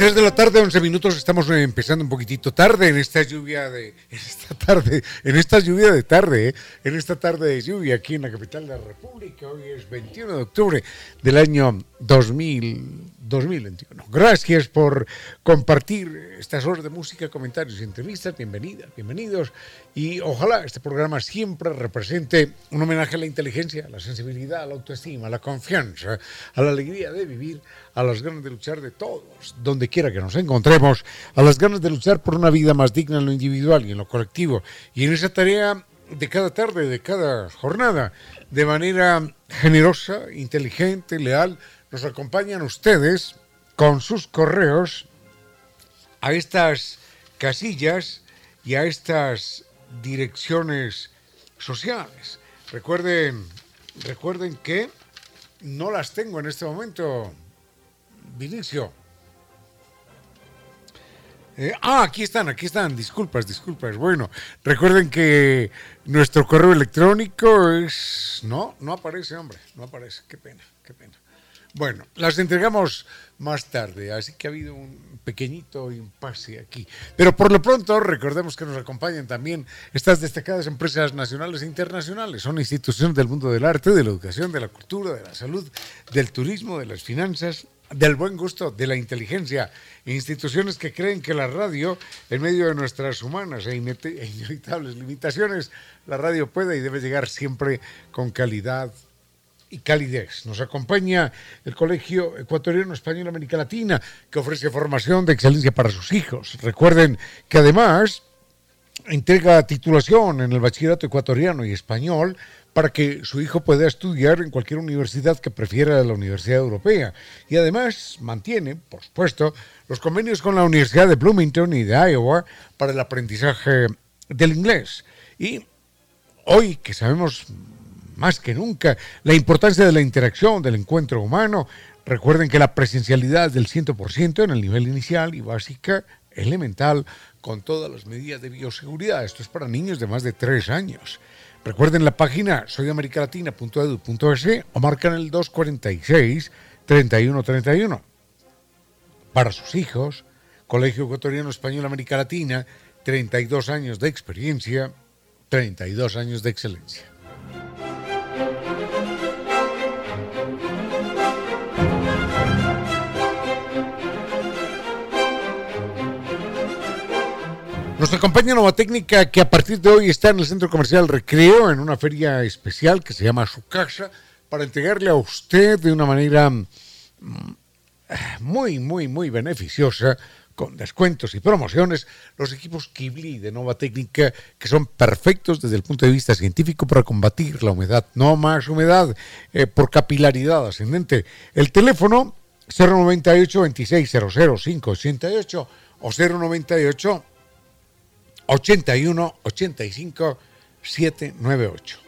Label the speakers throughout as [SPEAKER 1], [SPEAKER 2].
[SPEAKER 1] Tres de la tarde, 11 minutos, estamos empezando un poquitito tarde en esta lluvia de, en esta tarde, en esta lluvia de tarde, ¿eh? en esta tarde de lluvia aquí en la capital de la República. Hoy es 21 de octubre del año 2000, 2021. Gracias por compartir estas horas de música, comentarios y entrevistas. Bienvenida, bienvenidos. Y ojalá este programa siempre represente un homenaje a la inteligencia, a la sensibilidad, a la autoestima, a la confianza, a la alegría de vivir, a las ganas de luchar de todos, donde quiera que nos encontremos, a las ganas de luchar por una vida más digna en lo individual y en lo colectivo. Y en esa tarea de cada tarde, de cada jornada, de manera generosa, inteligente, leal, nos acompañan ustedes con sus correos a estas casillas y a estas direcciones sociales. Recuerden, recuerden que no las tengo en este momento, Vinicio. Eh, ah, aquí están, aquí están. Disculpas, disculpas. Bueno, recuerden que nuestro correo electrónico es... No, no aparece, hombre. No aparece. Qué pena, qué pena. Bueno, las entregamos más tarde, así que ha habido un pequeñito impasse aquí. Pero por lo pronto, recordemos que nos acompañan también estas destacadas empresas nacionales e internacionales. Son instituciones del mundo del arte, de la educación, de la cultura, de la salud, del turismo, de las finanzas, del buen gusto, de la inteligencia. Instituciones que creen que la radio, en medio de nuestras humanas e, e inevitables limitaciones, la radio puede y debe llegar siempre con calidad y calidez. Nos acompaña el Colegio Ecuatoriano Español América Latina, que ofrece formación de excelencia para sus hijos. Recuerden que además entrega titulación en el bachillerato ecuatoriano y español para que su hijo pueda estudiar en cualquier universidad que prefiera la Universidad Europea. Y además mantiene, por supuesto, los convenios con la Universidad de Bloomington y de Iowa para el aprendizaje del inglés. Y hoy que sabemos más que nunca la importancia de la interacción, del encuentro humano. Recuerden que la presencialidad es del 100% en el nivel inicial y básica, elemental, con todas las medidas de bioseguridad. Esto es para niños de más de 3 años. Recuerden la página soyamericalatina.edu.es o marcan el 246-3131. Para sus hijos, Colegio Ecuatoriano Español América Latina, 32 años de experiencia, 32 años de excelencia. Nos acompaña Nova Técnica que a partir de hoy está en el Centro Comercial Recreo en una feria especial que se llama Su Casa para entregarle a usted de una manera mm, muy, muy, muy beneficiosa con descuentos y promociones, los equipos Kibli de Nova Técnica que son perfectos desde el punto de vista científico para combatir la humedad. No más humedad eh, por capilaridad ascendente. El teléfono 098 2600 588 o 098 81 85 798.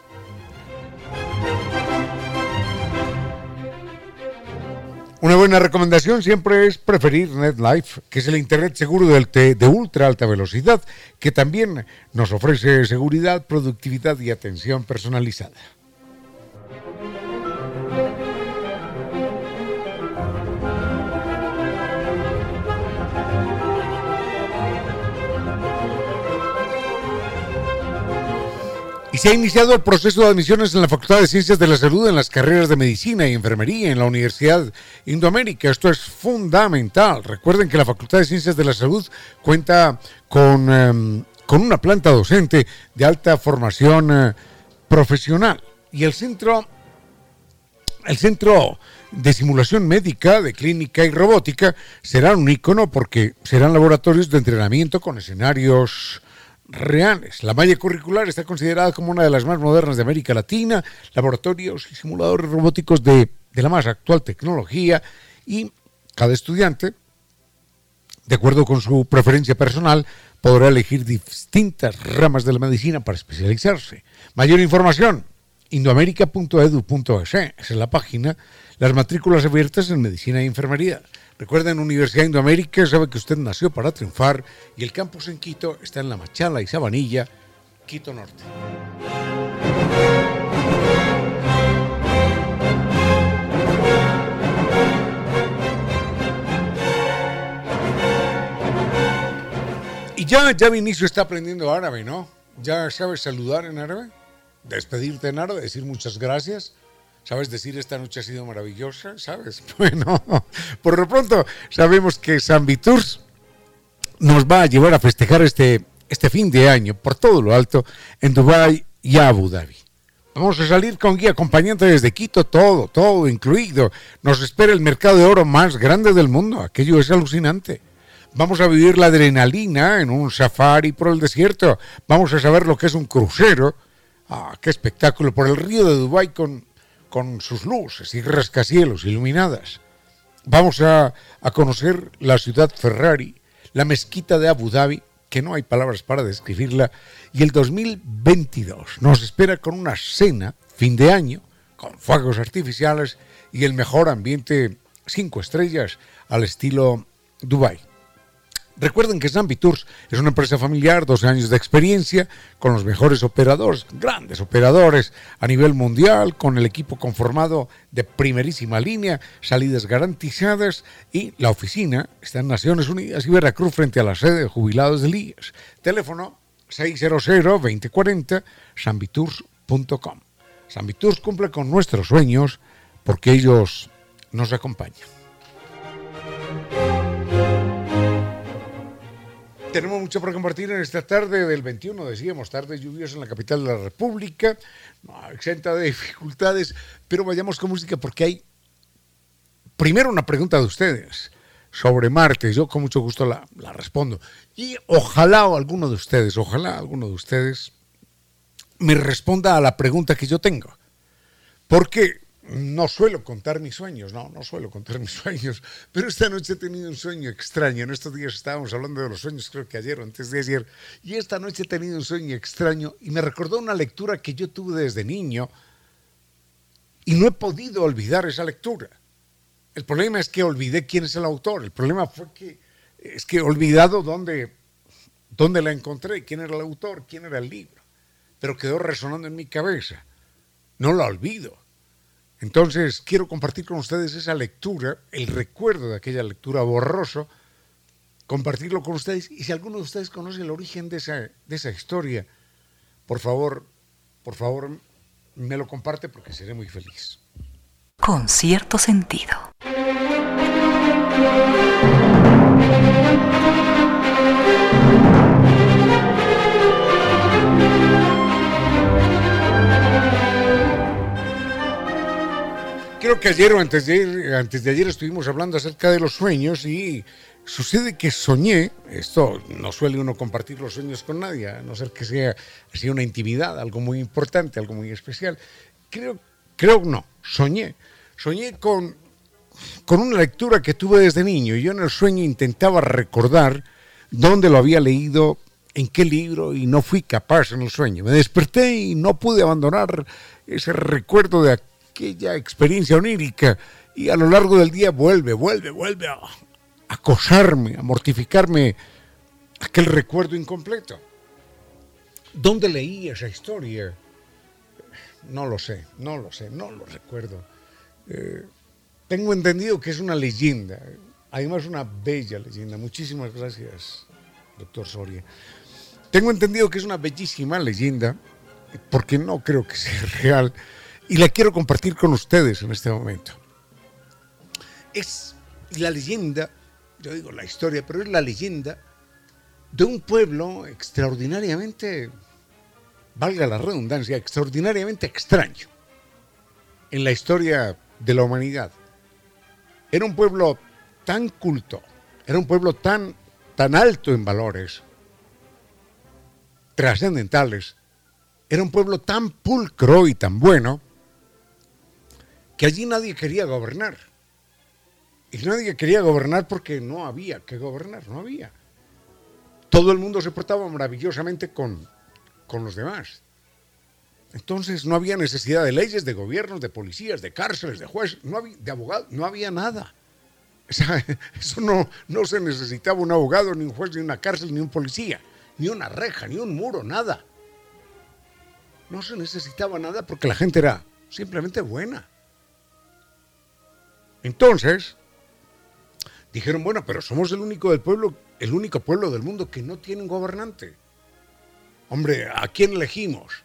[SPEAKER 1] Una buena recomendación siempre es preferir NetLife, que es el Internet seguro de, de ultra alta velocidad, que también nos ofrece seguridad, productividad y atención personalizada. Y se ha iniciado el proceso de admisiones en la Facultad de Ciencias de la Salud en las carreras de Medicina y Enfermería en la Universidad Indoamérica. Esto es fundamental. Recuerden que la Facultad de Ciencias de la Salud cuenta con, em, con una planta docente de alta formación eh, profesional. Y el centro, el centro de simulación médica, de clínica y robótica, serán un icono porque serán laboratorios de entrenamiento con escenarios reales. La malla curricular está considerada como una de las más modernas de América Latina, laboratorios y simuladores robóticos de, de la más actual tecnología y cada estudiante, de acuerdo con su preferencia personal, podrá elegir distintas ramas de la medicina para especializarse. Mayor información, indoamerica.edu.es, es la página, las matrículas abiertas en medicina e enfermería. Recuerden, Universidad Indoamérica sabe que usted nació para triunfar y el campus en Quito está en La Machala y Sabanilla, Quito Norte. Y ya, ya Vinicio está aprendiendo árabe, ¿no? ¿Ya sabes saludar en árabe? Despedirte en árabe, decir muchas gracias. ¿Sabes decir esta noche ha sido maravillosa? ¿Sabes? Bueno, por lo pronto sabemos que San Viturs nos va a llevar a festejar este, este fin de año por todo lo alto en Dubái y Abu Dhabi. Vamos a salir con guía acompañante desde Quito, todo, todo incluido. Nos espera el mercado de oro más grande del mundo. Aquello es alucinante. Vamos a vivir la adrenalina en un safari por el desierto. Vamos a saber lo que es un crucero. Ah, qué espectáculo por el río de Dubái con con sus luces y rascacielos iluminadas. Vamos a, a, conocer la ciudad Ferrari, la mezquita de Abu Dhabi, que no hay palabras para describirla, y el 2022 nos espera con una cena, fin de año, con fuegos artificiales y el mejor ambiente cinco estrellas al estilo Dubai. Recuerden que Zambi Tours es una empresa familiar, 12 años de experiencia, con los mejores operadores, grandes operadores a nivel mundial, con el equipo conformado de primerísima línea, salidas garantizadas y la oficina está en Naciones Unidas y Veracruz frente a la sede de jubilados de IES. Teléfono 600-2040, sambitours.com. Tours cumple con nuestros sueños porque ellos nos acompañan. Tenemos mucho por compartir en esta tarde del 21, decíamos, tarde lluviosa en la capital de la República, no, exenta de dificultades, pero vayamos con música porque hay primero una pregunta de ustedes sobre Marte, yo con mucho gusto la, respondo. Y ojalá alguno de ustedes, ojalá alguno de ustedes me responda a la pregunta que yo tengo. Porque no suelo contar mis sueños, no, no suelo contar mis sueños, pero esta noche he tenido un sueño extraño. En estos días estábamos hablando de los sueños, creo que ayer o antes de ayer, y esta noche he tenido un sueño extraño y me recordó una lectura que yo tuve desde niño y no he podido olvidar esa lectura. El problema es que olvidé quién es el autor, el problema fue que es que he olvidado dónde, dónde la encontré, quién era el autor, quién era el libro, pero quedó resonando en mi cabeza. No la olvido entonces, quiero compartir con ustedes esa lectura, el recuerdo de aquella lectura borroso, compartirlo con ustedes. Y si alguno de ustedes conoce el origen de esa, de esa historia, por favor, por favor, me lo comparte porque seré muy feliz.
[SPEAKER 2] Con cierto sentido.
[SPEAKER 1] Creo que ayer o antes de, ayer, antes de ayer estuvimos hablando acerca de los sueños y sucede que soñé, esto no suele uno compartir los sueños con nadie, a no ser que sea así una intimidad, algo muy importante, algo muy especial. Creo, creo no, soñé. Soñé con, con una lectura que tuve desde niño y yo en el sueño intentaba recordar dónde lo había leído, en qué libro y no fui capaz en el sueño. Me desperté y no pude abandonar ese recuerdo de aquella experiencia onírica y a lo largo del día vuelve, vuelve, vuelve a acosarme, a mortificarme aquel recuerdo incompleto. ¿Dónde leí esa historia? No lo sé, no lo sé, no lo recuerdo. Eh, tengo entendido que es una leyenda, además una bella leyenda. Muchísimas gracias, doctor Soria. Tengo entendido que es una bellísima leyenda, porque no creo que sea real y la quiero compartir con ustedes en este momento. Es la leyenda, yo digo la historia, pero es la leyenda de un pueblo extraordinariamente, valga la redundancia, extraordinariamente extraño en la historia de la humanidad. era un pueblo tan culto, era un pueblo tan, tan alto en valores trascendentales, era un pueblo tan pulcro y tan bueno, allí nadie quería gobernar. Y nadie quería gobernar porque no había que gobernar, no había. Todo el mundo se portaba maravillosamente con, con los demás. Entonces no había necesidad de leyes, de gobiernos, de policías, de cárceles, de jueces, no había, de abogados, no había nada. eso no, no se necesitaba un abogado, ni un juez, ni una cárcel, ni un policía, ni una reja, ni un muro, nada. No se necesitaba nada porque la gente era simplemente buena. Entonces, dijeron, bueno, pero somos el único del pueblo, el único pueblo del mundo que no tiene un gobernante. Hombre, ¿a quién elegimos?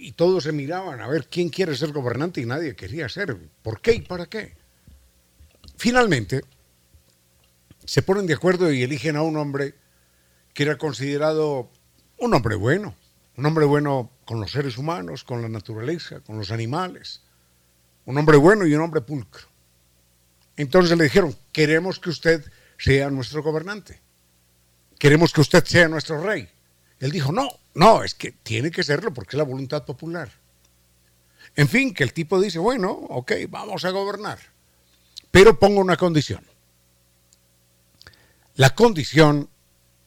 [SPEAKER 1] y todos se miraban a ver quién quiere ser gobernante y nadie quería ser. ¿Por qué y para qué? Finalmente, se ponen de acuerdo y eligen a un hombre que era considerado un hombre bueno, un hombre bueno con los seres humanos, con la naturaleza, con los animales, un hombre bueno y un hombre pulcro. Entonces le dijeron, queremos que usted sea nuestro gobernante, queremos que usted sea nuestro rey. Él dijo, no, no, es que tiene que serlo porque es la voluntad popular. En fin, que el tipo dice, bueno, ok, vamos a gobernar, pero pongo una condición. La condición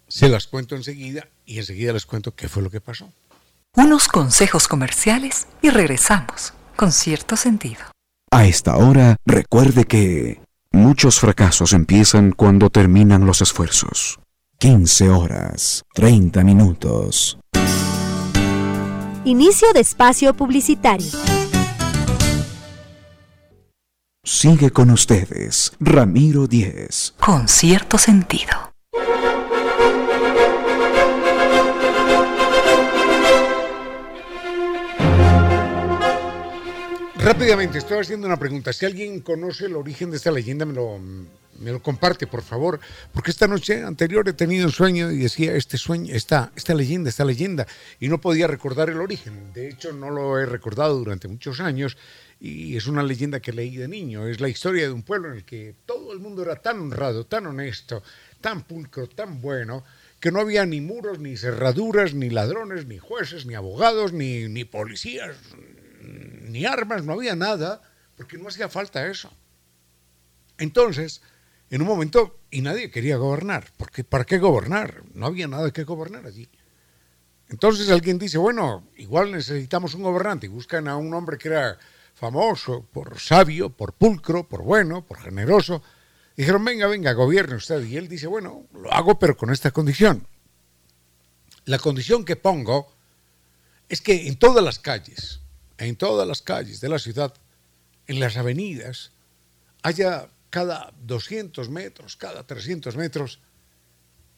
[SPEAKER 1] se las cuento enseguida y enseguida les cuento qué fue lo que pasó.
[SPEAKER 2] Unos consejos comerciales y regresamos con cierto sentido.
[SPEAKER 3] A esta hora, recuerde que muchos fracasos empiezan cuando terminan los esfuerzos. 15 horas, 30 minutos.
[SPEAKER 4] Inicio de espacio publicitario.
[SPEAKER 3] Sigue con ustedes, Ramiro Díez.
[SPEAKER 2] Con cierto sentido.
[SPEAKER 1] Rápidamente, estoy haciendo una pregunta. Si alguien conoce el origen de esta leyenda, me lo, me lo comparte, por favor, porque esta noche anterior he tenido un sueño y decía este sueño, esta, esta leyenda, esta leyenda, y no podía recordar el origen. De hecho, no lo he recordado durante muchos años y es una leyenda que leí de niño. Es la historia de un pueblo en el que todo el mundo era tan honrado, tan honesto, tan pulcro, tan bueno, que no había ni muros, ni cerraduras, ni ladrones, ni jueces, ni abogados, ni, ni policías, ni armas, no había nada, porque no hacía falta eso. Entonces, en un momento y nadie quería gobernar. Porque ¿para qué gobernar? No había nada que gobernar allí. Entonces alguien dice, bueno, igual necesitamos un gobernante y buscan a un hombre que era famoso por sabio, por pulcro, por bueno, por generoso. Dijeron, venga, venga, gobierne usted. Y él dice, bueno, lo hago pero con esta condición. La condición que pongo es que en todas las calles, en todas las calles de la ciudad, en las avenidas, haya cada 200 metros, cada 300 metros,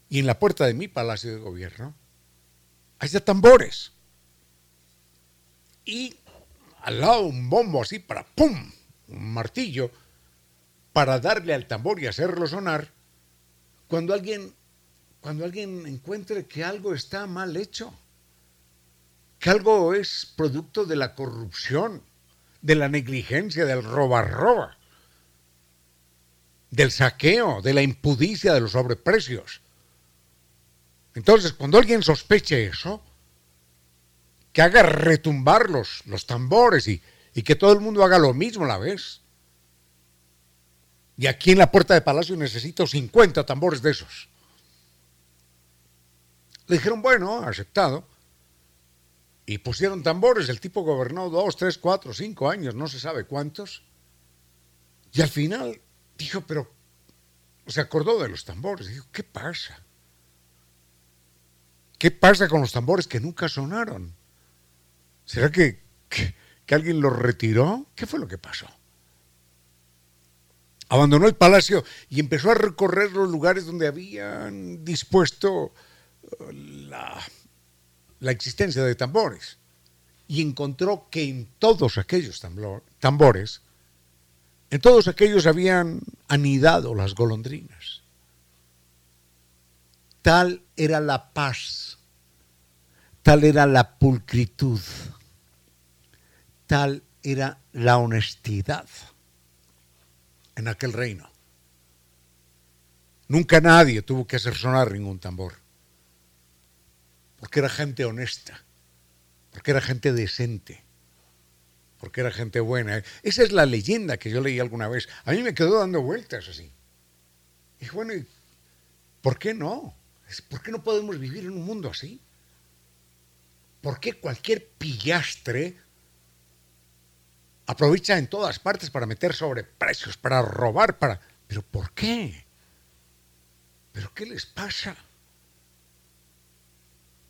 [SPEAKER 1] y en la puerta de mi palacio de gobierno, hay tambores. Y al lado un bombo así para ¡pum! Un martillo para darle al tambor y hacerlo sonar cuando alguien cuando alguien encuentre que algo está mal hecho, que algo es producto de la corrupción, de la negligencia, del roba-roba del saqueo, de la impudicia de los sobreprecios. Entonces, cuando alguien sospeche eso, que haga retumbar los, tambores y, y, que todo el mundo haga lo mismo a la vez. Y aquí en la puerta de palacio necesito 50 tambores de esos. Le dijeron, bueno, aceptado. Y pusieron tambores. El tipo gobernó dos, tres, cuatro, cinco años, no se sabe cuántos. Y al final dijo, pero se acordó de los tambores. Dijo, ¿qué pasa? ¿Qué pasa con los tambores que nunca sonaron? ¿Será que, que, alguien los retiró? ¿Qué fue lo que pasó? Abandonó el palacio y empezó a recorrer los lugares donde habían dispuesto uh, la, la existencia de tambores. Y encontró que en todos aquellos tambores en todos aquellos habían anidado las golondrinas. Tal era la paz, tal era la pulcritud, tal era la honestidad. en aquel reino. Nunca nadie tuvo que hacer sonar ningún tambor. Porque era gente honesta, porque era gente decente, porque era gente buena. Esa es la leyenda que yo leí alguna vez. A mí me quedó dando vueltas así. Y bueno, ¿por qué no? ¿Por qué no podemos vivir en un mundo así? ¿Por qué cualquier pillastre aprovecha en todas partes para meter sobreprecios, para robar, para... ¿Pero por qué? ¿Pero qué les pasa?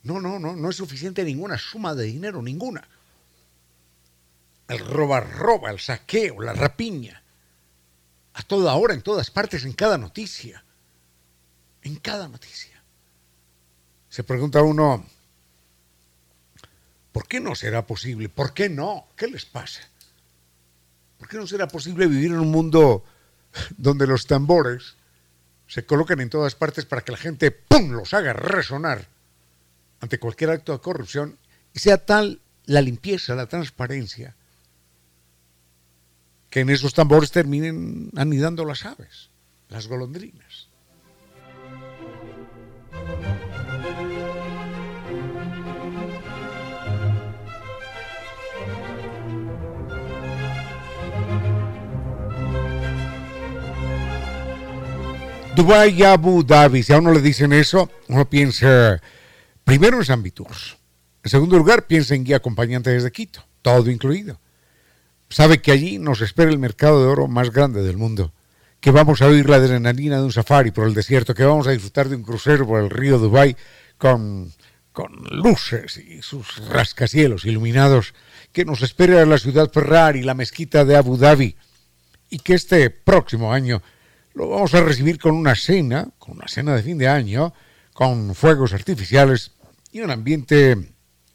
[SPEAKER 1] No, no, no, no es suficiente ninguna suma de dinero, ninguna. El roba, roba, el saqueo, la rapiña. A toda hora, en todas partes, en cada noticia. En cada noticia. Se pregunta uno, ¿por qué no será posible? ¿Por qué no? ¿Qué les pasa? ¿Por qué no será posible vivir en un mundo donde los tambores se colocan en todas partes para que la gente ¡pum! los haga resonar ante cualquier acto de corrupción y sea tal la limpieza, la transparencia, que en esos tambores terminen anidando las aves, las golondrinas. Dubái y Abu Dhabi, si a uno le dicen eso, uno piensa primero en San Tours. En segundo lugar, piensa en guía acompañante desde Quito, todo incluido. Sabe que allí nos espera el mercado de oro más grande del mundo, que vamos a oír la adrenalina de un safari por el desierto, que vamos a disfrutar de un crucero por el río Dubái con, con luces y sus rascacielos iluminados, que nos espera la ciudad Ferrari, la mezquita de Abu Dhabi, y que este próximo año lo vamos a recibir con una cena, con una cena de fin de año, con fuegos artificiales y un ambiente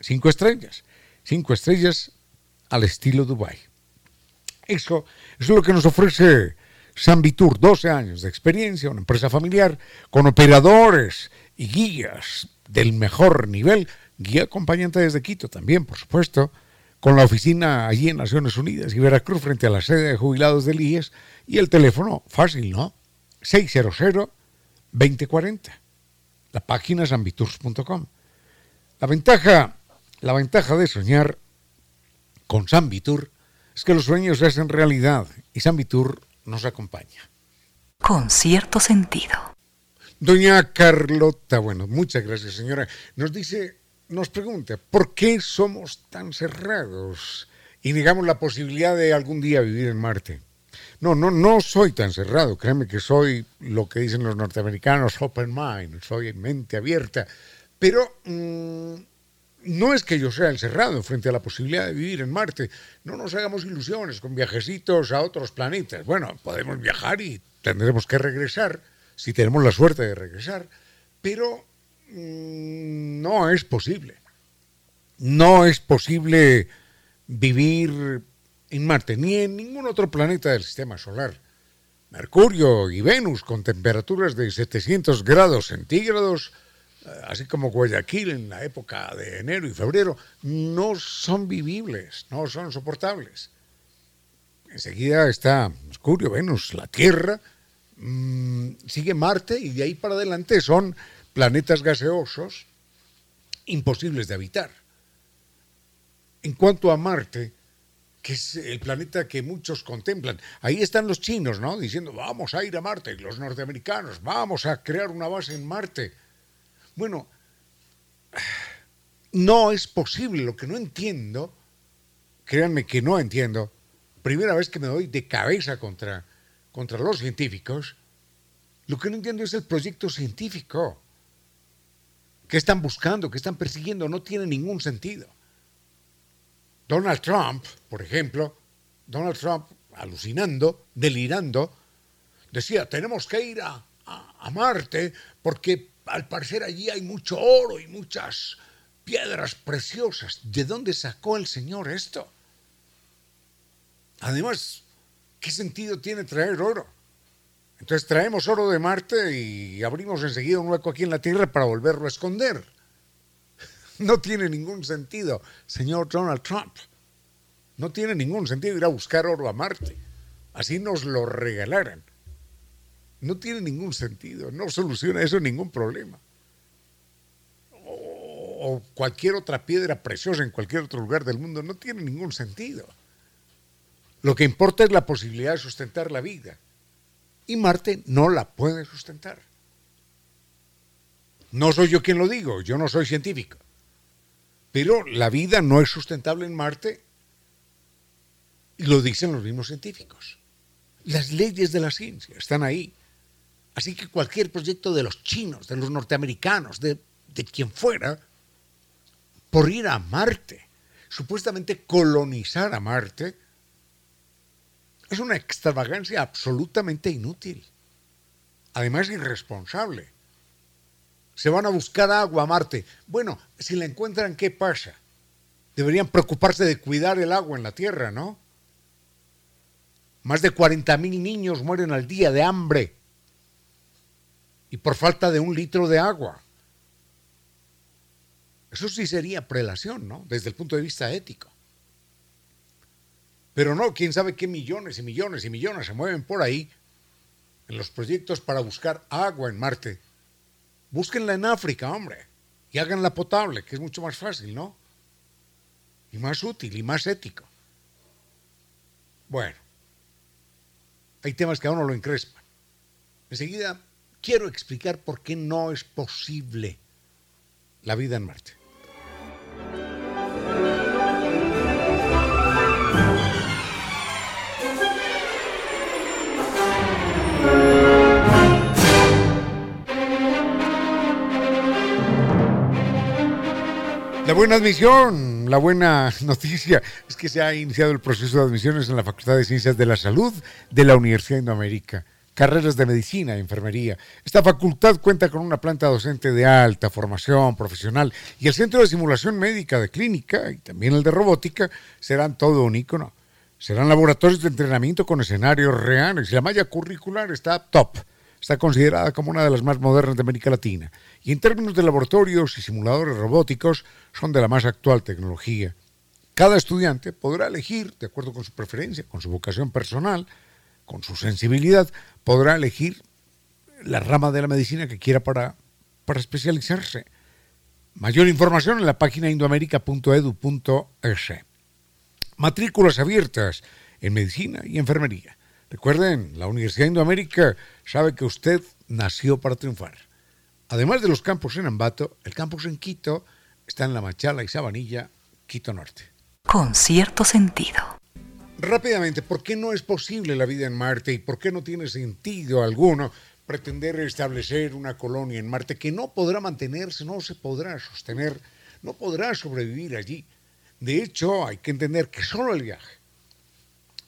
[SPEAKER 1] cinco estrellas. Cinco estrellas al estilo Dubai. Eso, es lo que nos ofrece Sambitur, 12 años de experiencia, una empresa familiar con operadores y guías del mejor nivel, guía acompañante desde Quito también, por supuesto, con la oficina allí en Naciones Unidas y Veracruz frente a la sede de jubilados del IES y el teléfono, fácil, ¿no? 600-2040. La página es ambitours.com. La ventaja, la ventaja de soñar con Sambitur es que los sueños se hacen realidad y Sambitur nos acompaña.
[SPEAKER 2] Con cierto sentido.
[SPEAKER 1] Doña Carlota, bueno, muchas gracias señora. Nos dice, nos pregunta, ¿por qué somos tan cerrados y negamos la posibilidad de algún día vivir en Marte? No, no, no soy tan cerrado. Créeme que soy lo que dicen los norteamericanos, open mind, soy mente abierta. Pero mm, no es que yo sea encerrado frente a la posibilidad de vivir en Marte. No nos hagamos ilusiones con viajecitos a otros planetas. Bueno, podemos viajar y tendremos que regresar, si tenemos la suerte de regresar. Pero mm, no es posible. No es posible vivir en Marte ni en ningún otro planeta del sistema solar. Mercurio y Venus con temperaturas de 700 grados centígrados, así como Guayaquil en la época de enero y febrero, no son vivibles, no son soportables. Enseguida está Mercurio, Venus, la Tierra, mmm, sigue Marte y de ahí para adelante son planetas gaseosos imposibles de habitar. En cuanto a Marte, que es el planeta que muchos contemplan. Ahí están los chinos, ¿no? Diciendo, vamos a ir a Marte, los norteamericanos, vamos a crear una base en Marte. Bueno, no es posible, lo que no entiendo, créanme que no entiendo, primera vez que me doy de cabeza contra, contra los científicos, lo que no entiendo es el proyecto científico. ¿Qué están buscando? ¿Qué están persiguiendo? No tiene ningún sentido. Donald Trump, por ejemplo, Donald Trump, alucinando, delirando, decía, tenemos que ir a, Marte porque al parecer allí hay mucho oro y muchas piedras preciosas. ¿De dónde sacó el Señor esto? Además, ¿qué sentido tiene traer oro? Entonces traemos oro de Marte y abrimos enseguida un hueco aquí en la Tierra para volverlo a esconder. No tiene ningún sentido, señor Donald Trump. No tiene ningún sentido ir a buscar oro a Marte. así nos lo regalaran. No tiene ningún sentido, no soluciona eso ningún problema. O, cualquier otra piedra preciosa en cualquier otro lugar del mundo, no tiene ningún sentido. Lo que importa es la posibilidad de sustentar la vida. Y Marte no la puede sustentar. No soy yo quien lo digo, yo no soy científico. Pero la vida no es sustentable en Marte y lo dicen los mismos científicos. Las leyes de la ciencia están ahí. Así que cualquier proyecto de los chinos, de los norteamericanos, de, de quien fuera, por ir a Marte, supuestamente colonizar a Marte, es una extravagancia absolutamente inútil. Además, irresponsable. Se van a buscar agua a Marte. Bueno, si la encuentran, ¿qué pasa? Deberían preocuparse de cuidar el agua en la Tierra, ¿no? Más de 40 mil niños mueren al día de hambre y por falta de un litro de agua. Eso sí sería prelación, ¿no? Desde el punto de vista ético. Pero no, quién sabe qué millones y millones y millones se mueven por ahí en los proyectos para buscar agua en Marte. Búsquenla en África, hombre, y háganla potable, que es mucho más fácil, ¿no? Y más útil y más ético. Bueno, hay temas que a uno lo encrespan. Enseguida quiero explicar por qué no es posible la vida en Marte. La buena admisión, la buena noticia es que se ha iniciado el proceso de admisiones en la Facultad de Ciencias de la Salud de la Universidad de Indoamérica. Carreras de medicina, enfermería. Esta facultad cuenta con una planta docente de alta formación profesional y el centro de simulación médica de clínica y también el de robótica serán todo un ícono. Serán laboratorios de entrenamiento con escenarios reales y la malla curricular está top está considerada como una de las más modernas de América Latina y en términos de laboratorios y simuladores robóticos son de la más actual tecnología. Cada estudiante podrá elegir, de acuerdo con su preferencia, con su vocación personal, con su sensibilidad, podrá elegir la rama de la medicina que quiera para, para especializarse. Mayor información en la página indoamerica.edu.es. Matrículas abiertas en medicina y enfermería. Recuerden, la Universidad de Indoamérica sabe que usted nació para triunfar. Además de los campos en Ambato, el campus en Quito está en La Machala y Sabanilla, Quito Norte.
[SPEAKER 2] Con cierto sentido.
[SPEAKER 1] Rápidamente, ¿por qué no es posible la vida en Marte y por qué no tiene sentido alguno pretender establecer una colonia en Marte que no podrá mantenerse, no se podrá sostener, no podrá sobrevivir allí? De hecho, hay que entender que solo el viaje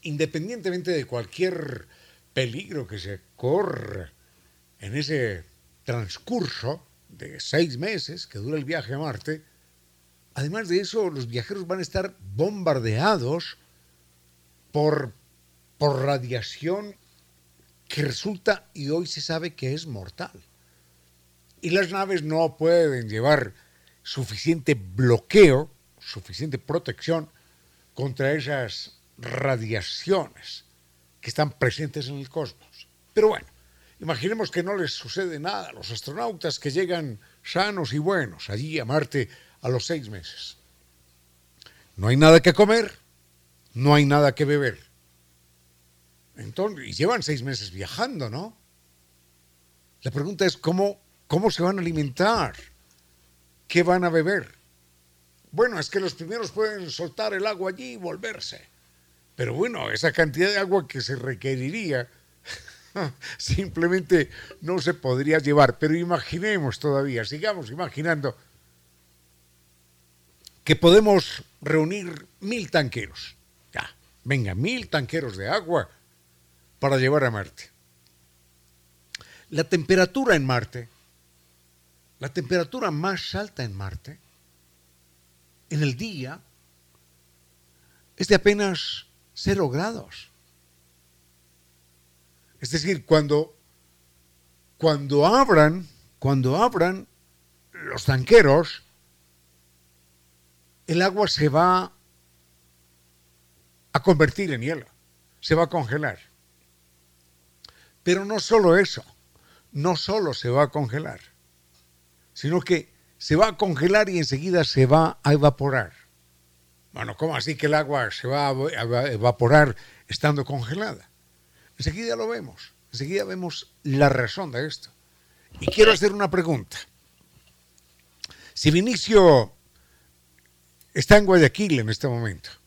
[SPEAKER 1] independientemente de cualquier peligro que se corra en ese transcurso de seis meses que dura el viaje a Marte, además de eso, los viajeros van a estar bombardeados por, por radiación que resulta y hoy se sabe que es mortal. Y las naves no pueden llevar suficiente bloqueo, suficiente protección contra esas radiaciones que están presentes en el cosmos. Pero bueno, imaginemos que no les sucede nada a los astronautas que llegan sanos y buenos allí a Marte a los seis meses. No hay nada que comer, no hay nada que beber. Entonces, y llevan seis meses viajando, ¿no? La pregunta es cómo, cómo se van a alimentar, qué van a beber. Bueno, es que los primeros pueden soltar el agua allí y volverse. Pero bueno, esa cantidad de agua que se requeriría simplemente no se podría llevar. Pero imaginemos todavía, sigamos imaginando que podemos reunir mil tanqueros. Venga, mil tanqueros de agua para llevar a Marte. La temperatura en Marte, la temperatura más alta en Marte, en el día, es de apenas cero grados. Es decir, cuando, cuando abran, cuando abran los tanqueros, el agua se va convertir en hielo, se va a congelar. Pero no solo eso, no solo se va a congelar, sino que se va a congelar y enseguida se va a evaporar. Bueno, ¿cómo así que el agua se va a evaporar estando congelada? Enseguida lo vemos, enseguida vemos la razón de esto. Y quiero hacer una pregunta. Si Vinicio está en Guayaquil en este momento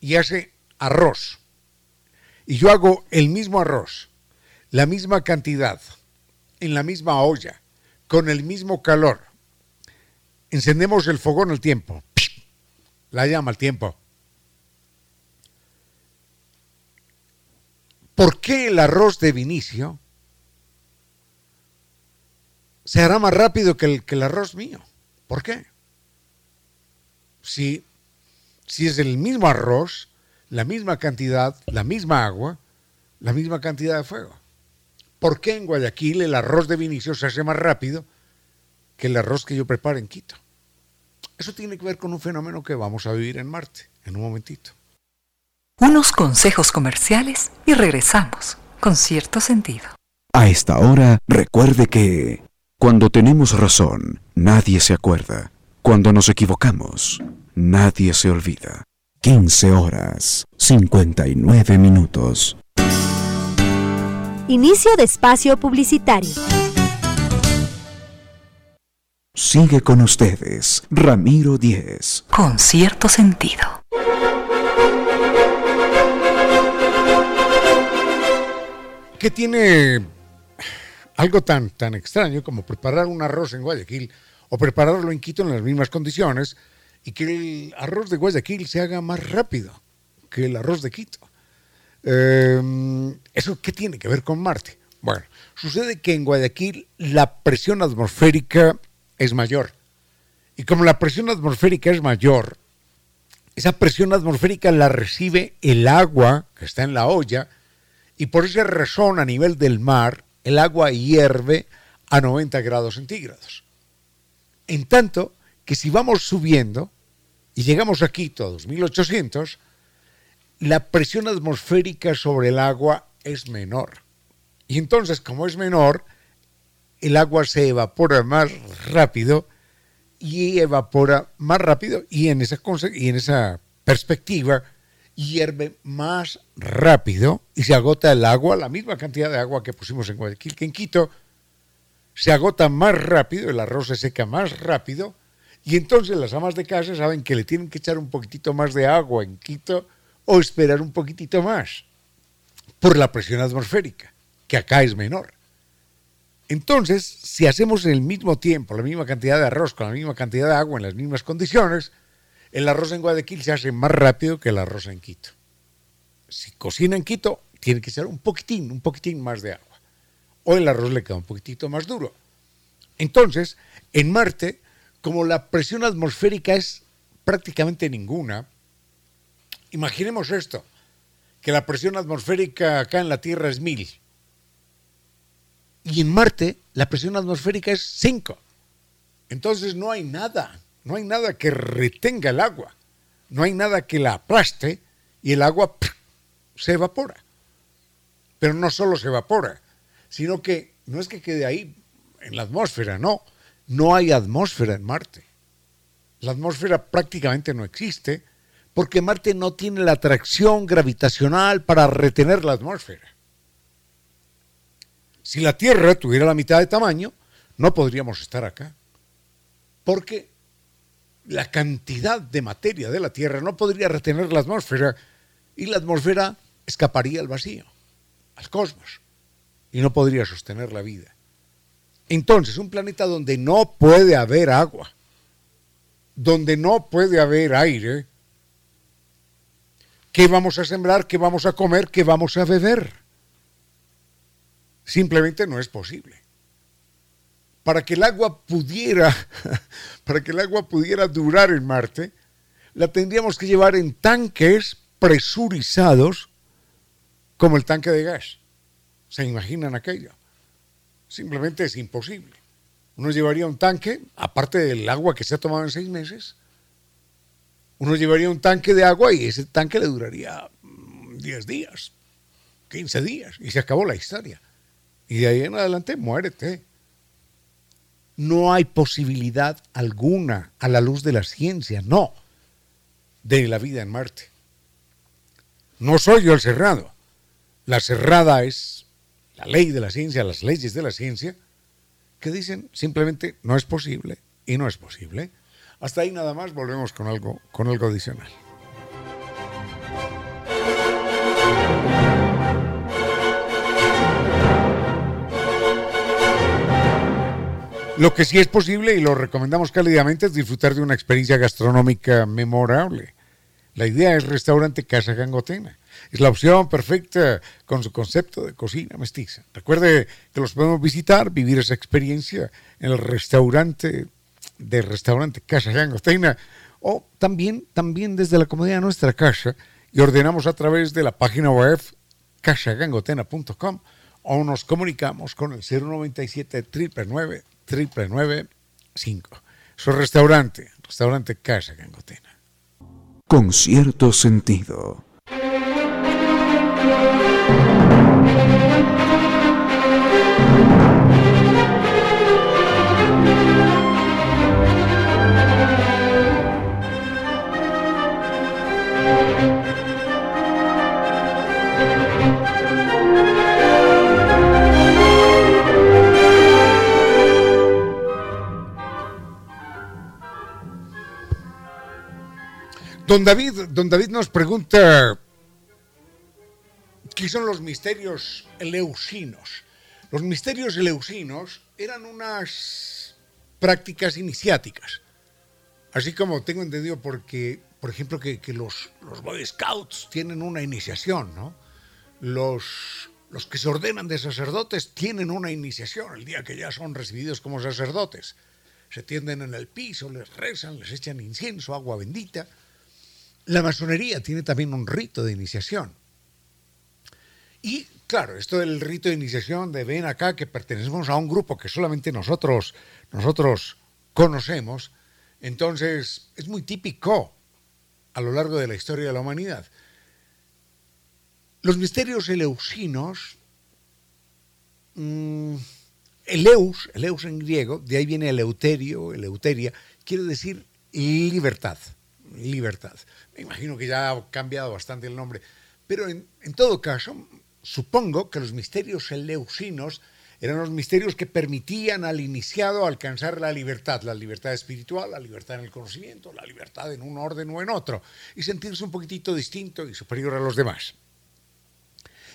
[SPEAKER 1] y hace arroz, y yo hago el mismo arroz, la misma cantidad, en la misma olla, con el mismo calor, encendemos el fogón al tiempo, la llama al tiempo. ¿Por qué el arroz de Vinicio se hará más rápido que el, que el arroz mío? ¿Por qué? Si, si es el mismo arroz, la misma cantidad, la misma agua, la misma cantidad de fuego. ¿Por qué en Guayaquil el arroz de Vinicio se hace más rápido que el arroz que yo preparo en Quito? Eso tiene que ver con un fenómeno que vamos a vivir en Marte en un momentito.
[SPEAKER 2] Unos consejos comerciales y regresamos con cierto sentido.
[SPEAKER 3] A esta hora, recuerde que cuando tenemos razón, nadie se acuerda. Cuando nos equivocamos, nadie se olvida. 15 horas, 59 minutos.
[SPEAKER 4] Inicio de espacio publicitario.
[SPEAKER 3] Sigue con ustedes, Ramiro Díez.
[SPEAKER 2] Con cierto sentido.
[SPEAKER 1] ¿Qué tiene algo tan, tan extraño como preparar un arroz en Guayaquil o prepararlo en Quito en las mismas condiciones y que el arroz de Guayaquil se haga más rápido que el arroz de Quito? Eh, ¿Eso qué tiene que ver con Marte? Bueno, sucede que en Guayaquil la presión atmosférica es mayor. Y como la presión atmosférica es mayor, esa presión atmosférica la recibe el agua que está en la olla y por esa razón a nivel del mar el agua hierve a 90 grados centígrados. En tanto que si vamos subiendo y llegamos a Quito a 2800, la presión atmosférica sobre el agua es menor. Y entonces, como es menor, el agua se evapora más rápido y evapora más rápido y en esa, y en esa perspectiva hierve más rápido y se agota el agua, la misma cantidad de agua que pusimos en Guayaquil que en Quito, se agota más rápido, el arroz se seca más rápido y entonces las amas de casa saben que le tienen que echar un poquitito más de agua en Quito o esperar un poquitito más por la presión atmosférica, que acá es menor. Entonces, si hacemos en el mismo tiempo la misma cantidad de arroz con la misma cantidad de agua en las mismas condiciones, el arroz en Guayaquil se hace más rápido que el arroz en Quito. Si cocina en Quito, tiene que ser un poquitín, un poquitín más de agua. O el arroz le queda un poquitito más duro. Entonces, en Marte, como la presión atmosférica es prácticamente ninguna, imaginemos esto, que la presión atmosférica acá en la Tierra es mil y en Marte la presión atmosférica es 5. Entonces no hay nada, no hay nada que retenga el agua, no hay nada que la aplaste y el agua se evapora. Pero no solo se evapora, sino que no es que quede ahí en la atmósfera, no, no hay atmósfera en Marte. La atmósfera prácticamente no existe porque Marte no tiene la atracción gravitacional para retener la atmósfera. Si la Tierra tuviera la mitad de tamaño, no podríamos estar acá. Porque la cantidad de materia de la Tierra no podría retener la atmósfera y la atmósfera escaparía al vacío, al cosmos, y no podría sostener la vida. Entonces, un planeta donde no puede haber agua, donde no puede haber aire, ¿qué vamos a sembrar? ¿Qué vamos a comer? ¿Qué vamos a beber? Simplemente no es posible. Para que el agua pudiera, para que el agua pudiera durar en Marte, la tendríamos que llevar en tanques presurizados como el tanque de gas. ¿Se imaginan aquello? Simplemente es imposible. Uno llevaría un tanque, aparte del agua que se ha tomado en seis meses, uno llevaría un tanque de agua y ese tanque le duraría 10 mm, días. 15 días y se acabó la historia. Y de ahí en adelante muérete. No hay posibilidad alguna a la luz de la ciencia, no, de la vida en Marte. No soy yo el cerrado. La cerrada es la ley de la ciencia, las leyes de la ciencia, que dicen simplemente no es posible y no es posible. Hasta ahí nada más, volvemos con algo, con algo adicional. Lo que sí es posible y lo recomendamos cálidamente es disfrutar de una experiencia gastronómica memorable. La idea es restaurante Casa Gangotena. Es la opción perfecta con su concepto de cocina mestiza. Recuerde que los podemos visitar, vivir esa experiencia en el restaurante de restaurante Casa Gangotena o también, también desde la comodidad de nuestra casa y ordenamos a través de la página web casagangotena.com o nos comunicamos con el 097 999 995. Su restaurante, restaurante Casa Gangotena.
[SPEAKER 3] Con cierto sentido.
[SPEAKER 1] Don David, don David nos pregunta ¿qué son los misterios eleusinos? Los misterios eleusinos eran unas prácticas iniciáticas. Así como tengo entendido porque, por ejemplo, que, los, los, Boy Scouts tienen una iniciación, ¿no? Los, los que se ordenan de sacerdotes tienen una iniciación el día que ya son recibidos como sacerdotes. Se tienden en el piso, les rezan, les echan incienso, agua bendita. La masonería tiene también un rito de iniciación. Y claro, esto del rito de iniciación de ven acá que pertenecemos a un grupo que solamente nosotros, nosotros conocemos, entonces es muy típico a lo largo de la historia de la humanidad. Los misterios eleusinos, mmm, eleus, eleus en griego, de ahí viene eleuterio, eleuteria, quiere decir libertad, libertad. Me imagino que ya ha cambiado bastante el nombre. Pero en, todo caso, supongo que los misterios eleusinos eran los misterios que permitían al iniciado alcanzar la libertad, la libertad espiritual, la libertad en el conocimiento, la libertad en un orden o en otro, y sentirse un poquitito distinto y superior a los demás.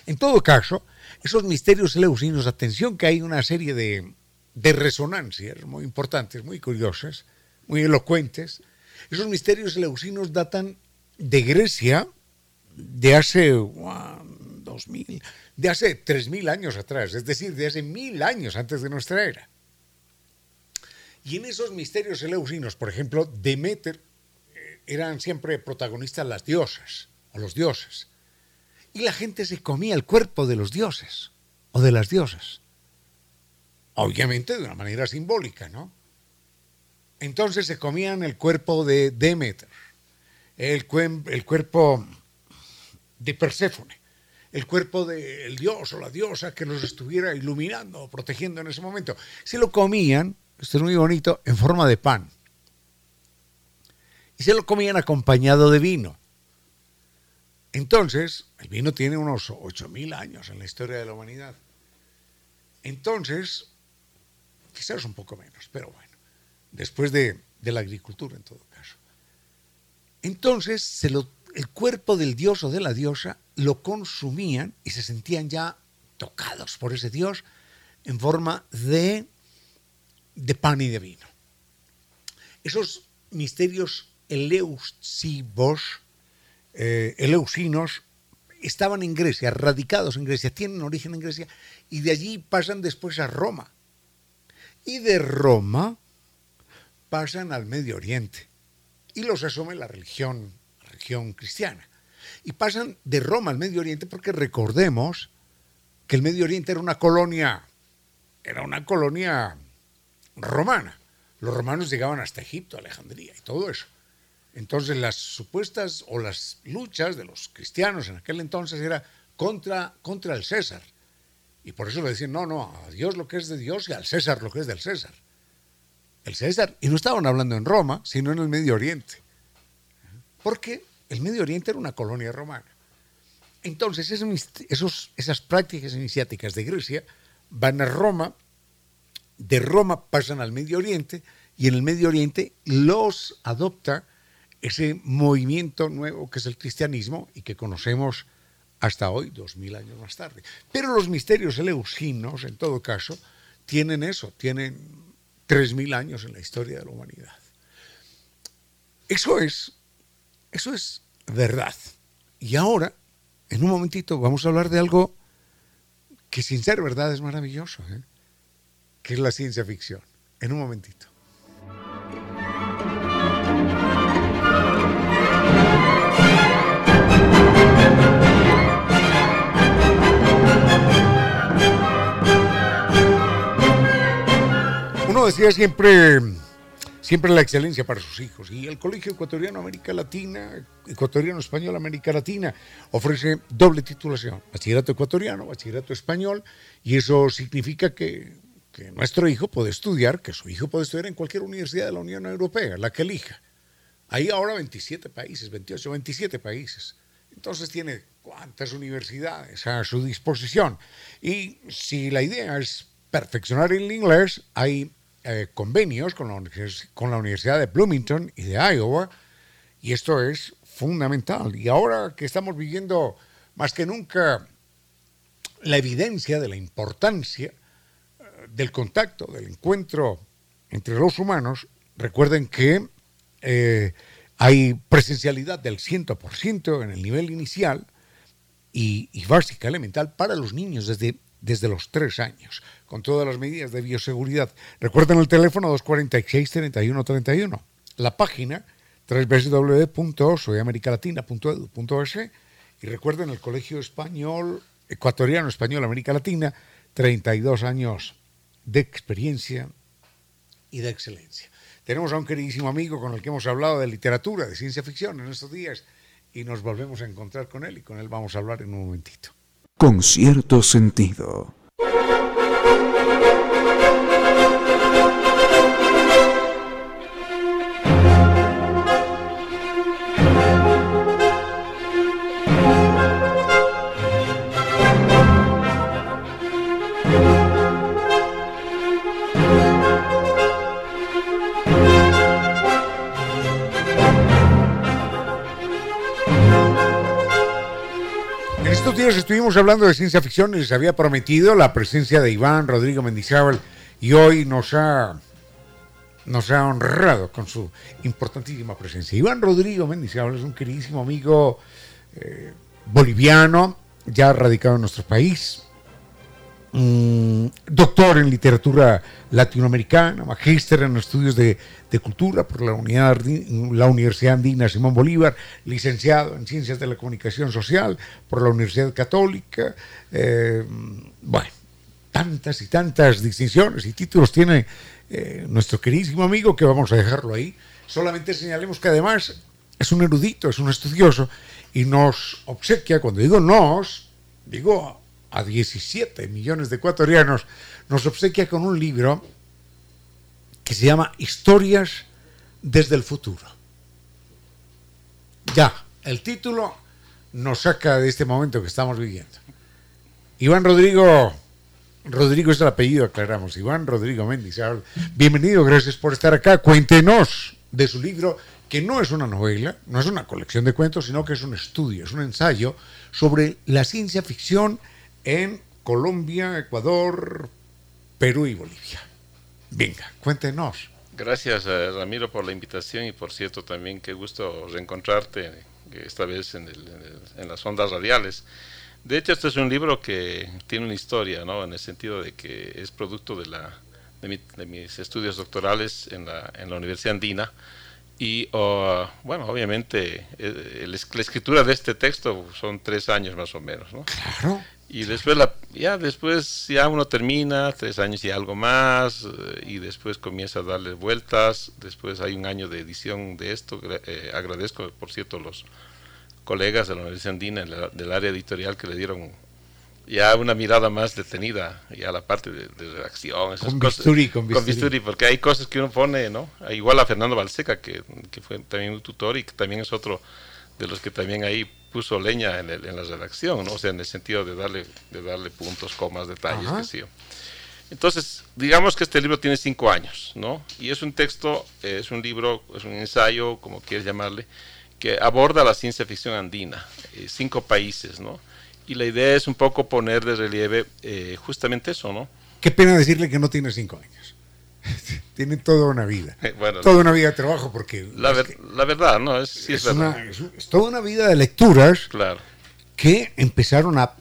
[SPEAKER 1] En todo caso, esos misterios eleusinos, atención que hay una serie de, de resonancias muy importantes, muy curiosas, muy elocuentes, esos misterios eleusinos datan de Grecia de hace dos mil, de hace tres mil años atrás, es decir, de hace mil años antes de nuestra era. Y en esos misterios eleusinos, por ejemplo, Demeter eh, eran siempre protagonistas las diosas o los dioses. Y la gente se comía el cuerpo de los dioses o de las diosas. Obviamente de una manera simbólica, ¿no? Entonces se comían el cuerpo de Demeter el, cuerpo de Perséfone, el cuerpo del dios o la diosa que los estuviera iluminando o protegiendo en ese momento. Se lo comían, esto es muy bonito, en forma de pan. Y se lo comían acompañado de vino. Entonces, el vino tiene unos 8.000 años en la historia de la humanidad. Entonces, quizás un poco menos, pero bueno, después de, de la agricultura en todo caso. Entonces el cuerpo del dios o de la diosa lo consumían y se sentían ya tocados por ese dios en forma de, de pan y de vino. Esos misterios eleusivos, eh, eleusinos, estaban en Grecia, radicados en Grecia, tienen origen en Grecia, y de allí pasan después a Roma. Y de Roma pasan al Medio Oriente y los asume la religión, religión cristiana. Y pasan de Roma al Medio Oriente porque recordemos que el Medio Oriente era una colonia, era una colonia romana. Los romanos llegaban hasta Egipto, Alejandría y todo eso. Entonces las supuestas o las luchas de los cristianos en aquel entonces era contra, contra el César. Y por eso le decían, no, no, a Dios lo que es de Dios y al César lo que es del César. El César, y no estaban hablando en Roma, sino en el Medio Oriente. Porque el Medio Oriente era una colonia romana. Entonces, esas prácticas iniciáticas de Grecia van a Roma, de Roma pasan al Medio Oriente, y en el Medio Oriente los adopta ese movimiento nuevo que es el cristianismo y que conocemos hasta hoy, dos mil años más tarde. Pero los misterios eleusinos, en todo caso, tienen eso, tienen tres mil años en la historia de la humanidad. Eso es, eso es verdad. Y ahora, en un momentito, vamos a hablar de algo que sin ser verdad es maravilloso, ¿eh? que es la ciencia ficción. En un momentito. Decía siempre, siempre la excelencia para sus hijos. Y el Colegio Ecuatoriano América Latina, Ecuatoriano Español América Latina, ofrece doble titulación, bachillerato ecuatoriano, bachillerato español, y eso significa que, que nuestro hijo puede estudiar, que su hijo puede estudiar en cualquier universidad de la Unión Europea, la que elija. Hay ahora 27 países, 28, 27 países. Entonces tiene cuántas universidades a su disposición. Y si la idea es perfeccionar el inglés, hay eh, convenios con la, Universidad de Bloomington y de Iowa, y esto es fundamental. Y ahora que estamos viviendo más que nunca la evidencia de la importancia eh, del contacto, del encuentro entre los humanos, recuerden que eh, hay presencialidad del 100% en el nivel inicial y, y, básica elemental para los niños desde desde los tres años, con todas las medidas de bioseguridad. Recuerden el teléfono 246-3131, la página www.soyamericalatina.edu.es y recuerden el Colegio Español, Ecuatoriano Español América Latina, 32 años de experiencia y de excelencia. Tenemos a un queridísimo amigo con el que hemos hablado de literatura, de ciencia ficción en estos días y nos volvemos a encontrar con él y con él vamos a hablar en un momentito
[SPEAKER 3] con cierto sentido.
[SPEAKER 1] Estuvimos hablando de ciencia ficción y les había prometido la presencia de Iván Rodrigo Mendizábal y hoy nos ha, nos ha honrado con su importantísima presencia. Iván Rodrigo Mendizábal es un queridísimo amigo eh, boliviano, ya radicado en nuestro país, Mm, doctor en literatura latinoamericana, magíster en estudios de, cultura por la, unidad, la, Universidad Andina Simón Bolívar, licenciado en Ciencias de la Comunicación Social por la Universidad Católica. Eh, bueno, tantas y tantas distinciones y títulos tiene eh, nuestro queridísimo amigo que vamos a dejarlo ahí. Solamente señalemos que además es un erudito, es un estudioso y nos obsequia, cuando digo nos, digo a 17 millones de ecuatorianos, nos obsequia con un libro que se llama Historias desde el futuro. Ya, el título nos saca de este momento que estamos viviendo. Iván Rodrigo, Rodrigo es el apellido, aclaramos, Iván Rodrigo Méndez. Bienvenido, gracias por estar acá. Cuéntenos de su libro, que no es una novela, no es una colección de cuentos, sino que es un estudio, es un ensayo sobre la ciencia ficción en Colombia, Ecuador, Perú y Bolivia. Venga, cuéntenos.
[SPEAKER 5] Gracias, eh, Ramiro, por la invitación y por cierto también qué gusto reencontrarte esta vez en, las ondas radiales. De hecho, este es un libro que tiene una historia, ¿no? En el sentido de que es producto de, la, de, mis estudios doctorales en la, en la Universidad Andina. Y, oh, bueno, obviamente, eh, la escritura de este texto son tres años más o menos, ¿no?
[SPEAKER 1] Claro.
[SPEAKER 5] Y después, la, ya después, ya uno termina, tres años y algo más, eh, y después comienza a darle vueltas. Después hay un año de edición de esto. Eh, agradezco, por cierto, los colegas de la Universidad Andina, del área editorial, que le dieron ya una mirada más detenida ya la parte de, redacción.
[SPEAKER 1] con, bisturi, con,
[SPEAKER 5] bisturi. porque hay cosas que uno pone, ¿no? Igual a Fernando Balseca, que, que, fue también un tutor y que también es otro de los que también ahí puso leña en, el, en la redacción, ¿no? O sea, en el sentido de darle, de darle puntos, comas, detalles, que sí. Entonces, digamos que este libro tiene cinco años, ¿no? Y es un texto, es un libro, es un ensayo, como quieres llamarle, que aborda la ciencia ficción andina, eh, cinco países, ¿no? Y la idea es un poco poner de relieve eh, justamente eso, ¿no?
[SPEAKER 1] Qué pena decirle que no tiene cinco años. tiene toda una vida. toda una vida de trabajo, porque...
[SPEAKER 5] La, verdad, ¿no? Es,
[SPEAKER 1] es, toda una vida de lecturas
[SPEAKER 5] claro.
[SPEAKER 1] que empezaron a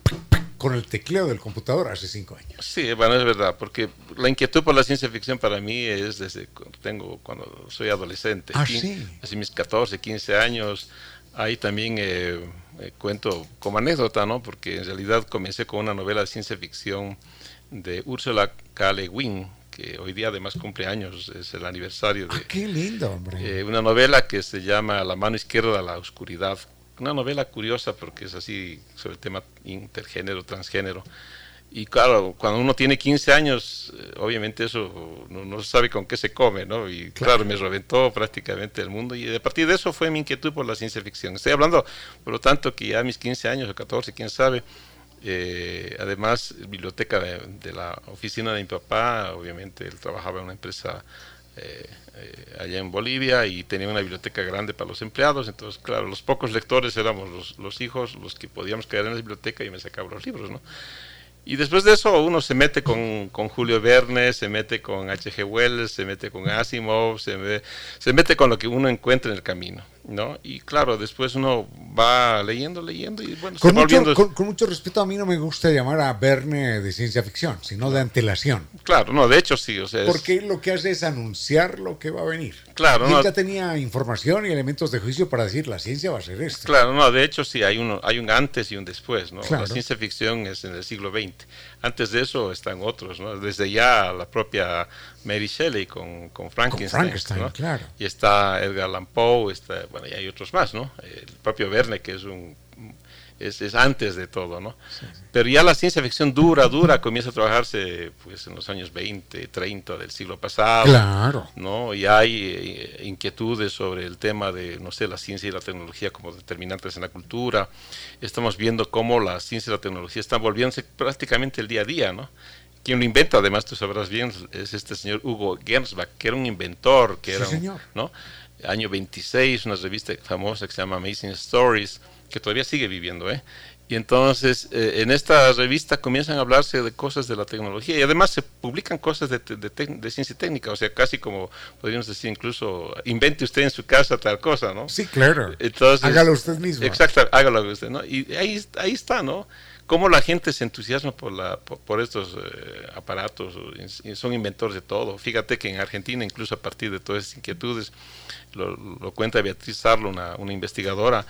[SPEAKER 1] con el tecleo del computador hace cinco años.
[SPEAKER 5] Sí, bueno, es verdad, porque la inquietud por la ciencia ficción para mí es desde tengo cuando soy adolescente,
[SPEAKER 1] ah, sí.
[SPEAKER 5] así mis 14, 15 años, ahí también eh, eh, cuento como anécdota, ¿no? Porque en realidad comencé con una novela de ciencia ficción de Ursula K. Le Guin, que hoy día además cumple años, es el aniversario de...
[SPEAKER 1] Ah, ¡Qué lindo, hombre!
[SPEAKER 5] Eh, una novela que se llama La mano izquierda de la oscuridad. Una novela curiosa porque es así sobre el tema intergénero, transgénero. Y claro, cuando uno tiene 15 años, eh, obviamente eso no, sabe con qué se come, ¿no? Y claro. me reventó prácticamente el mundo. Y a partir de eso fue mi inquietud por la ciencia ficción. Estoy hablando, por lo tanto, que ya a mis 15 años o 14, quién sabe, eh, además, biblioteca de, la oficina de mi papá, obviamente él trabajaba en una empresa eh, allá en Bolivia y tenía una biblioteca grande para los empleados, entonces claro, los pocos lectores éramos los, los hijos, los que podíamos quedar en la biblioteca y me sacaba los libros, ¿no? Y después de eso uno se mete con, con Julio Verne, se mete con H.G. Wells, se mete con Asimov, se, se mete con lo que uno encuentra en el camino. ¿No? Y claro, después uno va leyendo, leyendo y bueno,
[SPEAKER 1] con, mucho, con, mucho respeto, a mí no me gusta llamar a Verne de ciencia ficción, sino de antelación.
[SPEAKER 5] Claro, no, de hecho sí, o sea...
[SPEAKER 1] Porque lo que hace es anunciar lo que va a venir.
[SPEAKER 5] Claro,
[SPEAKER 1] y ya tenía información y elementos de juicio para decir la ciencia va a ser esto.
[SPEAKER 5] Claro, no, de hecho sí, hay, uno, hay un antes y un después, ¿no? La ciencia ficción es en el siglo XX. Antes de eso están otros, ¿no? Desde ya la propia Mary Shelley con, con Frankenstein.
[SPEAKER 1] claro.
[SPEAKER 5] Y está Edgar Allan Poe, está, bueno, y hay otros más, ¿no? El propio Verne, que es un es, es, antes de todo, ¿no? Pero ya la ciencia ficción dura, dura, comienza a trabajarse pues en los años 20, 30 del siglo pasado.
[SPEAKER 1] Claro.
[SPEAKER 5] ¿no? Y hay eh, inquietudes sobre el tema de, no sé, la ciencia y la tecnología como determinantes en la cultura. Estamos viendo cómo la ciencia y la tecnología están volviéndose prácticamente el día a día, ¿no? Quien lo inventa, además tú sabrás bien, es este señor Hugo Gernsback, que era un inventor, que era,
[SPEAKER 1] señor.
[SPEAKER 5] ¿no? Año 26, una revista famosa que se llama Amazing Stories, que todavía sigue viviendo, ¿eh? Y entonces eh, en esta revista comienzan a hablarse de cosas de la tecnología y además se publican cosas de, de, ciencia técnica, o sea, casi como podríamos decir incluso, invente usted en su casa tal cosa, ¿no?
[SPEAKER 1] Sí, claro.
[SPEAKER 5] Entonces,
[SPEAKER 1] hágalo usted mismo.
[SPEAKER 5] Exacto, hágalo usted, ¿no? Y ahí, ahí está, ¿no? Cómo la gente se entusiasma por, la, por, estos eh, aparatos, son inventores de todo. Fíjate que en Argentina, incluso a partir de todas esas inquietudes, lo, cuenta Beatriz Sarlo, una, una, investigadora,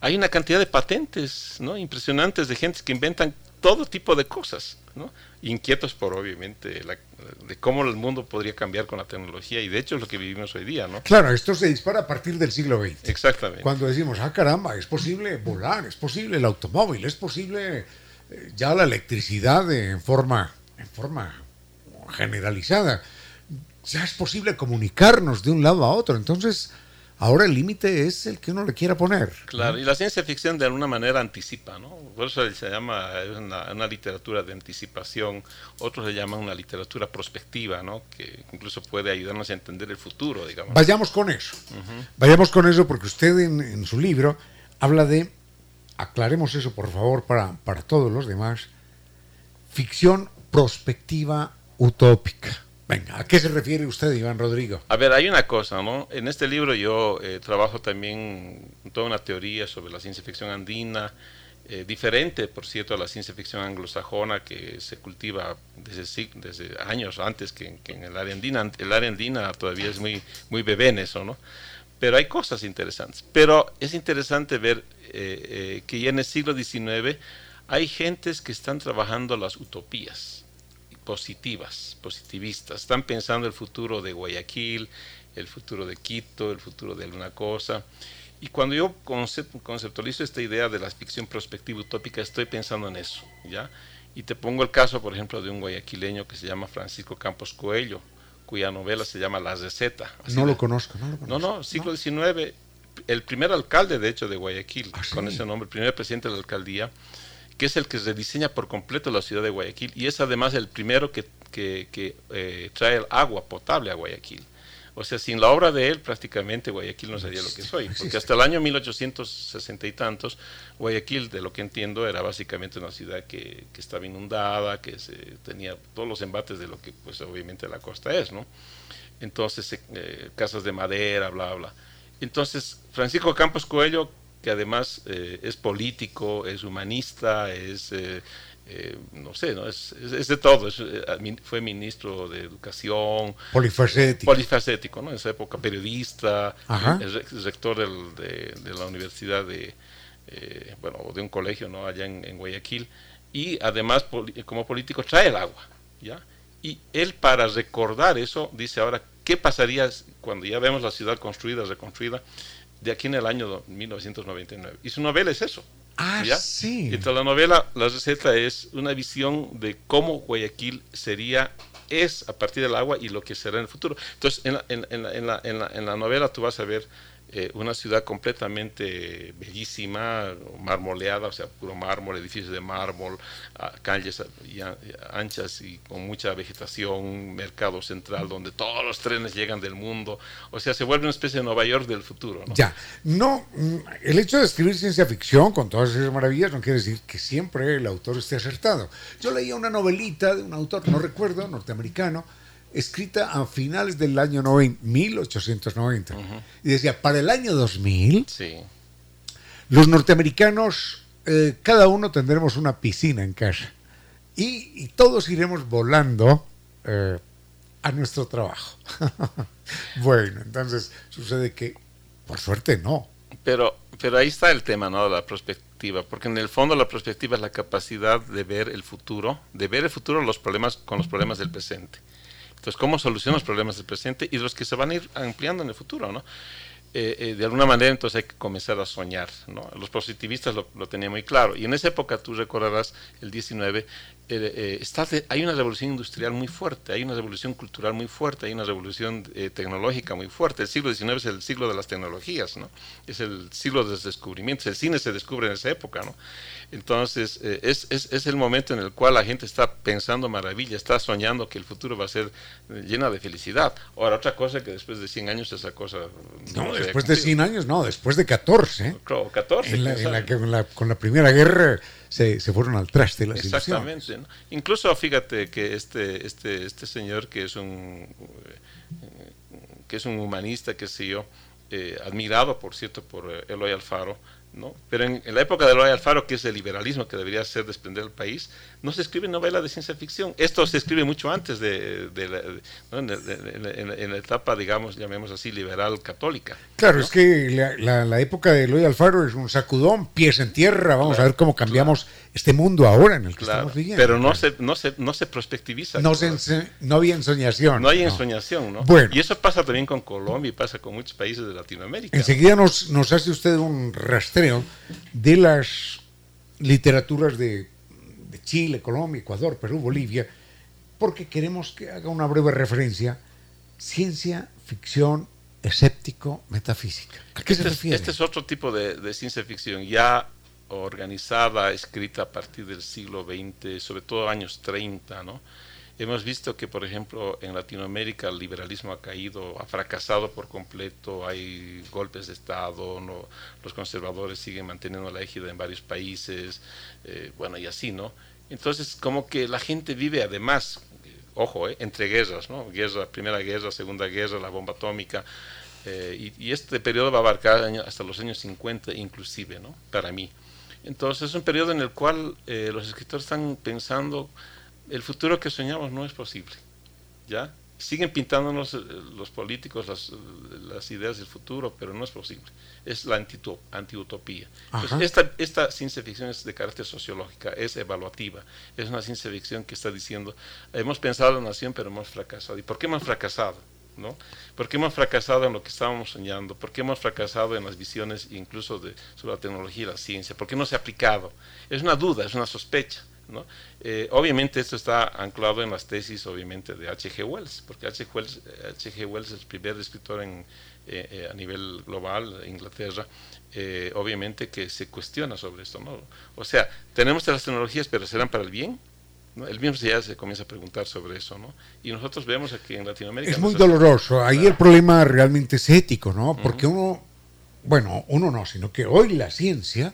[SPEAKER 5] hay una cantidad de patentes ¿no? impresionantes de gente que inventan todo tipo de cosas, ¿no? inquietos por obviamente de cómo el mundo podría cambiar con la tecnología y de hecho es lo que vivimos hoy día, ¿no?
[SPEAKER 1] Claro, esto se dispara a partir del siglo XX.
[SPEAKER 5] Exactamente.
[SPEAKER 1] Cuando decimos, ah caramba, es posible volar, es posible el automóvil, es posible eh, ya la electricidad en forma, en forma generalizada, ya es posible comunicarnos de un lado a otro, entonces Ahora el límite es el que uno le quiera poner.
[SPEAKER 5] Claro, y la ciencia ficción de alguna manera anticipa, ¿no? Por eso se llama una, una, literatura de anticipación, otros le llaman una literatura prospectiva, ¿no? Que incluso puede ayudarnos a entender el futuro, digamos.
[SPEAKER 1] Vayamos con eso. Vayamos con eso porque usted en, su libro habla de, aclaremos eso por favor para, para todos los demás, ficción prospectiva utópica. Venga, ¿a qué se refiere usted, Iván Rodrigo?
[SPEAKER 5] A ver, hay una cosa, ¿no? En este libro yo eh, trabajo también toda una teoría sobre la ciencia ficción andina, eh, diferente, por cierto, a la ciencia ficción anglosajona que se cultiva desde, desde años antes que, en el área andina. El área andina todavía es muy, muy bebé en eso, ¿no? Pero hay cosas interesantes. Pero es interesante ver eh, que ya en el siglo XIX hay gentes que están trabajando las utopías positivas, positivistas. Están pensando el futuro de Guayaquil, el futuro de Quito, el futuro de alguna cosa. Y cuando yo conceptualizo esta idea de la ficción prospectiva utópica, estoy pensando en eso, ¿ya? Y te pongo el caso, por ejemplo, de un guayaquileño que se llama Francisco Campos Coelho, cuya novela se llama La Receta.
[SPEAKER 1] No lo conozco, no lo
[SPEAKER 5] conozco. No, no, siglo XIX, el primer alcalde, de hecho, de Guayaquil, ah, con ese nombre, el primer presidente de la alcaldía, que es el que rediseña por completo la ciudad de Guayaquil y es además el primero que, eh, trae el agua potable a Guayaquil. O sea, sin la obra de él, prácticamente Guayaquil no sería lo que soy, porque hasta el año 1860 y tantos, Guayaquil, de lo que entiendo, era básicamente una ciudad que, estaba inundada, que se, tenía todos los embates de lo que, pues, obviamente la costa es, ¿no? Entonces, eh, casas de madera, bla, bla. Entonces, Francisco Campos Coelho, que además eh, es político, es humanista, es, eh, eh, no sé, ¿no? Es, es, de todo. fue ministro de Educación.
[SPEAKER 1] Polifacético.
[SPEAKER 5] Polifacético, ¿no? En esa época periodista, es rector de, la universidad de, bueno, de un colegio, ¿no? Allá en, Guayaquil. Y además, como político, trae el agua, ¿ya? Y él, para recordar eso, dice ahora, ¿qué pasaría cuando ya vemos la ciudad construida, reconstruida? De aquí en el año 1999. Y su novela es eso.
[SPEAKER 1] Ah, sí.
[SPEAKER 5] Entonces la novela, la receta es una visión de cómo Guayaquil sería, es a partir del agua y lo que será en el futuro. Entonces en la, en, en la, en la novela tú vas a ver eh, una ciudad completamente bellísima, marmoleada, o sea, puro mármol, edificios de mármol, calles anchas y con mucha vegetación, mercado central donde todos los trenes llegan del mundo, o sea, se vuelve una especie de Nueva York del futuro. ¿no?
[SPEAKER 1] Ya, no, mm, el hecho de escribir ciencia ficción con todas esas maravillas no quiere decir que siempre el autor esté acertado. Yo leía una novelita de un autor, no recuerdo, norteamericano, escrita a finales del año 90, 1890. Y decía, para el año 2000, los norteamericanos, eh, cada uno tendremos una piscina en casa. Y, todos iremos volando eh, a nuestro trabajo. bueno, entonces sucede que, por suerte, no.
[SPEAKER 5] Pero, pero ahí está el tema, ¿no? La perspectiva, porque en el fondo la perspectiva es la capacidad de ver el futuro, de ver el futuro los problemas con los problemas del presente. Entonces, ¿cómo solucionar los problemas del presente y los que se van a ir ampliando en el futuro? ¿no? Eh, eh, de alguna manera entonces hay que comenzar a soñar. ¿no? Los positivistas lo, lo, tenían muy claro. Y en esa época, tú recordarás, el 19, eh, está hay una revolución industrial muy fuerte, hay una revolución cultural muy fuerte, hay una revolución tecnológica muy fuerte. El siglo XIX es el siglo de las tecnologías, ¿no? es el siglo de los descubrimientos. El cine se descubre en esa época. ¿no? Entonces, eh, es, es, es, el momento en el cual la gente está pensando maravilla, está soñando que el futuro va a ser eh, llena de felicidad. Ahora, otra cosa que después de 100 años esa cosa...
[SPEAKER 1] No, después de 100 años, no, después de 14. ¿eh?
[SPEAKER 5] 14.
[SPEAKER 1] En la, que con, la, Primera Guerra se, se, fueron al traste las
[SPEAKER 5] Exactamente. Incluso fíjate que este, este, este señor que es un, eh, que es un humanista, que sé yo, admirado, por cierto, por Eloy Alfaro, ¿no? Pero en, la época de Eloy Alfaro, que es el liberalismo que debería ser desprender el país, no se escribe novela de ciencia ficción. Esto se escribe mucho antes de, la, en, la, etapa, digamos, llamemos así, liberal católica.
[SPEAKER 1] Claro, es que la, época de Eloy Alfaro es un sacudón, pies en tierra, vamos a ver cómo cambiamos este mundo ahora en el que estamos viviendo.
[SPEAKER 5] Pero no se, no se, no se prospectiviza.
[SPEAKER 1] No, no había ensoñación.
[SPEAKER 5] No hay ensoñación, ¿no? Bueno. Y eso pasa también con Colombia y pasa con muchos países de Latinoamérica.
[SPEAKER 1] Enseguida nos, nos hace usted un rastreo de las literaturas de, Chile, Colombia, Ecuador, Perú, Bolivia, porque queremos que haga una breve referencia. Ciencia, ficción, escéptico, metafísica.
[SPEAKER 5] ¿A qué se este refiere? este es otro tipo de, de, ciencia ficción, ya organizada, escrita a partir del siglo XX, sobre todo años 30, ¿no? Hemos visto que, por ejemplo, en Latinoamérica el liberalismo ha caído, ha fracasado por completo, hay golpes de Estado, no, los conservadores siguen manteniendo la égida en varios países, eh, bueno, y así, ¿no? Entonces, como que la gente vive además, ojo, eh, entre guerras, ¿no? Guerra, Primera Guerra, Segunda Guerra, la bomba atómica, eh, y, este periodo va a abarcar hasta los años 50 inclusive, ¿no? Para mí. Entonces, es un periodo en el cual los escritores están pensando el futuro que soñamos no es posible. ¿Ya? Siguen pintándonos eh, los políticos las, ideas del futuro, pero no es posible. Es la antiutopía. esta, esta ciencia ficción es de carácter sociológica, es evaluativa. Es una ciencia ficción que está diciendo, hemos pensado en la nación, pero hemos fracasado. ¿Y por qué hemos fracasado? ¿No? Porque hemos fracasado en lo que estábamos soñando, porque hemos fracasado en las visiones incluso de, sobre la tecnología y la ciencia, porque no se ha aplicado. Es una duda, es una sospecha. ¿no? Eh, obviamente esto está anclado en las tesis, obviamente, de H.G. Wells, porque H.G. Wells, Wells, es el primer escritor en, eh, eh, a nivel global, Inglaterra, obviamente que se cuestiona sobre esto. ¿no? O sea, tenemos las tecnologías, pero ¿serán para el bien? El mismo ya se comienza a preguntar sobre eso, ¿no? Y nosotros vemos aquí en Latinoamérica...
[SPEAKER 1] Es muy doloroso. Ahí el problema realmente es ético, ¿no? Porque uno, bueno, uno no, sino que hoy la ciencia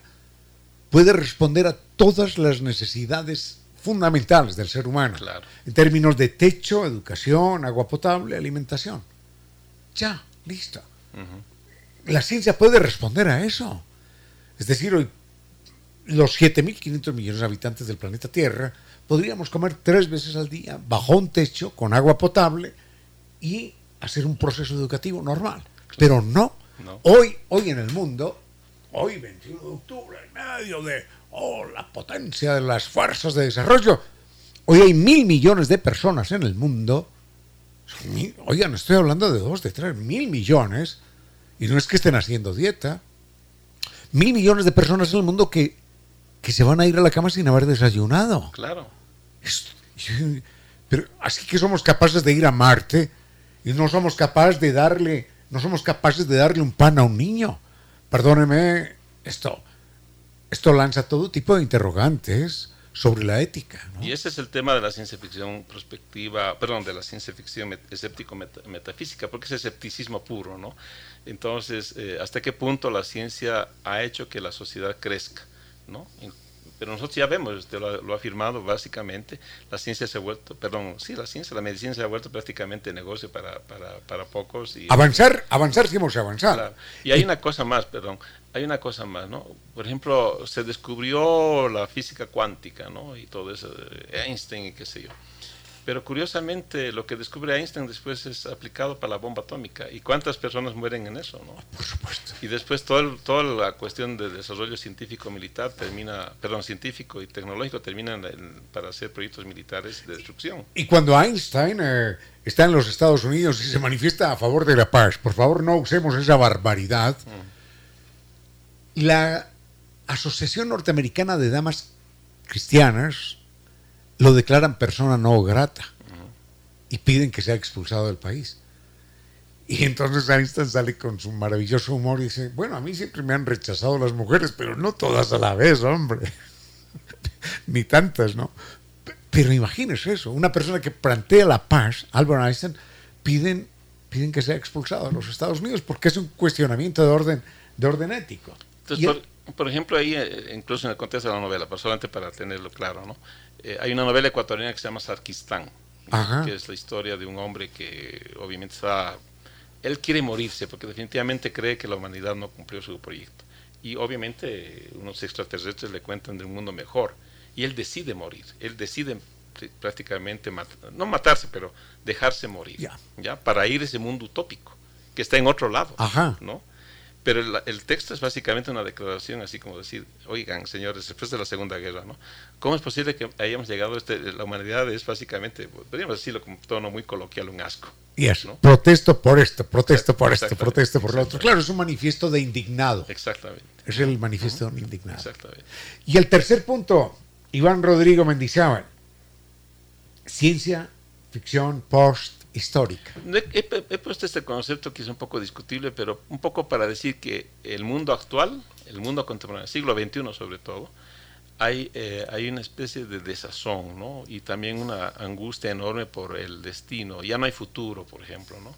[SPEAKER 1] puede responder a todas las necesidades fundamentales del ser humano, en términos de techo, educación, agua potable, alimentación. Ya, listo. La ciencia puede responder a eso. Es decir, hoy los 7.500 millones de habitantes del planeta Tierra podríamos comer tres veces al día bajo un techo con agua potable y hacer un proceso educativo normal. Pero no. Hoy, hoy en el mundo, hoy 21 de octubre, en medio de oh, la potencia de las fuerzas de desarrollo, hoy hay mil millones de personas en el mundo. Oigan, estoy hablando de dos, de tres, mil millones. Y no es que estén haciendo dieta. Mil millones de personas en el mundo que que se van a ir a la cama sin haber desayunado.
[SPEAKER 5] Claro.
[SPEAKER 1] pero así que somos capaces de ir a Marte y no somos capaces de darle, no somos capaces de darle un pan a un niño. Perdóneme, esto, esto lanza todo tipo de interrogantes sobre la ética.
[SPEAKER 5] Y ese es el tema de la ciencia ficción prospectiva, perdón, de la ciencia ficción escéptico-metafísica, porque es escepticismo puro, ¿no? Entonces, eh, ¿hasta qué punto la ciencia ha hecho que la sociedad crezca? ¿No? Pero nosotros ya vemos, usted lo, ha afirmado básicamente, la ciencia se ha vuelto, perdón, sí, la ciencia, la medicina se ha vuelto prácticamente negocio para, para, para pocos. Y,
[SPEAKER 1] avanzar, avanzar, sí hemos avanzado.
[SPEAKER 5] Y hay una cosa más, perdón, hay una cosa más, ¿no? Por ejemplo, se descubrió la física cuántica, ¿no? Y todo eso, Einstein y qué sé yo. Pero curiosamente lo que descubre Einstein después es aplicado para la bomba atómica. ¿Y cuántas personas mueren en eso? ¿no?
[SPEAKER 1] Por supuesto.
[SPEAKER 5] Y después todo toda la cuestión de desarrollo científico militar termina, perdón, científico y tecnológico termina para hacer proyectos militares de destrucción.
[SPEAKER 1] Y cuando Einstein eh, está en los Estados Unidos y se manifiesta a favor de la paz, por favor no usemos esa barbaridad. Mm. La Asociación Norteamericana de Damas Cristianas lo declaran persona no grata y piden que sea expulsado del país. Y entonces Einstein sale con su maravilloso humor y dice, bueno, a mí siempre me han rechazado las mujeres, pero no todas a la vez, hombre. Ni tantas, ¿no? Pero imagínese eso, una persona que plantea la paz, Albert Einstein, piden, piden que sea expulsado de los Estados Unidos porque es un cuestionamiento de orden, de orden ético.
[SPEAKER 5] Entonces, por, ejemplo, ahí, eh, incluso en el contexto de la novela, solamente para tenerlo claro, ¿no? Eh, hay una novela ecuatoriana que se llama Sarkistán, que es la historia de un hombre que obviamente está... Él quiere morirse porque definitivamente cree que la humanidad no cumplió su proyecto. Y obviamente unos extraterrestres le cuentan de un mundo mejor. Y él decide morir. Él decide prácticamente, no matarse, pero dejarse morir. ¿ya? Para ir a ese mundo utópico, que está en otro lado. ¿no? Pero el, texto es básicamente una declaración, así como decir, oigan, señores, después de la Segunda Guerra, ¿no? ¿Cómo es posible que hayamos llegado a este, la humanidad es básicamente, podríamos decirlo con tono muy coloquial, un asco?
[SPEAKER 1] Y eso, protesto por esto, protesto por esto, protesto por lo otro. Claro, es un manifiesto de indignado.
[SPEAKER 5] Exactamente.
[SPEAKER 1] Es el manifiesto de indignado.
[SPEAKER 5] Exactamente.
[SPEAKER 1] Y el tercer punto, Iván Rodrigo Mendizábal, ciencia, ficción, post, histórica.
[SPEAKER 5] He, puesto este concepto que es un poco discutible, pero un poco para decir que el mundo actual, el mundo contemporáneo, siglo XXI sobre todo, hay, eh, hay una especie de desazón, ¿no? Y también una angustia enorme por el destino. Ya no hay futuro, por ejemplo, ¿no?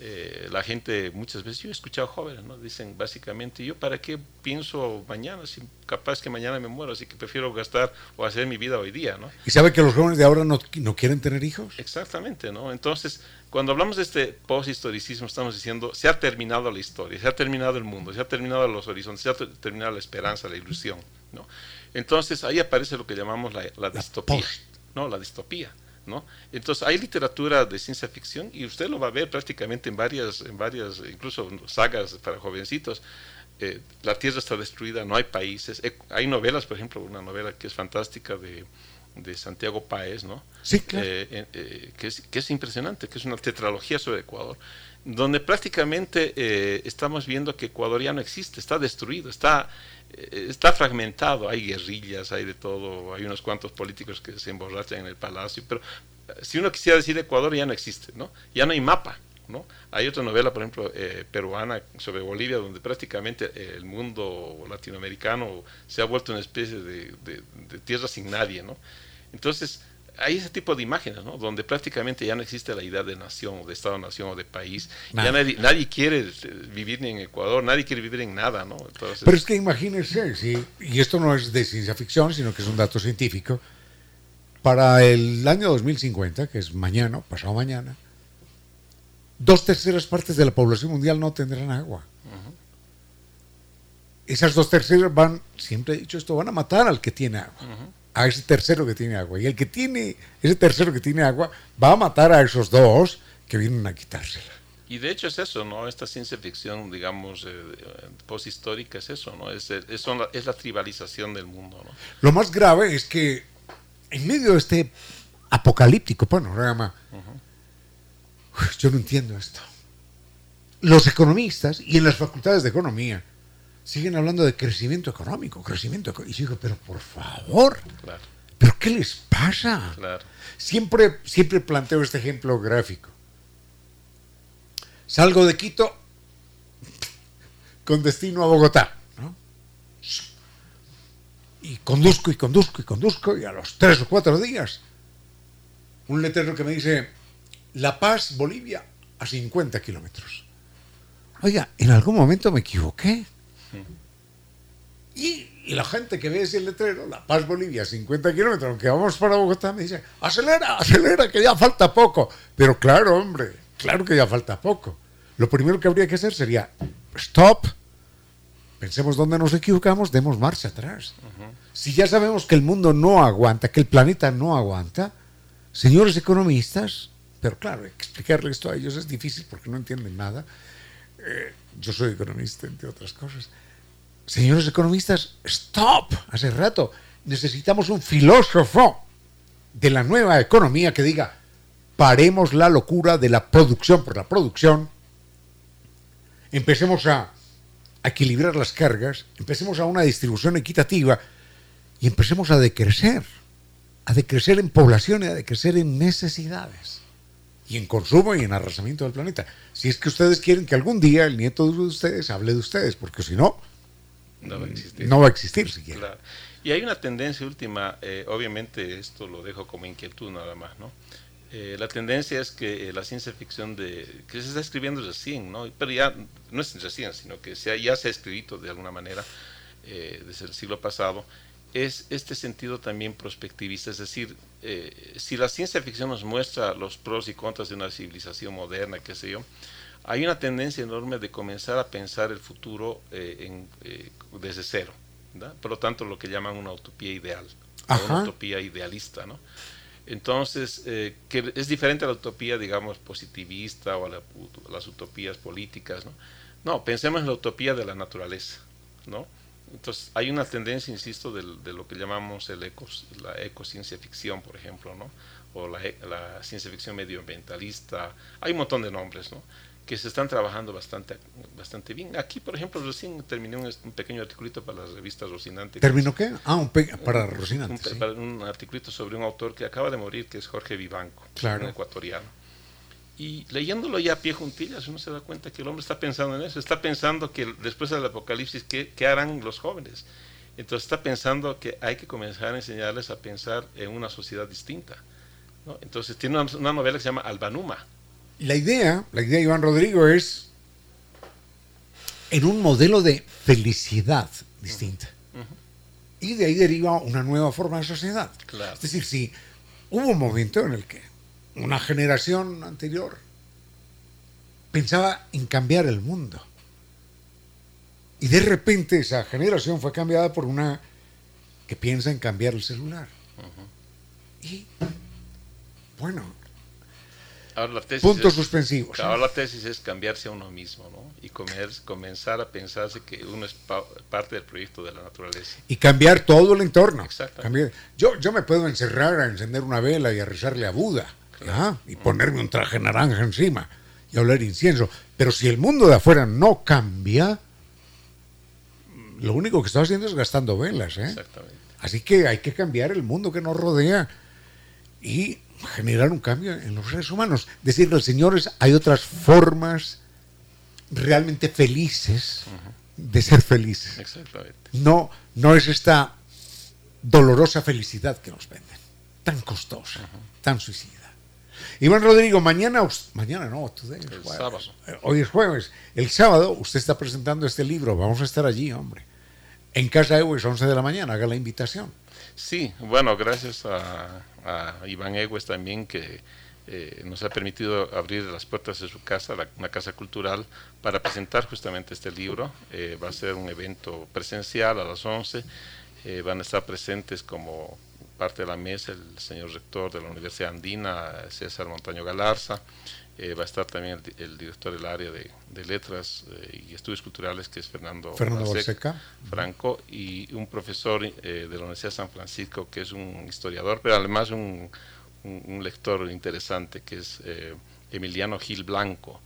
[SPEAKER 5] Eh, la gente muchas veces, yo he escuchado jóvenes, ¿no? Dicen básicamente, yo para qué pienso mañana, si capaz que mañana me muero, así que prefiero gastar o hacer mi vida hoy día, ¿no?
[SPEAKER 1] ¿Y sabe que los jóvenes de ahora no, no quieren tener hijos?
[SPEAKER 5] Exactamente, ¿no? Entonces, cuando hablamos de este post-historicismo, estamos diciendo, se ha terminado la historia, se ha terminado el mundo, se ha terminado los horizontes, se ha terminado la esperanza, la ilusión, ¿no? Entonces, ahí aparece lo que llamamos la, la distopía, ¿no? La distopía. Entonces hay literatura de ciencia ficción y usted lo va a ver prácticamente en varias, en varias incluso sagas para jovencitos. Eh, la Tierra está destruida, no hay países. Eh, hay novelas, por ejemplo, una novela que es fantástica de, de Santiago Páez, ¿no?
[SPEAKER 1] Sí, claro.
[SPEAKER 5] Eh, eh, que, es, que es impresionante, que es una tetralogía sobre Ecuador, donde prácticamente eh, estamos viendo que Ecuador ya no existe, está destruido, está, está fragmentado, hay guerrillas, hay de todo, hay unos cuantos políticos que se emborrachan en el palacio, pero eh, si uno quisiera decir Ecuador ya no existe, ¿no? Ya no hay mapa, ¿no? Hay otra novela, por ejemplo, eh, peruana sobre Bolivia, donde prácticamente el mundo latinoamericano se ha vuelto una especie de, de- de tierra sin nadie, ¿no? Entonces, hay ese tipo de imágenes, ¿no? Donde prácticamente ya no existe la idea de nación, o de Estado-nación o de país.
[SPEAKER 1] Nada.
[SPEAKER 5] Ya nadie, nadie quiere eh, vivir ni en Ecuador, nadie quiere vivir en nada, ¿no? Entonces,
[SPEAKER 1] Pero es que imagínense, sí, y esto no es de ciencia ficción, sino que es un dato científico. Para el año 2050, que es mañana, pasado mañana, dos terceras partes de la población mundial no tendrán agua. Esas dos terceras van, siempre he dicho esto, van a matar al que tiene agua, a ese tercero que tiene agua. Y el que tiene, ese tercero que tiene agua, va a matar a esos dos que vienen a quitársela.
[SPEAKER 5] Y de hecho es eso, ¿no? Esta ciencia ficción, digamos, eh, eh, posthistórica es eso, ¿no? Es, es, son la, es la tribalización del mundo, ¿no?
[SPEAKER 1] Lo más grave es que en medio de este apocalíptico panorama, yo no entiendo esto. Los economistas y en las facultades de economía siguen hablando de crecimiento económico, crecimiento económico. Y yo digo, pero por favor,
[SPEAKER 5] Claro,
[SPEAKER 1] ¿pero qué les pasa?
[SPEAKER 5] claro.
[SPEAKER 1] Siempre, siempre planteo este ejemplo gráfico. Salgo de Quito con destino a Bogotá, ¿no? Y conduzco y conduzco y conduzco y a los tres o cuatro días un letrero que me dice La Paz, Bolivia, a 50 kilómetros. Oiga, en algún momento me equivoqué. Y, y la gente que ve ese letrero, La Paz, Bolivia, 50 kilómetros, aunque vamos para Bogotá, me dice, acelera, acelera, que ya falta poco. Pero claro, hombre, claro que ya falta poco. Lo primero que habría que hacer sería, stop, pensemos dónde nos equivocamos, demos marcha atrás. Si ya sabemos que el mundo no aguanta, que el planeta no aguanta, señores economistas, pero claro, explicarle esto a ellos es difícil porque no entienden nada. Eh, yo soy economista, entre otras cosas. Señores economistas, stop, hace rato. Necesitamos un filósofo de la nueva economía que diga, paremos la locura de la producción por la producción, empecemos a, equilibrar las cargas, empecemos a una distribución equitativa. Y empecemos a decrecer, a decrecer en población y a decrecer en necesidades. Y en consumo y en arrasamiento del planeta. Si es que ustedes quieren que algún día el nieto de ustedes hable de ustedes, porque si no,
[SPEAKER 5] No va a existir.
[SPEAKER 1] no va a existir siquiera.
[SPEAKER 5] Claro. Y hay una tendencia última, eh, obviamente esto lo dejo como inquietud nada más, ¿no? Eh, la tendencia es que eh, la ciencia ficción de que se está escribiendo recién, ¿no? Pero ya no es recién, sino que se ha- ya se ha escrito de alguna manera eh, desde el siglo pasado, es este sentido también prospectivista, es decir, si la ciencia ficción nos muestra los pros y contras de una civilización moderna, qué sé yo, hay una tendencia enorme de comenzar a pensar el futuro eh, en, eh, desde cero. ¿verdad? Por lo tanto, lo que llaman una utopía ideal,
[SPEAKER 1] Ajá.
[SPEAKER 5] una utopía idealista. ¿no? Entonces, eh, que es diferente a la utopía, digamos, positivista o a, la- a las utopías políticas. ¿no? no, pensemos en la utopía de la naturaleza. ¿no? Entonces, hay una tendencia, insisto, del- de, lo que llamamos el ecos, la ecociencia ficción, por ejemplo, ¿no? o la, la ciencia ficción medioambientalista. Hay un montón de nombres, ¿no? Que se están trabajando bastante, bastante bien. Aquí, por ejemplo, recién terminé un, un pequeño articulito para la revista Rocinante.
[SPEAKER 1] ¿Terminó qué? Ah, un para
[SPEAKER 5] un,
[SPEAKER 1] Rocinante. sí.
[SPEAKER 5] para un articulito sobre un autor que acaba de morir, que es Jorge Vivanco,
[SPEAKER 1] Claro.
[SPEAKER 5] un ecuatoriano. Y leyéndolo ya a pie juntillas, uno se da cuenta que el hombre está pensando en eso, está pensando que después del apocalipsis, ¿qué, qué harán los jóvenes? Entonces está pensando que hay que comenzar a enseñarles a pensar en una sociedad distinta. ¿no? Entonces tiene una, una novela que se llama Albanuma.
[SPEAKER 1] La idea, la idea de Iván Rodrigo es en un modelo de felicidad distinta. Y de ahí deriva una nueva forma de sociedad.
[SPEAKER 5] Claro.
[SPEAKER 1] Es decir, si hubo un momento en el que una generación anterior pensaba en cambiar el mundo. Y de repente esa generación fue cambiada por una que piensa en cambiar el celular. Y bueno,
[SPEAKER 5] Ahora la tesis
[SPEAKER 1] Puntos
[SPEAKER 5] es-
[SPEAKER 1] suspensivos.
[SPEAKER 5] Ahora la tesis es cambiarse a uno mismo, ¿no? Y comer- comenzar a pensarse que uno es pa- parte del proyecto de la naturaleza.
[SPEAKER 1] Y cambiar todo el entorno.
[SPEAKER 5] Exacto.
[SPEAKER 1] Cambiar- Yo, yo me puedo encerrar a encender una vela y a rezarle a Buda. ¿ah? Y ponerme un traje naranja encima y oler incienso. Pero si el mundo de afuera no cambia, lo único que está haciendo es gastando velas. ¿eh?
[SPEAKER 5] Exactamente.
[SPEAKER 1] Así que hay que cambiar el mundo que nos rodea y generar un cambio en los seres humanos. Decirle al Señor, hay otras formas realmente felices de ser felices.
[SPEAKER 5] Exactamente.
[SPEAKER 1] No, no es esta dolorosa felicidad que nos venden, tan costosa, tan suicida. Iván Rodrigo, mañana, mañana no, today es
[SPEAKER 5] El
[SPEAKER 1] jueves.
[SPEAKER 5] sábado.
[SPEAKER 1] Hoy es jueves. El sábado usted está presentando este libro, vamos a estar allí, hombre. En Casa Eves, 11 de la mañana, haga la invitación.
[SPEAKER 5] Sí, bueno, gracias a, a Iván Egues también que eh, nos ha permitido abrir las puertas de su casa, la- una casa cultural, para presentar justamente este libro. Eh, va a ser un evento presencial a las 11. Eh, van a estar presentes como parte de la mesa el señor rector de la Universidad Andina, César Montaño Galarza. Eh, va a estar también el, el director del área de, de letras eh, y estudios culturales, que es Fernando,
[SPEAKER 1] Fernando
[SPEAKER 5] Balseca. Franco y un profesor eh, de la Universidad de San Francisco que es un historiador, pero además un, un- un lector interesante que es eh, Emiliano Gil Blanco.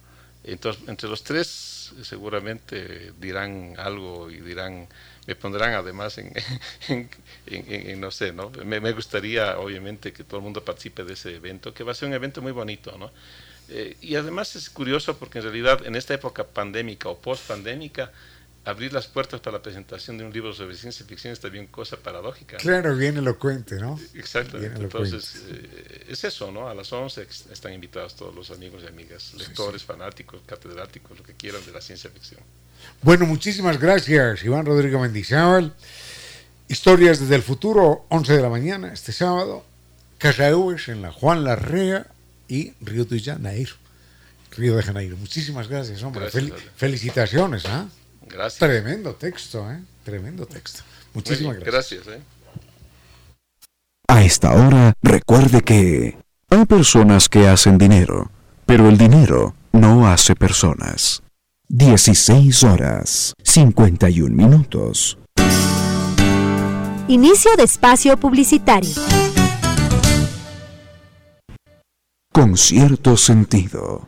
[SPEAKER 5] Entonces, entre los tres seguramente dirán algo y dirán, me pondrán además en, en- en- en- en, no sé, ¿no? Me, me gustaría obviamente que todo el mundo participe de ese evento, que va a ser un evento muy bonito, ¿no? Eh, y además es curioso porque en realidad en esta época pandémica o post-pandémica, abrir las puertas para la presentación de un libro sobre ciencia ficción es también cosa paradójica. ¿no?
[SPEAKER 1] Claro, bien elocuente, ¿no?
[SPEAKER 5] Exactamente. Entonces, eh, es eso, ¿no? A las 11 ex- están invitados todos los amigos y amigas, lectores, fanáticos, catedráticos, lo que quieran de la ciencia ficción.
[SPEAKER 1] Bueno, muchísimas gracias, Iván Rodrigo Mendizábal. Historias desde el futuro, 11 de la mañana, este sábado. Casa Eves en la Juan Larrea y Río de Janeiro. Río de Janeiro. Muchísimas gracias, hombre.
[SPEAKER 5] Gracias,
[SPEAKER 1] Fel-
[SPEAKER 5] Adrián.
[SPEAKER 1] felicitaciones, ¿ah?
[SPEAKER 5] Gracias.
[SPEAKER 1] Tremendo texto, ¿eh? Tremendo texto. Muchísimas
[SPEAKER 5] bien,
[SPEAKER 1] gracias.
[SPEAKER 5] gracias. ¿eh?
[SPEAKER 3] A esta hora, recuerde que hay personas que hacen dinero, pero el dinero no hace personas. 16 horas, 51 minutos.
[SPEAKER 4] Inicio de espacio publicitario.
[SPEAKER 3] Con cierto sentido.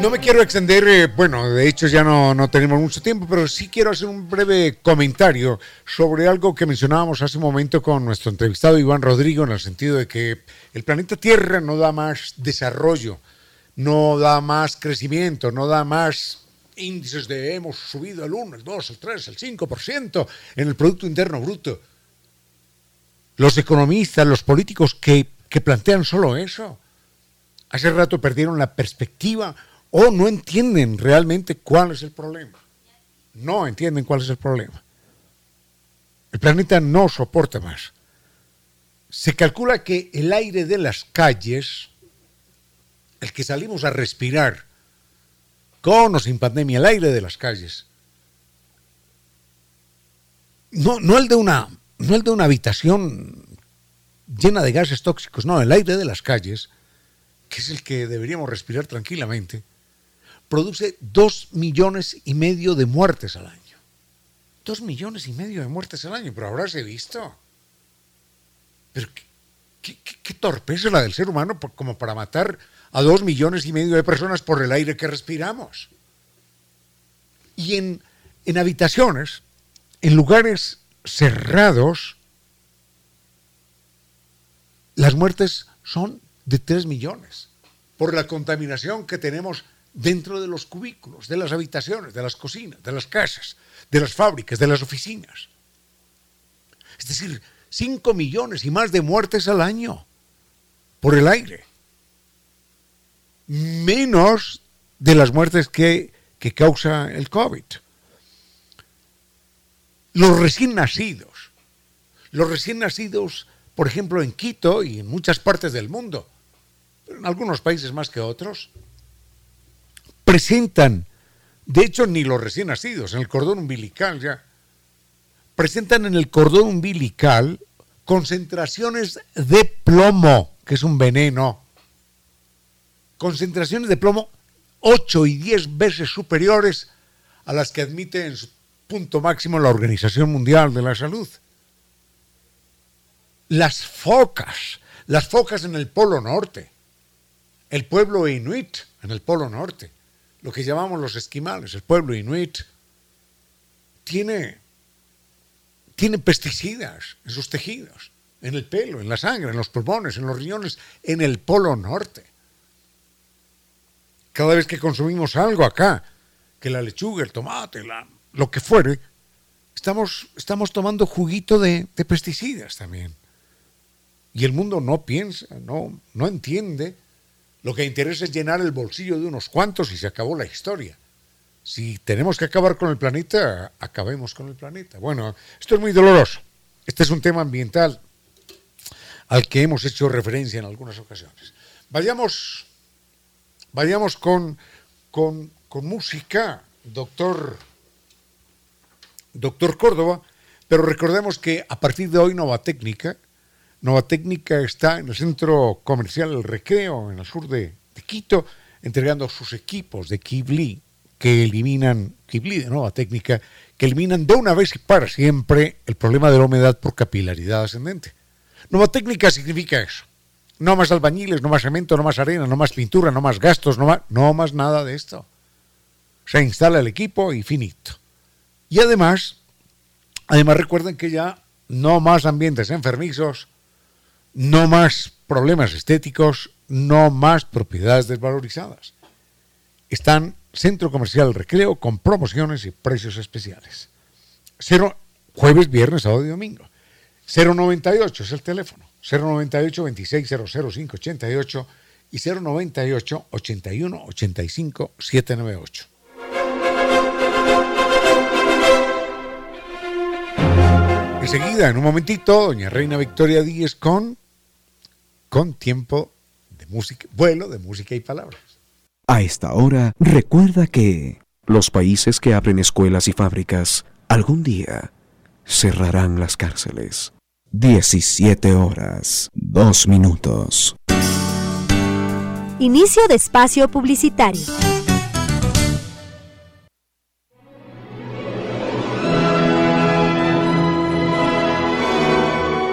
[SPEAKER 1] No me quiero extender, eh, bueno, de hecho ya no, no tenemos mucho tiempo, pero sí quiero hacer un breve comentario sobre algo que mencionábamos hace un momento con nuestro entrevistado Iván Rodrigo, en el sentido de que el planeta Tierra no da más desarrollo, no da más crecimiento, no da más índices de hemos subido el 1, el 2, el 3, el 5% en el Producto Interno Bruto. Los economistas, los políticos que, que plantean solo eso, hace rato perdieron la perspectiva o no entienden realmente cuál es el problema. No entienden cuál es el problema. El planeta no soporta más. Se calcula que el aire de las calles, el que salimos a respirar, con o sin pandemia, el aire de las calles, no, no el de una, no el de una habitación llena de gases tóxicos, no, el aire de las calles, que es el que deberíamos respirar tranquilamente, produce dos millones y medio de muertes al año. Dos millones y medio de muertes al año, pero habráse visto. Pero qué, qué- qué- torpeza la del ser humano como para matar a dos millones y medio de personas por el aire que respiramos. Y en, en habitaciones, en lugares cerrados, las muertes son de 3 millones por la contaminación que tenemos dentro de los cubículos, de las habitaciones, de las cocinas, de las casas, de las fábricas, de las oficinas. Es decir, 5 millones y más de muertes al año por el aire. Menos de las muertes que, que causa el COVID. Los recién nacidos. Los recién nacidos, por ejemplo, en Quito y en muchas partes del mundo, en algunos países más que otros, presentan, de hecho ni los recién nacidos, en el cordón umbilical ya, presentan en el cordón umbilical concentraciones de plomo, que es un veneno. Concentraciones de plomo 8 y 10 veces superiores a las que admite en su punto máximo la Organización Mundial de la Salud. Las focas, las focas en el Polo Norte, el pueblo inuit en el Polo Norte, lo que llamamos los esquimales, el pueblo inuit, tiene, tiene pesticidas en sus tejidos, en el pelo, en la sangre, en los pulmones, en los riñones, en el Polo Norte. Cada vez que consumimos algo acá, que la lechuga, el tomate, lo que fuere, estamos, estamos tomando juguito de, de pesticidas también. Y el mundo no piensa, no, no entiende lo que interesa es llenar el bolsillo de unos cuantos y se acabó la historia. Si tenemos que acabar con el planeta, acabemos con el planeta. Bueno, esto es muy doloroso. Este es un tema ambiental al que hemos hecho referencia en algunas ocasiones. Vayamos, vayamos con, con, música, doctor, doctor Córdoba, pero recordemos que a partir de hoy Nova Técnica Nova Técnica está en el centro comercial El Recreo, en el sur de, Quito, entregando sus equipos de Kibli que eliminan, Kibli de Nova Técnica, que eliminan de una vez y para siempre el problema de la humedad por capilaridad ascendente. Nova Técnica significa eso. No más albañiles, no más cemento, no más arena, no más pintura, no más gastos, no más, no más nada de esto. Se instala el equipo y finito. Y además, además recuerden que ya no más ambientes enfermizos, no más problemas estéticos, no más propiedades desvalorizadas. Están Centro Comercial Recreo con promociones y precios especiales. Cero, jueves, viernes, sábado y domingo. 098 es el teléfono. 098 2600 588 y 098 81 85 798. Enseguida, en un momentito, doña Reina Victoria Díez con con tiempo de música, vuelo de música y palabras.
[SPEAKER 3] A esta hora, recuerda que los países que abren escuelas y fábricas algún día cerrarán las cárceles. 17 horas, 2 minutos.
[SPEAKER 4] Inicio de espacio publicitario.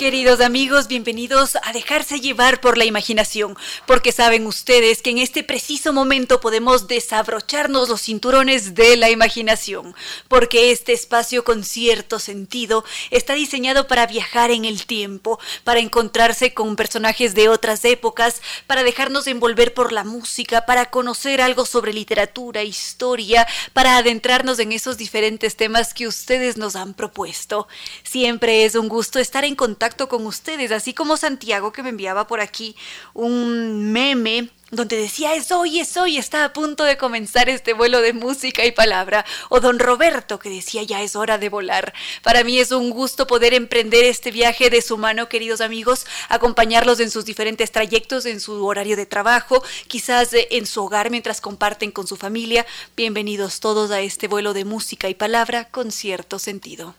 [SPEAKER 6] Queridos amigos, bienvenidos a dejarse llevar por la imaginación, porque saben ustedes que en este preciso momento podemos desabrocharnos los cinturones de la imaginación, porque este espacio con cierto sentido está diseñado para viajar en el tiempo, para encontrarse con personajes de otras épocas, para dejarnos envolver por la música, para conocer algo sobre literatura, historia, para adentrarnos en esos diferentes temas que ustedes nos han propuesto. Siempre es un gusto estar en contacto con ustedes, así como Santiago que me enviaba por aquí un meme donde decía es hoy, es hoy, está a punto de comenzar este vuelo de música y palabra, o don Roberto que decía ya es hora de volar. Para mí es un gusto poder emprender este viaje de su mano, queridos amigos, acompañarlos en sus diferentes trayectos, en su horario de trabajo, quizás en su hogar mientras comparten con su familia. Bienvenidos todos a este vuelo de música y palabra con cierto sentido.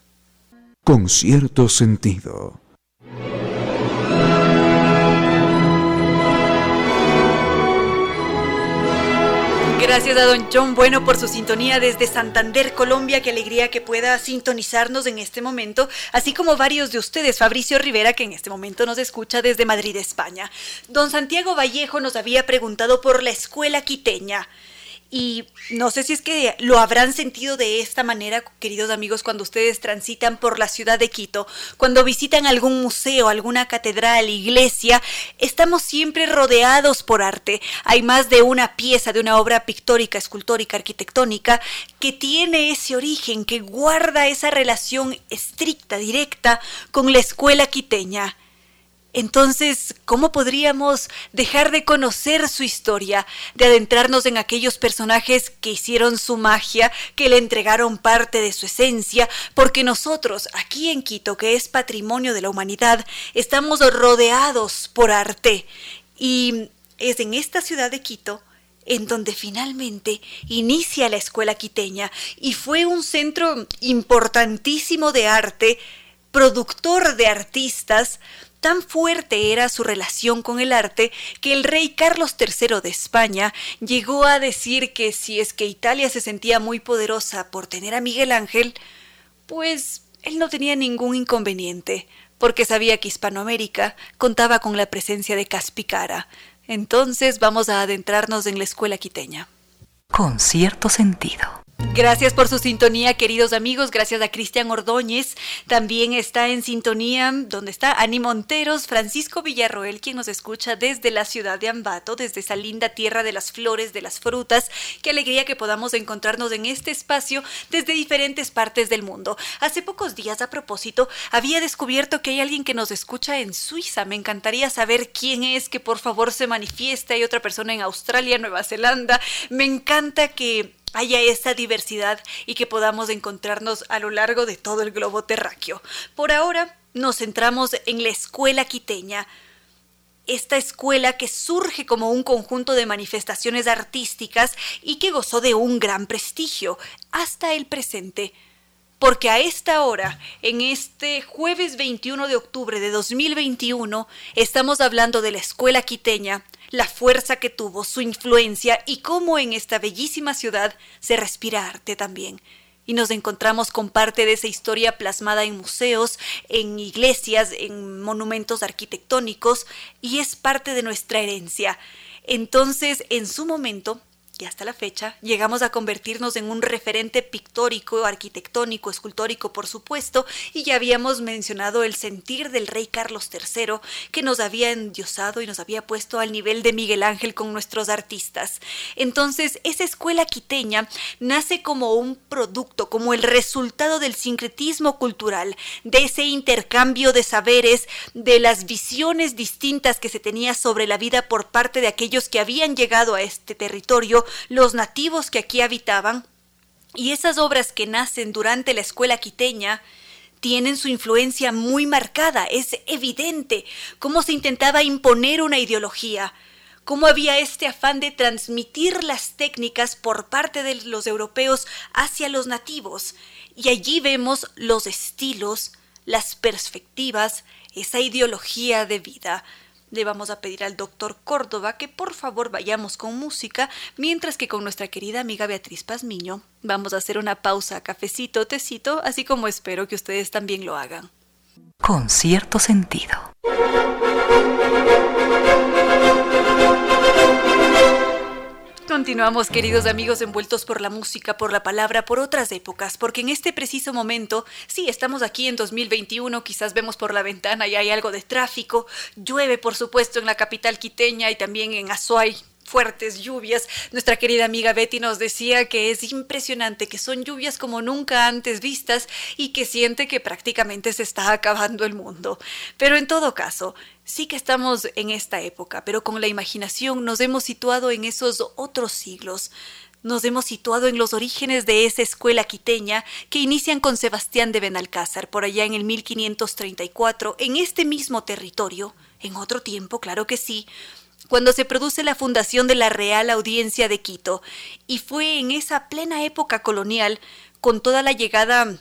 [SPEAKER 3] Con cierto sentido.
[SPEAKER 6] Gracias a don John Bueno por su sintonía desde Santander, Colombia. Qué alegría que pueda sintonizarnos en este momento, así como varios de ustedes. Fabricio Rivera, que en este momento nos escucha desde Madrid, España. Don Santiago Vallejo nos había preguntado por la escuela quiteña. Y no sé si es que lo habrán sentido de esta manera, queridos amigos, cuando ustedes transitan por la ciudad de Quito, cuando visitan algún museo, alguna catedral, iglesia, estamos siempre rodeados por arte. Hay más de una pieza de una obra pictórica, escultórica, arquitectónica, que tiene ese origen, que guarda esa relación estricta, directa con la escuela quiteña. Entonces, ¿cómo podríamos dejar de conocer su historia, de adentrarnos en aquellos personajes que hicieron su magia, que le entregaron parte de su esencia? Porque nosotros, aquí en Quito, que es patrimonio de la humanidad, estamos rodeados por arte. Y es en esta ciudad de Quito en donde finalmente inicia la escuela quiteña y fue un centro importantísimo de arte, productor de artistas, Tan fuerte era su relación con el arte que el rey Carlos III de España llegó a decir que si es que Italia se sentía muy poderosa por tener a Miguel Ángel, pues él no tenía ningún inconveniente, porque sabía que Hispanoamérica contaba con la presencia de Caspicara. Entonces vamos a adentrarnos en la escuela quiteña.
[SPEAKER 2] Con cierto sentido.
[SPEAKER 6] Gracias por su sintonía, queridos amigos. Gracias a Cristian Ordóñez. También está en sintonía donde está Ani Monteros, Francisco Villarroel, quien nos escucha desde la ciudad de Ambato, desde esa linda tierra de las flores, de las frutas. Qué alegría que podamos encontrarnos en este espacio desde diferentes partes del mundo. Hace pocos días, a propósito, había descubierto que hay alguien que nos escucha en Suiza. Me encantaría saber quién es, que por favor se manifieste. Hay otra persona en Australia, Nueva Zelanda. Me encanta que haya esa diversidad y que podamos encontrarnos a lo largo de todo el globo terráqueo. Por ahora nos centramos en la escuela quiteña, esta escuela que surge como un conjunto de manifestaciones artísticas y que gozó de un gran prestigio hasta el presente. Porque a esta hora, en este jueves 21 de octubre de 2021, estamos hablando de la escuela quiteña, la fuerza que tuvo, su influencia y cómo en esta bellísima ciudad se respira arte también. Y nos encontramos con parte de esa historia plasmada en museos, en iglesias, en monumentos arquitectónicos, y es parte de nuestra herencia. Entonces, en su momento, y hasta la fecha llegamos a convertirnos en un referente pictórico, arquitectónico, escultórico, por supuesto, y ya habíamos mencionado el sentir del rey Carlos III, que nos había endiosado y nos había puesto al nivel de Miguel Ángel con nuestros artistas. Entonces, esa escuela quiteña nace como un producto, como el resultado del sincretismo cultural, de ese intercambio de saberes, de las visiones distintas que se tenía sobre la vida por parte de aquellos que habían llegado a este territorio los nativos que aquí habitaban, y esas obras que nacen durante la escuela quiteña tienen su influencia muy marcada, es evidente cómo se intentaba imponer una ideología, cómo había este afán de transmitir las técnicas por parte de los europeos hacia los nativos, y allí vemos los estilos, las perspectivas, esa ideología de vida le vamos a pedir al doctor Córdoba que por favor vayamos con música, mientras que con nuestra querida amiga Beatriz Pazmiño vamos a hacer una pausa, cafecito, tecito, así como espero que ustedes también lo hagan.
[SPEAKER 2] Con cierto sentido.
[SPEAKER 6] Continuamos, queridos amigos, envueltos por la música, por la palabra, por otras épocas, porque en este preciso momento, sí, estamos aquí en 2021, quizás vemos por la ventana y hay algo de tráfico, llueve, por supuesto, en la capital quiteña y también en Azuay, fuertes lluvias. Nuestra querida amiga Betty nos decía que es impresionante, que son lluvias como nunca antes vistas y que siente que prácticamente se está acabando el mundo. Pero en todo caso, sí que estamos en esta época, pero con la imaginación nos hemos situado en esos otros siglos. Nos hemos situado en los orígenes de esa escuela quiteña que inician con Sebastián de Benalcázar por allá en el 1534, en este mismo territorio, en otro tiempo, claro que sí, cuando se produce la fundación de la Real Audiencia de Quito, y fue en esa plena época colonial, con toda la llegada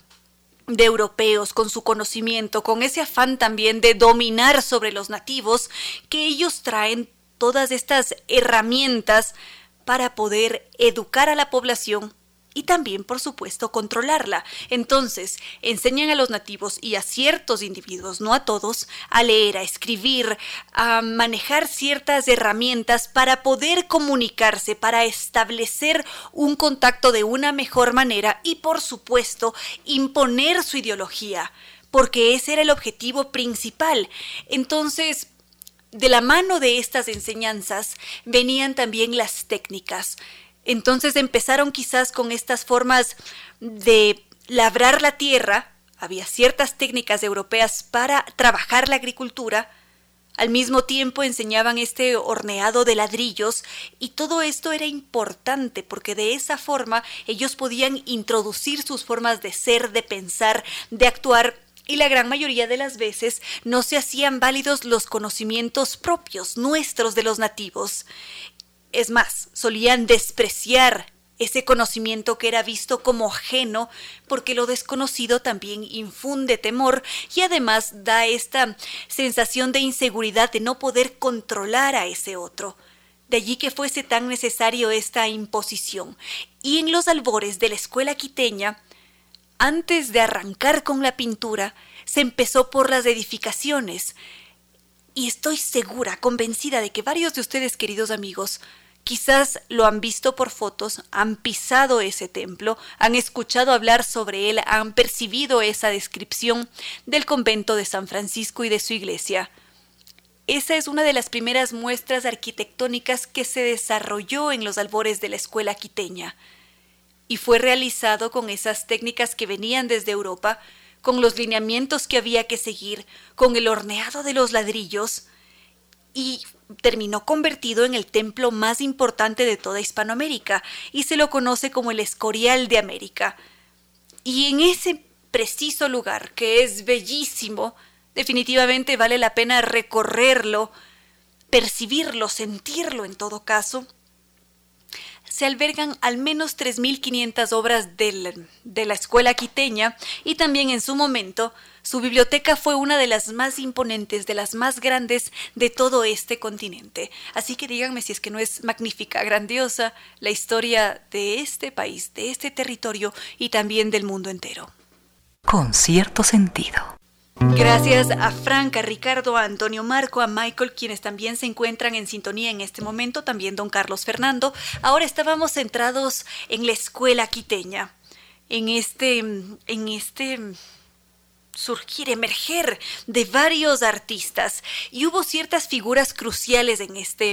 [SPEAKER 6] de europeos, con su conocimiento, con ese afán también de dominar sobre los nativos, que ellos traen todas estas herramientas para poder educar a la población y también, por supuesto, controlarla. Entonces, enseñan a los nativos y a ciertos individuos, no a todos, a leer, a escribir, a manejar ciertas herramientas para poder comunicarse, para establecer un contacto de una mejor manera y, por supuesto, imponer su ideología, porque ese era el objetivo principal. Entonces, de la mano de estas enseñanzas venían también las técnicas. Entonces empezaron quizás con estas formas de labrar la tierra, había ciertas técnicas europeas para trabajar la agricultura, Al mismo tiempo enseñaban este horneado de ladrillos y todo esto era importante porque de esa forma ellos podían introducir sus formas de ser, de pensar, de actuar y la gran mayoría de las veces no se hacían válidos los conocimientos propios nuestros de los nativos. Es más, solían despreciar ese conocimiento que era visto como ajeno, porque lo desconocido también infunde temor y además da esta sensación de inseguridad de no poder controlar a ese otro. De allí que fuese tan necesario esta imposición. Y en los albores de la escuela quiteña, antes de arrancar con la pintura, se empezó por las edificaciones. Y estoy segura, convencida de que varios de ustedes, queridos amigos, Quizás lo han visto por fotos, han pisado ese templo, han escuchado hablar sobre él, han percibido esa descripción del convento de San Francisco y de su iglesia. Esa es una de las primeras muestras arquitectónicas que se desarrolló en los albores de la escuela quiteña, y fue realizado con esas técnicas que venían desde Europa, con los lineamientos que había que seguir, con el horneado de los ladrillos, y terminó convertido en el templo más importante de toda Hispanoamérica y se lo conoce como el Escorial de América. Y en ese preciso lugar, que es bellísimo, definitivamente vale la pena recorrerlo, percibirlo, sentirlo en todo caso, se albergan al menos 3.500 obras de la escuela quiteña y también en su momento su biblioteca fue una de las más imponentes, de las más grandes de todo este continente. Así que díganme si es que no es magnífica, grandiosa la historia de este país, de este territorio y también del mundo entero.
[SPEAKER 2] Con cierto sentido.
[SPEAKER 6] Gracias a Franca, Ricardo, a Antonio Marco, a Michael, quienes también se encuentran en sintonía en este momento, también don Carlos Fernando. Ahora estábamos centrados en la escuela quiteña, en este, en este surgir, emerger de varios artistas y hubo ciertas figuras cruciales en este,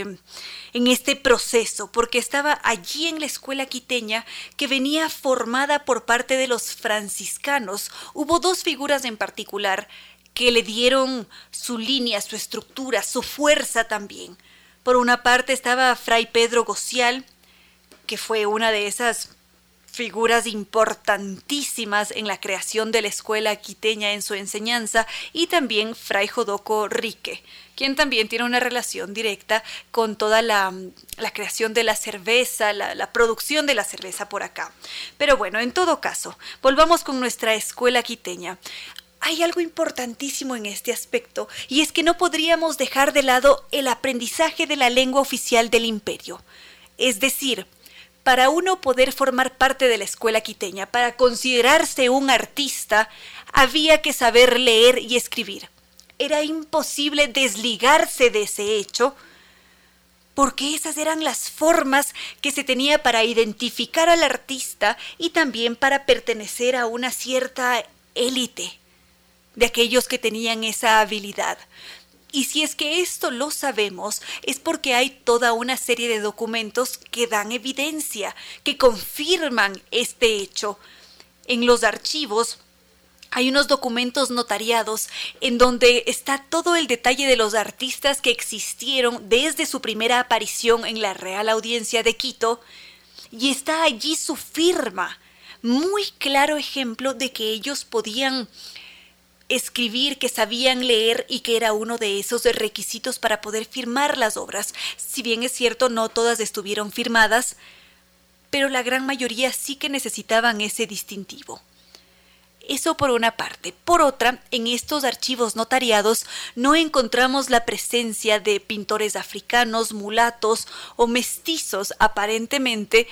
[SPEAKER 6] en este proceso, porque estaba allí en la escuela quiteña que venía formada por parte de los franciscanos. Hubo dos figuras en particular que le dieron su línea, su estructura, su fuerza también. Por una parte estaba Fray Pedro Gocial, que fue una de esas figuras importantísimas en la creación de la escuela quiteña en su enseñanza, y también Fray Jodoco Rique, quien también tiene una relación directa con toda la, creación de la cerveza, la, la, producción de la cerveza por acá. Pero bueno, en todo caso, volvamos con nuestra escuela quiteña. Hay algo importantísimo en este aspecto, y es que no podríamos dejar de lado el aprendizaje de la lengua oficial del imperio. Es decir, para uno poder formar parte de la escuela quiteña, para considerarse un artista, había que saber leer y escribir. Era imposible desligarse de ese hecho, porque esas eran las formas que se tenía para identificar al artista y también para pertenecer a una cierta élite de aquellos que tenían esa habilidad. Y si es que esto lo sabemos, es porque hay toda una serie de documentos que dan evidencia, que confirman este hecho. En los archivos hay unos documentos notariados en donde está todo el detalle de los artistas que existieron desde su primera aparición en la Real Audiencia de Quito y está allí su firma, muy claro ejemplo de que ellos podían escribir, que sabían leer y que era uno de esos requisitos para poder firmar las obras. Si bien es cierto, no todas estuvieron firmadas, pero la gran mayoría sí que necesitaban ese distintivo. Eso por una parte. Por otra, en estos archivos notariados no encontramos la presencia de pintores africanos, mulatos o mestizos aparentemente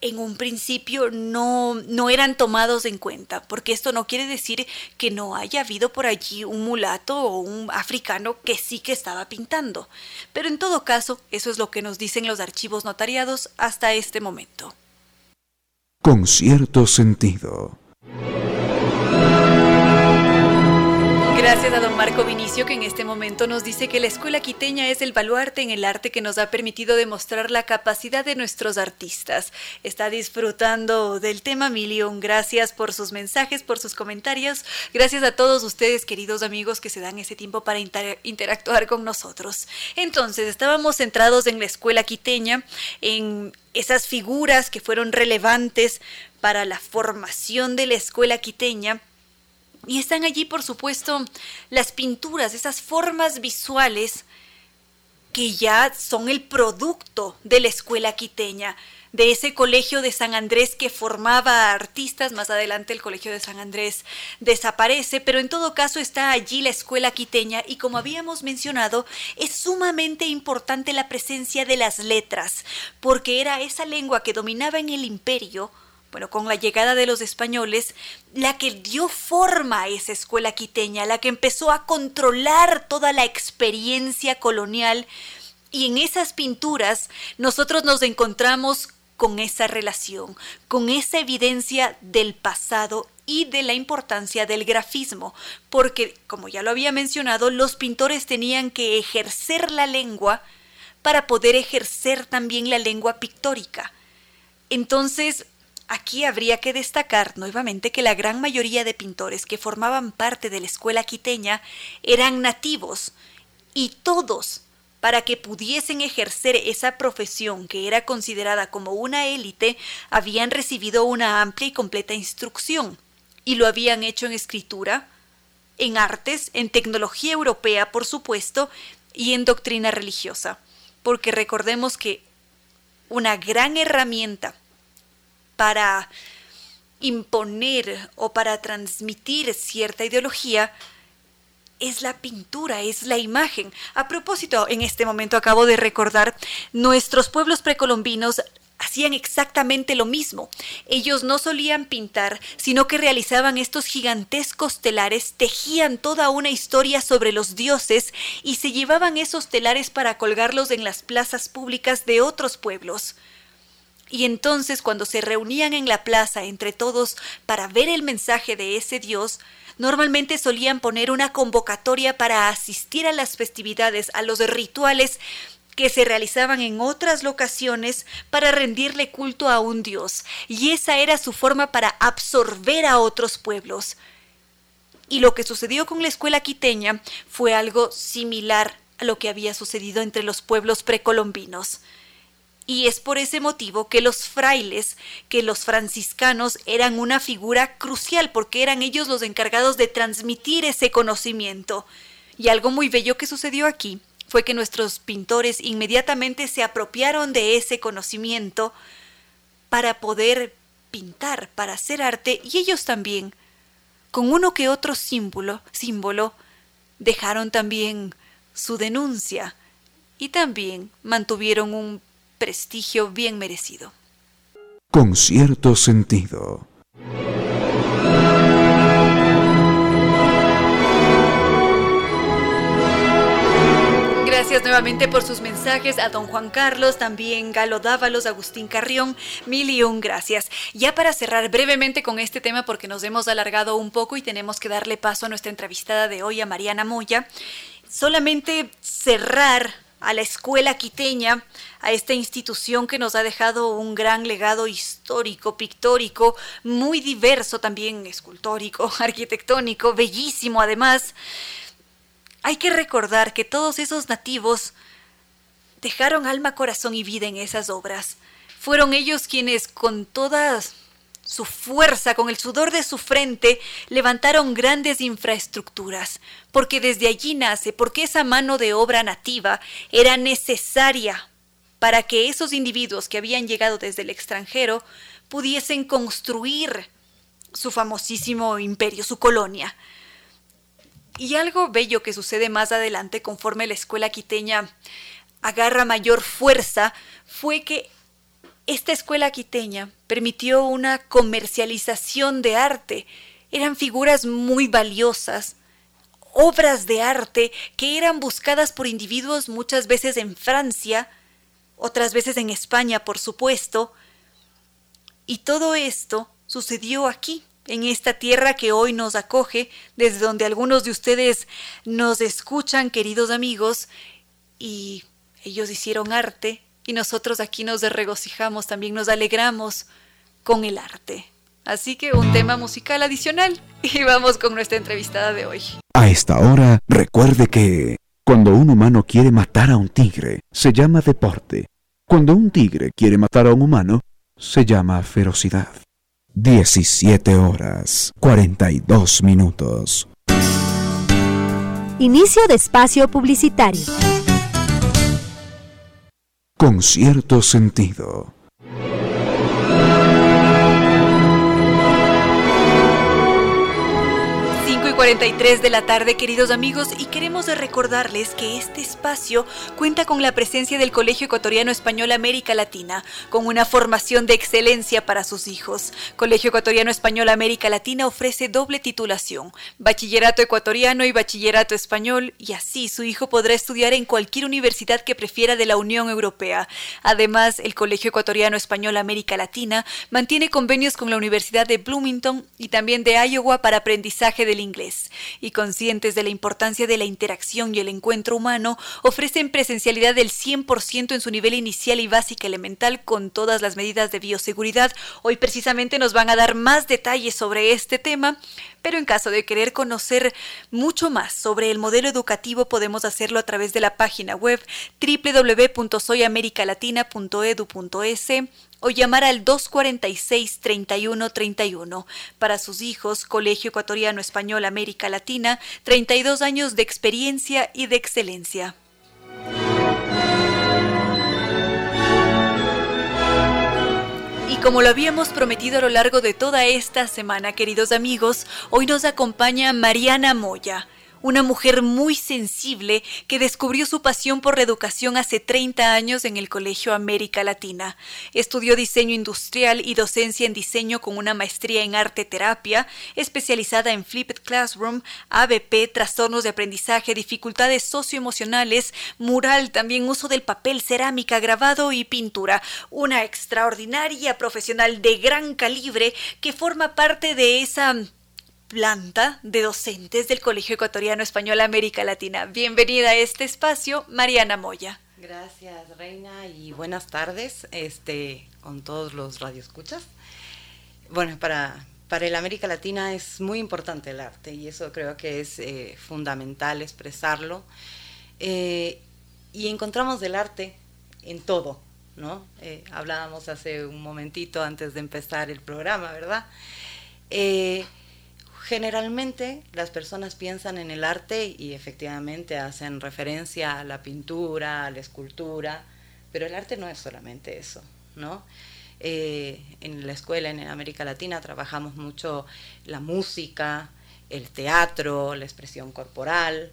[SPEAKER 6] en un principio no, no eran tomados en cuenta, porque esto no quiere decir que no haya habido por allí un mulato o un africano que sí que estaba pintando. Pero en todo caso, eso es lo que nos dicen los archivos notariados hasta este momento.
[SPEAKER 3] Con cierto sentido.
[SPEAKER 6] Gracias a don Marco Vinicio que en este momento nos dice que la escuela quiteña es el baluarte en el arte que nos ha permitido demostrar la capacidad de nuestros artistas. Está disfrutando del tema Milión. Gracias por sus mensajes, por sus comentarios. Gracias a todos ustedes, queridos amigos, que se dan ese tiempo para interactuar con nosotros. Entonces, estábamos centrados en la escuela quiteña, en esas figuras que fueron relevantes para la formación de la escuela quiteña y están allí, por supuesto, las pinturas, esas formas visuales que ya son el producto de la escuela quiteña, de ese colegio de San Andrés que formaba artistas. Más adelante el colegio de San Andrés desaparece, pero en todo caso está allí la escuela quiteña y como habíamos mencionado, es sumamente importante la presencia de las letras, porque era esa lengua que dominaba en el imperio bueno, con la llegada de los españoles, la que dio forma a esa escuela quiteña, la que empezó a controlar toda la experiencia colonial. Y en esas pinturas nosotros nos encontramos con esa relación, con esa evidencia del pasado y de la importancia del grafismo, porque, como ya lo había mencionado, los pintores tenían que ejercer la lengua para poder ejercer también la lengua pictórica. Entonces, Aquí habría que destacar nuevamente que la gran mayoría de pintores que formaban parte de la escuela quiteña eran nativos y todos, para que pudiesen ejercer esa profesión que era considerada como una élite, habían recibido una amplia y completa instrucción y lo habían hecho en escritura, en artes, en tecnología europea, por supuesto, y en doctrina religiosa, porque recordemos que una gran herramienta para imponer o para transmitir cierta ideología es la pintura, es la imagen. A propósito, en este momento acabo de recordar, nuestros pueblos precolombinos hacían exactamente lo mismo. Ellos no solían pintar, sino que realizaban estos gigantescos telares, tejían toda una historia sobre los dioses y se llevaban esos telares para colgarlos en las plazas públicas de otros pueblos. Y entonces cuando se reunían en la plaza entre todos para ver el mensaje de ese Dios, normalmente solían poner una convocatoria para asistir a las festividades, a los rituales que se realizaban en otras locaciones para rendirle culto a un Dios, y esa era su forma para absorber a otros pueblos. Y lo que sucedió con la escuela quiteña fue algo similar a lo que había sucedido entre los pueblos precolombinos y es por ese motivo que los frailes, que los franciscanos eran una figura crucial porque eran ellos los encargados de transmitir ese conocimiento. Y algo muy bello que sucedió aquí fue que nuestros pintores inmediatamente se apropiaron de ese conocimiento para poder pintar, para hacer arte, y ellos también, con uno que otro símbolo, símbolo, dejaron también su denuncia y también mantuvieron un prestigio bien merecido.
[SPEAKER 3] Con cierto sentido.
[SPEAKER 6] Gracias nuevamente por sus mensajes a don Juan Carlos, también Galo Dávalos, Agustín Carrión, mil y un gracias. Ya para cerrar brevemente con este tema porque nos hemos alargado un poco y tenemos que darle paso a nuestra entrevistada de hoy, a Mariana Moya, solamente cerrar a la escuela quiteña, a esta institución que nos ha dejado un gran legado histórico, pictórico, muy diverso también, escultórico, arquitectónico, bellísimo además. Hay que recordar que todos esos nativos dejaron alma, corazón y vida en esas obras. Fueron ellos quienes con todas su fuerza, con el sudor de su frente, levantaron grandes infraestructuras, porque desde allí nace, porque esa mano de obra nativa era necesaria para que esos individuos que habían llegado desde el extranjero pudiesen construir su famosísimo imperio, su colonia. Y algo bello que sucede más adelante conforme la escuela quiteña agarra mayor fuerza fue que esta escuela quiteña permitió una comercialización de arte. Eran figuras muy valiosas, obras de arte que eran buscadas por individuos muchas veces en Francia, otras veces en España, por supuesto. Y todo esto sucedió aquí, en esta tierra que hoy nos acoge, desde donde algunos de ustedes nos escuchan, queridos amigos, y ellos hicieron arte y nosotros aquí nos regocijamos, también nos alegramos con el arte. Así que un tema musical adicional y vamos con nuestra entrevistada de hoy.
[SPEAKER 3] A esta hora, recuerde que cuando un humano quiere matar a un tigre, se llama deporte. Cuando un tigre quiere matar a un humano, se llama ferocidad. 17 horas 42 minutos.
[SPEAKER 4] Inicio de espacio publicitario.
[SPEAKER 3] Con cierto sentido.
[SPEAKER 6] 43 de la tarde, queridos amigos, y queremos recordarles que este espacio cuenta con la presencia del Colegio Ecuatoriano Español América Latina, con una formación de excelencia para sus hijos. Colegio Ecuatoriano Español América Latina ofrece doble titulación, bachillerato ecuatoriano y bachillerato español, y así su hijo podrá estudiar en cualquier universidad que prefiera de la Unión Europea. Además, el Colegio Ecuatoriano Español América Latina mantiene convenios con la Universidad de Bloomington y también de Iowa para aprendizaje del inglés y conscientes de la importancia de la interacción y el encuentro humano, ofrecen presencialidad del 100% en su nivel inicial y básica elemental con todas las medidas de bioseguridad. Hoy precisamente nos van a dar más detalles sobre este tema, pero en caso de querer conocer mucho más sobre el modelo educativo podemos hacerlo a través de la página web www.soyamericalatina.edu.es o llamar al 246-3131. Para sus hijos, Colegio Ecuatoriano Español América Latina, 32 años de experiencia y de excelencia. Y como lo habíamos prometido a lo largo de toda esta semana, queridos amigos, hoy nos acompaña Mariana Moya una mujer muy sensible que descubrió su pasión por la educación hace 30 años en el Colegio América Latina. Estudió diseño industrial y docencia en diseño con una maestría en arte terapia, especializada en Flipped Classroom, ABP, trastornos de aprendizaje, dificultades socioemocionales, mural, también uso del papel, cerámica, grabado y pintura. Una extraordinaria profesional de gran calibre que forma parte de esa planta de docentes del Colegio Ecuatoriano Español América Latina. Bienvenida a este espacio, Mariana Moya.
[SPEAKER 7] Gracias, Reina, y buenas tardes este, con todos los radioescuchas. Bueno, para, para el América Latina es muy importante el arte y eso creo que es eh, fundamental expresarlo. Eh, y encontramos el arte en todo, ¿no? Eh, hablábamos hace un momentito antes de empezar el programa, ¿verdad? Generalmente las personas piensan en el arte y efectivamente hacen referencia a la pintura, a la escultura, pero el arte no es solamente eso, ¿no? Eh, en la escuela en América Latina trabajamos mucho la música, el teatro, la expresión corporal,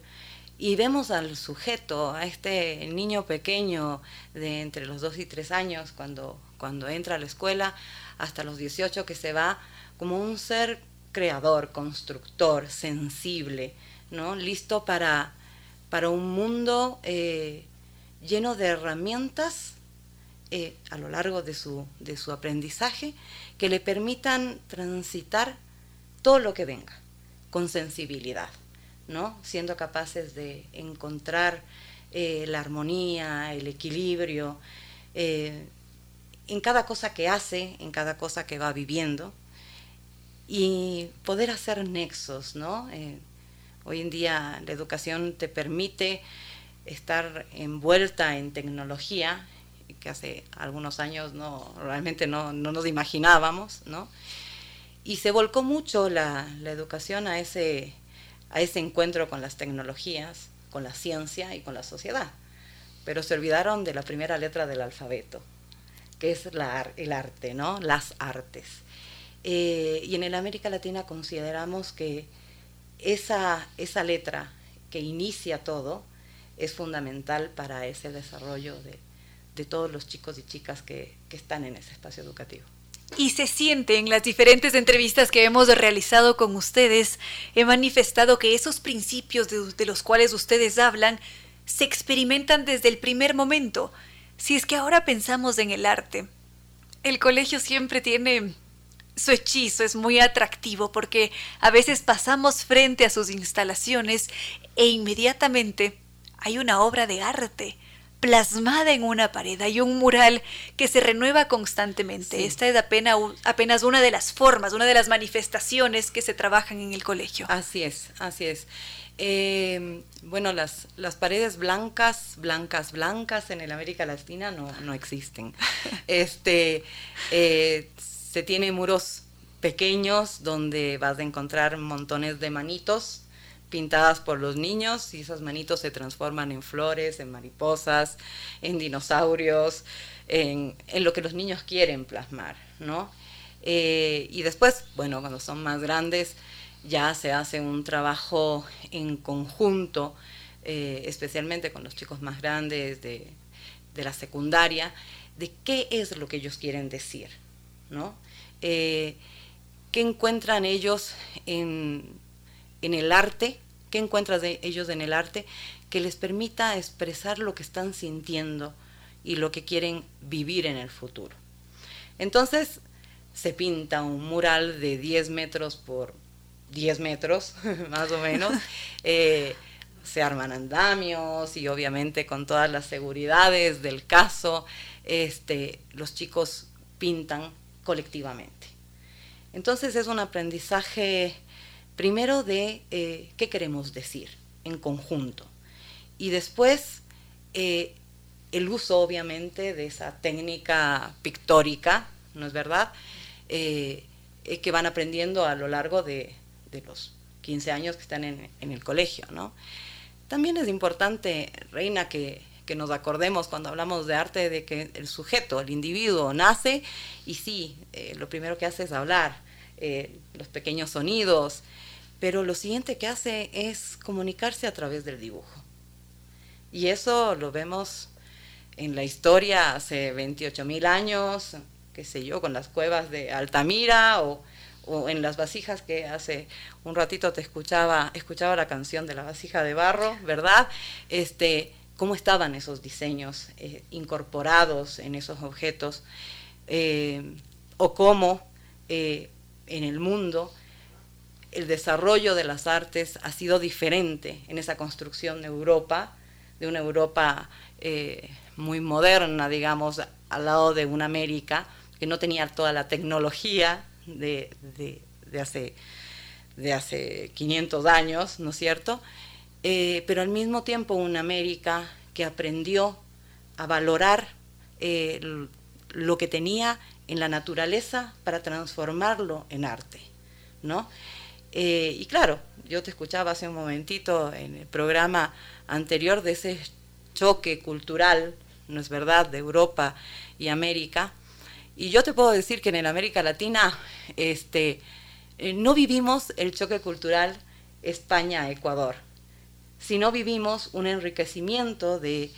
[SPEAKER 7] y vemos al sujeto, a este niño pequeño de entre los 2 y 3 años, cuando, cuando entra a la escuela, hasta los 18 que se va, como un ser creador, constructor, sensible, ¿no? listo para, para un mundo eh, lleno de herramientas eh, a lo largo de su, de su aprendizaje que le permitan transitar todo lo que venga con sensibilidad, ¿no? siendo capaces de encontrar eh, la armonía, el equilibrio en cada cosa que hace, en cada cosa que va viviendo y poder hacer nexos, ¿no? Eh, hoy en día la educación te permite estar envuelta en tecnología, que hace algunos años no, realmente no, nos imaginábamos, ¿no? Y se volcó mucho la, la educación a ese, a ese encuentro con las tecnologías, con la ciencia y con la sociedad. Pero se olvidaron de la primera letra del alfabeto, que es la, el arte, ¿no? Las artes. Eh, y en el América Latina consideramos que esa, esa letra que inicia todo es fundamental para ese desarrollo de, de todos los chicos y chicas que, que están en ese espacio educativo.
[SPEAKER 6] Y se siente en las diferentes entrevistas que hemos realizado con ustedes, he manifestado que esos principios de, de, los cuales ustedes hablan se experimentan desde el primer momento. Si es que ahora pensamos en el arte, el colegio siempre tiene su hechizo es muy atractivo porque a veces pasamos frente a sus instalaciones e inmediatamente hay una obra de arte plasmada en una pared. Hay un mural que se renueva constantemente. Esta es apenas, apenas una de las formas, una de las manifestaciones que se trabajan en el colegio.
[SPEAKER 7] Así es, así es. Eh, bueno, las, las paredes blancas, blancas, blancas en el América Latina no, no existen. este, eh, se tiene muros pequeños donde vas a encontrar montones de manitos pintadas por los niños y esas manitos se transforman en flores, en mariposas, en dinosaurios, en, lo que los niños quieren plasmar, ¿no? Eh, y después, bueno, cuando son más grandes, ya se hace un trabajo en conjunto, eh, especialmente con los chicos más grandes de, la secundaria, de qué es lo que ellos quieren decir, ¿no? Eh, ¿Qué encuentran ellos en, en el arte, qué encuentran de ellos en el arte que les permita expresar lo que están sintiendo y lo que quieren vivir en el futuro. Entonces se pinta un mural de 10 metros por 10 metros, más o menos. Eh, se arman andamios y obviamente con todas las seguridades del caso, este, los chicos pintan colectivamente. Entonces es un aprendizaje primero de eh, qué queremos decir en conjunto y después eh, el uso obviamente de esa técnica pictórica, ¿no es verdad? Eh, que van aprendiendo a lo largo de, los 15 años que están en, el colegio, ¿no? También es importante, Reina, que, nos acordemos cuando hablamos de arte de que el sujeto, el individuo, nace y sí, lo primero que hace es hablar, los pequeños sonidos, pero lo siguiente que hace es comunicarse a través del dibujo. Y eso lo vemos en la historia hace 28 mil años, qué sé yo, con las cuevas de Altamira o, en las vasijas que hace un ratito te escuchaba, escuchaba la canción de la vasija de barro, ¿verdad? Este, cómo estaban esos diseños eh, incorporados en esos objetos, eh, o cómo eh, en el mundo el desarrollo de las artes ha sido diferente en esa construcción de Europa, de una Europa muy moderna, digamos, al lado de una América que no tenía toda la tecnología de, hace, de hace 500 años, ¿no es cierto? Eh, pero al mismo tiempo una América que aprendió a valorar eh, lo que tenía en la naturaleza para transformarlo en arte, ¿no? Eh, y claro, yo te escuchaba hace un momentito en el programa anterior de ese choque cultural, ¿no es verdad?, de Europa y América. Y yo te puedo decir que en América Latina este, no vivimos el choque cultural España-Ecuador, sino vivimos un enriquecimiento de,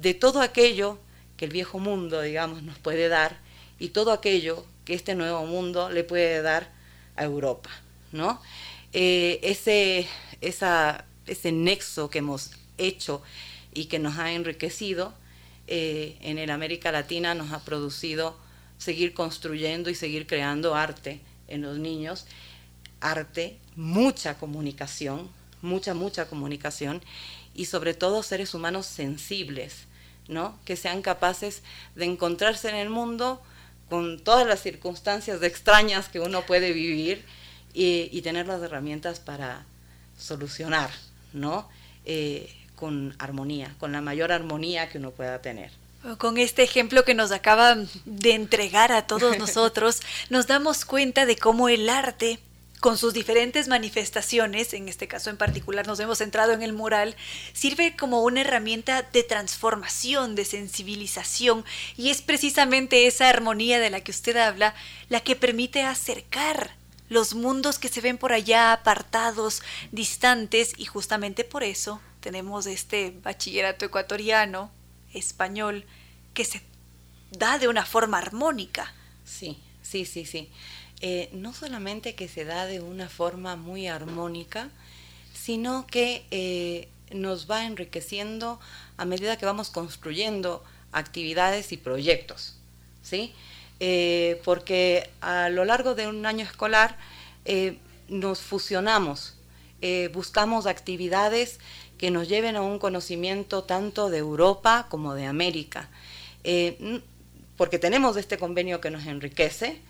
[SPEAKER 7] de todo aquello que el viejo mundo, digamos, nos puede dar y todo aquello que este nuevo mundo le puede dar a Europa. ¿no? Eh, ese, ese nexo que hemos hecho y que nos ha enriquecido eh, en el América Latina nos ha producido seguir construyendo y seguir creando arte en los niños, arte, mucha comunicación, mucha, mucha comunicación y sobre todo seres humanos sensibles, ¿no? que sean capaces de encontrarse en el mundo con todas las circunstancias extrañas que uno puede vivir y, tener las herramientas para solucionar, ¿no? Eh, con armonía, con la mayor armonía que uno pueda tener.
[SPEAKER 6] Con este ejemplo que nos acaba de entregar a todos nosotros, nos damos cuenta de cómo el arte, con sus diferentes manifestaciones, en este caso en particular nos hemos centrado en el mural, sirve como una herramienta de transformación, de sensibilización, y es precisamente esa armonía de la que usted habla la que permite acercar los mundos que se ven por allá apartados, distantes, y justamente por eso tenemos este bachillerato ecuatoriano, español, que se da de una forma armónica.
[SPEAKER 7] Sí, sí, sí, sí. Eh, no solamente que se da de una forma muy armónica, sino que eh, nos va enriqueciendo a medida que vamos construyendo actividades y proyectos. ¿sí? eh, porque a lo largo de un año escolar nos fusionamos, buscamos actividades que nos lleven a un conocimiento tanto de Europa como de América, porque tenemos este convenio que nos enriquece,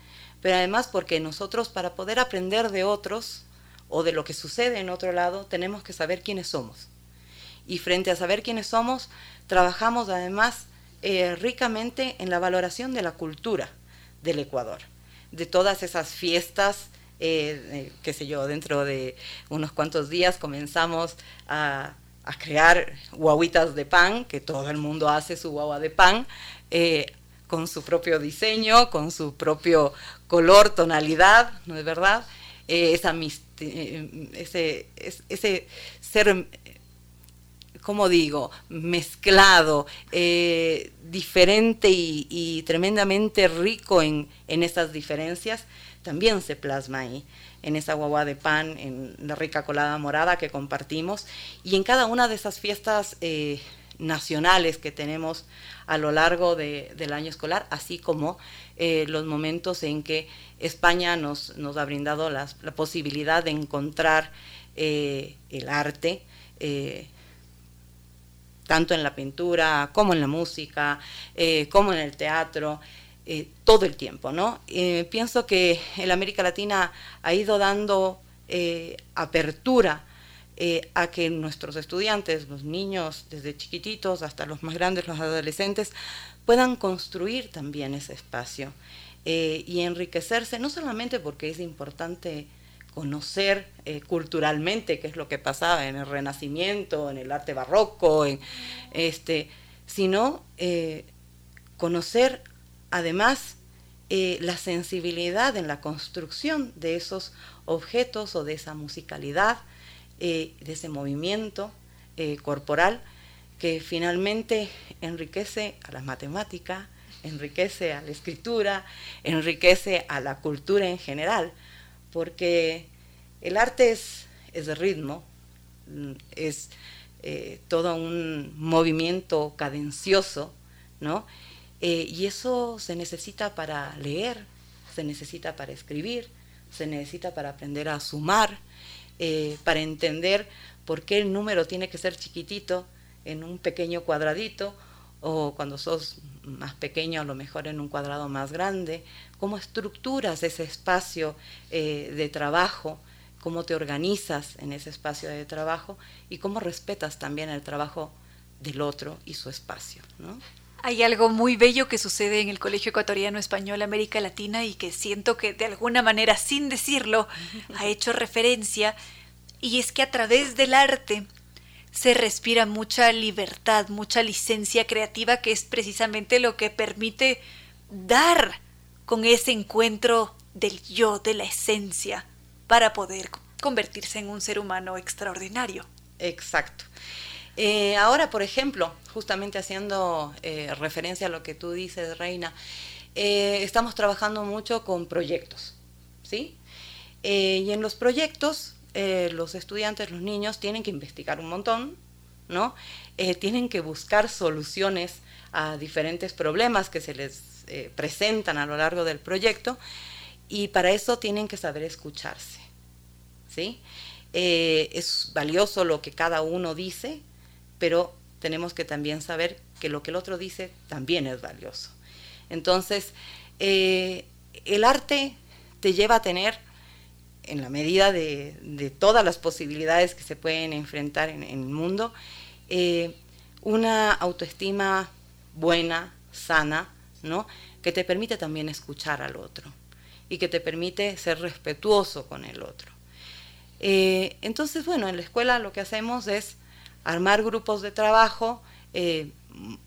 [SPEAKER 7] pero además porque nosotros para poder aprender de otros o de lo que sucede en otro lado, tenemos que saber quiénes somos. Y frente a saber quiénes somos, trabajamos además eh, ricamente en la valoración de la cultura del Ecuador, de todas esas fiestas, eh, qué sé yo, dentro de unos cuantos días comenzamos a, crear guaguitas de pan, que todo el mundo hace su guagua de pan, eh, con su propio diseño, con su propio color, tonalidad, ¿no es verdad? esa, ese, ese ser como digo, mezclado, eh, diferente y, tremendamente rico en, en estas diferencias, también se plasma ahí, en esa guagua de pan, en la rica colada morada que compartimos, y en cada una de esas fiestas eh, nacionales que tenemos a lo largo del año escolar, así como eh, los momentos en que España nos, nos ha brindado la posibilidad de encontrar el arte, tanto en la pintura como en la música, eh, como en el teatro, eh, todo el tiempo, ¿no? Eh, pienso que en América Latina ha ido dando apertura a que nuestros estudiantes, los niños desde chiquititos hasta los más grandes, los adolescentes, puedan construir también ese espacio y enriquecerse, no solamente porque es importante conocer eh, culturalmente qué es lo que pasaba en el Renacimiento, en el arte barroco, en, este, sino eh, conocer además eh, la sensibilidad en la construcción de esos objetos o de esa musicalidad, de ese movimiento corporal que finalmente enriquece a la matemática, enriquece a la escritura, enriquece a la cultura en general porque el arte es, de ritmo, mm, es eh, todo un movimiento cadencioso, ¿no? Eh, y eso se necesita para leer, se necesita para escribir, se necesita para aprender a sumar, eh, para entender por qué el número tiene que ser chiquitito en un pequeño cuadradito o cuando sos más pequeño, a lo mejor en un cuadrado más grande, cómo estructuras ese espacio eh, de trabajo, cómo te organizas en ese espacio de trabajo y cómo respetas también el trabajo del otro y su espacio. ¿no?
[SPEAKER 6] Hay algo muy bello que sucede en el Colegio Ecuatoriano Español América Latina y que siento que de alguna manera, sin decirlo, ha hecho referencia, y es que a través del arte se respira mucha libertad, mucha licencia creativa, que es precisamente lo que permite dar con ese encuentro del yo, de la esencia, para poder convertirse en un ser humano extraordinario.
[SPEAKER 7] Exacto. Eh, ahora, por ejemplo, justamente haciendo eh, referencia a lo que tú dices, Reina, eh, estamos trabajando mucho con proyectos, ¿sí? y en los proyectos los estudiantes, los niños, tienen que investigar un montón, ¿no? Tienen que buscar soluciones a diferentes problemas que se les presentan a lo largo del proyecto y para eso tienen que saber escucharse, ¿sí? es valioso lo que cada uno dice, pero tenemos que también saber que lo que el otro dice también es valioso. Entonces, el arte te lleva a tener en la medida de, todas las posibilidades que se pueden enfrentar en, el mundo, eh, una autoestima buena, sana, ¿no? que te permite también escuchar al otro y que te permite ser respetuoso con el otro. Eh, entonces, bueno, en la escuela lo que hacemos es armar grupos de trabajo, eh,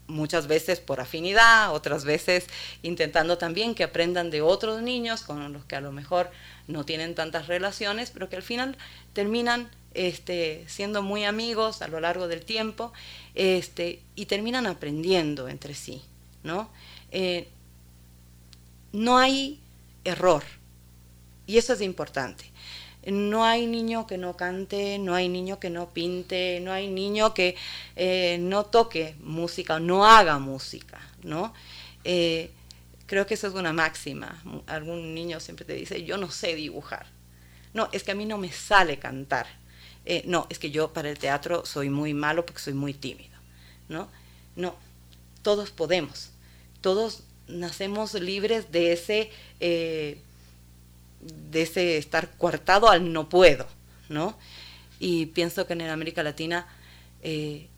[SPEAKER 7] muchas veces por afinidad, otras veces intentando también que aprendan de otros niños con los que a lo mejor no tienen tantas relaciones, pero que al final terminan este, siendo muy amigos a lo largo del tiempo este, y terminan aprendiendo entre sí. ¿no? Eh, no hay error y eso es importante. No hay niño que no cante, no hay niño que no pinte, no hay niño que eh, no toque música o no haga música, ¿no? Eh, Creo que eso es una máxima. Algún niño siempre te dice, yo no sé dibujar. No, es que a mí no me sale cantar. Eh, no, es que yo para el teatro soy muy malo porque soy muy tímido. ¿no? No, todos podemos. Todos nacemos libres de ese, de ese estar coartado al no puedo. ¿no? Y pienso que en América Latina eh,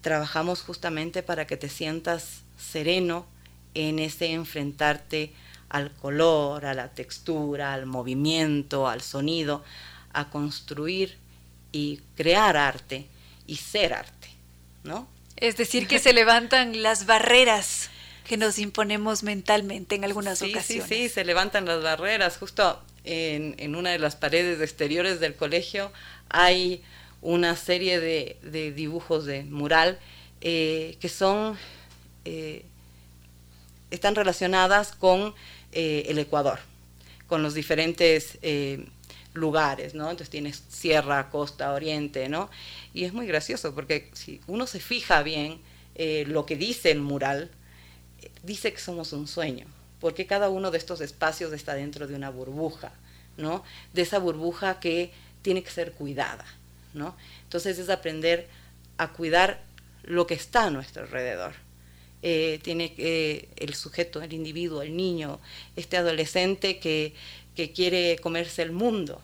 [SPEAKER 7] trabajamos justamente para que te sientas sereno en ese enfrentarte al color, a la textura, al movimiento, al sonido, a construir y crear arte y ser arte, ¿no?
[SPEAKER 6] Es decir, que se levantan las barreras que nos imponemos mentalmente en algunas ocasiones.
[SPEAKER 7] Sí, sí, se levantan las barreras. Justo en, una de las paredes exteriores del colegio hay una serie de, dibujos de mural eh, que son eh, están relacionadas con eh, el Ecuador, con los diferentes lugares, ¿no? Entonces tienes sierra, costa, oriente, ¿no? Y es muy gracioso porque si uno se fija bien lo que dice el mural, dice que somos un sueño, porque cada uno de estos espacios está dentro de una burbuja, ¿no? De esa burbuja que tiene que ser cuidada, ¿no? Entonces es aprender a cuidar lo que está a nuestro alrededor. Eh, tiene que el sujeto, el individuo, el niño, este adolescente que, que, quiere comerse el mundo,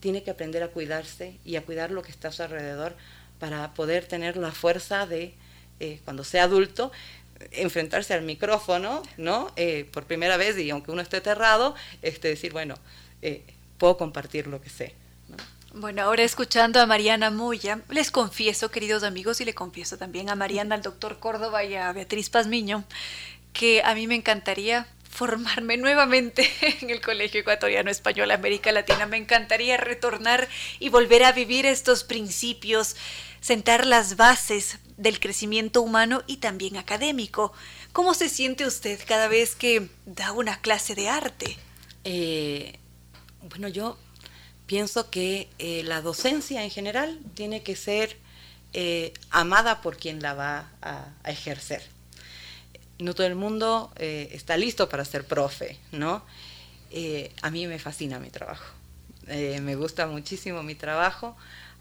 [SPEAKER 7] tiene que aprender a cuidarse y a cuidar lo que está a su alrededor para poder tener la fuerza de, eh, cuando sea adulto, enfrentarse al micrófono, ¿no? Eh, por primera vez y aunque uno esté aterrado, este, decir, bueno, puedo compartir lo que sé.
[SPEAKER 6] Bueno, ahora escuchando a Mariana Moya, les confieso, queridos amigos, y le confieso también a Mariana, al doctor Córdoba y a Beatriz Pazmiño, que a mí me encantaría formarme nuevamente en el Colegio Ecuatoriano Español América Latina. Me encantaría retornar y volver a vivir estos principios, sentar las bases del crecimiento humano y también académico. ¿Cómo se siente usted cada vez que da una clase de arte?
[SPEAKER 7] Eh, bueno, yo pienso que eh, la docencia en general tiene que ser eh, amada por quien la va a, ejercer. No todo el mundo eh, está listo para ser profe, ¿no? a mí me fascina mi trabajo. me gusta muchísimo mi trabajo.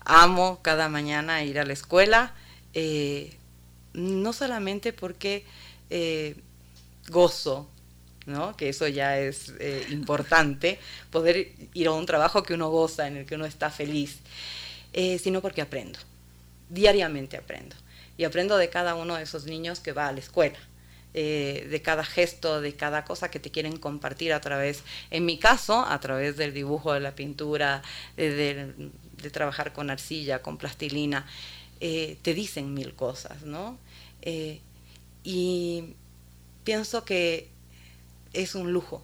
[SPEAKER 7] Amo cada mañana ir a la escuela. No solamente porque gozo ¿no? que eso ya es eh, importante, poder ir a un trabajo que uno goza, en el que uno está feliz, eh, sino porque aprendo, diariamente aprendo. Y aprendo de cada uno de esos niños que va a la escuela. Eh, de cada gesto, de cada cosa que te quieren compartir a través, en mi caso, a través del dibujo, de la pintura, de, trabajar con arcilla, con plastilina, te dicen mil cosas, ¿no? y pienso que es un lujo,